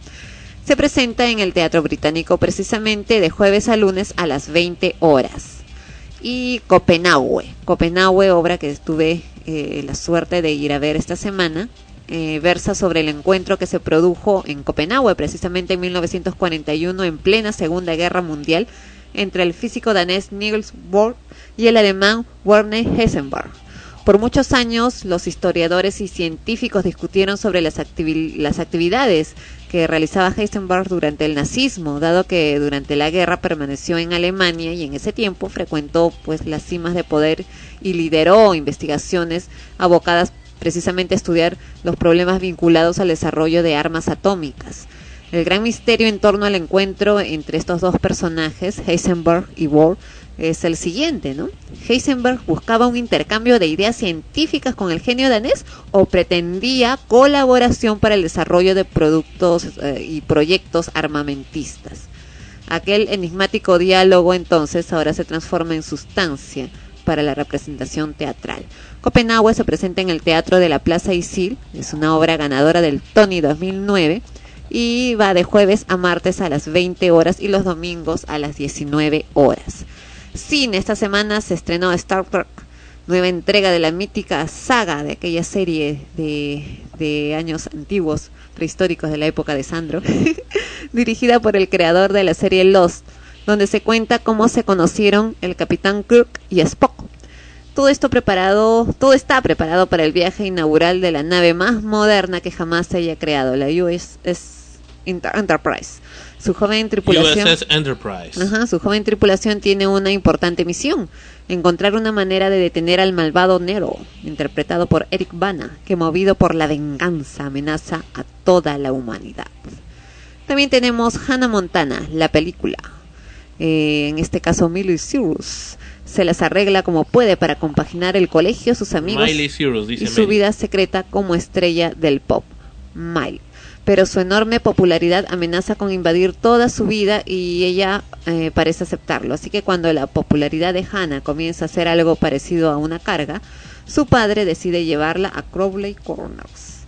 Se presenta en el Teatro Británico precisamente de jueves a lunes a las 20 horas. Y Copenhague, Copenhague, obra que tuve eh, la suerte de ir a ver esta semana, eh, versa sobre el encuentro que se produjo en Copenhague, precisamente en 1941, en plena Segunda Guerra Mundial, entre el físico danés Niels Bohr y el alemán Werner Heisenberg. Por muchos años, los historiadores y científicos discutieron sobre las, las actividades que realizaba Heisenberg durante el nazismo, dado que durante la guerra permaneció en Alemania y en ese tiempo frecuentó pues las cimas de poder y lideró investigaciones abocadas precisamente a estudiar los problemas vinculados al desarrollo de armas atómicas. El gran misterio en torno al encuentro entre estos dos personajes, Heisenberg y Bohr, es el siguiente, ¿no? Heisenberg buscaba un intercambio de ideas científicas con el genio danés o pretendía colaboración para el desarrollo de productos eh, y proyectos armamentistas. Aquel enigmático diálogo entonces ahora se transforma en sustancia para la representación teatral. Copenhague se presenta en el Teatro de la Plaza Isil, es una obra ganadora del Tony 2009 y va de jueves a martes a las 20 horas y los domingos a las 19 horas. Cine, esta semana se estrenó Star Trek, nueva entrega de la mítica saga de aquella serie de, de años antiguos, prehistóricos de la época de Sandro, dirigida por el creador de la serie Lost, donde se cuenta cómo se conocieron el capitán Kirk y Spock. Todo esto preparado, todo está preparado para el viaje inaugural de la nave más moderna que jamás se haya creado, la USS Enterprise. Su joven tripulación USS Enterprise. Ajá, su joven tripulación tiene una importante misión, encontrar una manera de detener al malvado Nero, interpretado por Eric Bana, que movido por la venganza amenaza a toda la humanidad. También tenemos Hannah Montana, la película. Eh, en este caso Miley Cyrus se las arregla como puede para compaginar el colegio, sus amigos Cyrus, y su vida secreta como estrella del pop. Miley pero su enorme popularidad amenaza con invadir toda su vida y ella eh, parece aceptarlo. Así que cuando la popularidad de Hannah comienza a ser algo parecido a una carga, su padre decide llevarla a Crowley Corners.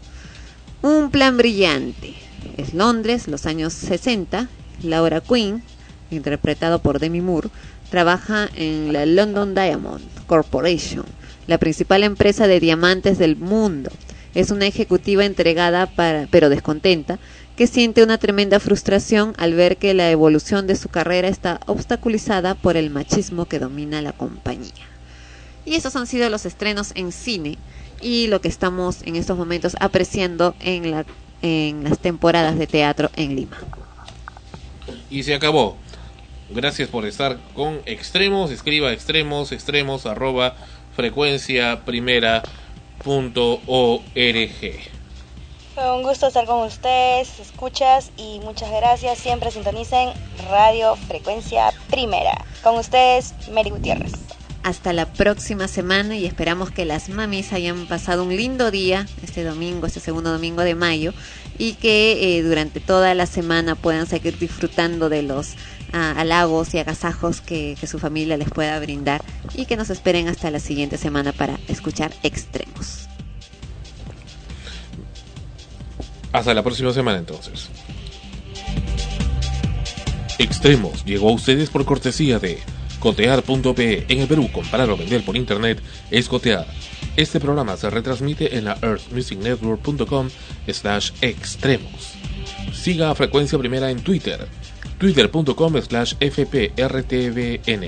Un plan brillante. Es Londres, los años 60. Laura Quinn, interpretado por Demi Moore, trabaja en la London Diamond Corporation, la principal empresa de diamantes del mundo. Es una ejecutiva entregada para, pero descontenta, que siente una tremenda frustración al ver que la evolución de su carrera está obstaculizada por el machismo que domina la compañía. Y esos han sido los estrenos en cine y lo que estamos en estos momentos apreciando en, la, en las temporadas de teatro en Lima. Y se acabó. Gracias por estar con Extremos. Escriba extremos, extremos, arroba frecuencia primera punto org. Fue un gusto estar con ustedes, escuchas y muchas gracias. Siempre sintonicen Radio Frecuencia Primera. Con ustedes, Mary Gutiérrez. Hasta la próxima semana y esperamos que las mamis hayan pasado un lindo día este domingo, este segundo domingo de mayo y que eh, durante toda la semana puedan seguir disfrutando de los halagos y agasajos que, que su familia les pueda brindar y que nos esperen hasta la siguiente semana para escuchar extremos. Hasta la próxima semana entonces. Extremos llegó a ustedes por cortesía de cotear.pe. En el Perú, comprar o vender por internet es cotear. Este programa se retransmite en la earthmusicnetwork.com slash extremos. Siga a Frecuencia Primera en Twitter, twitter.com slash fprtvn.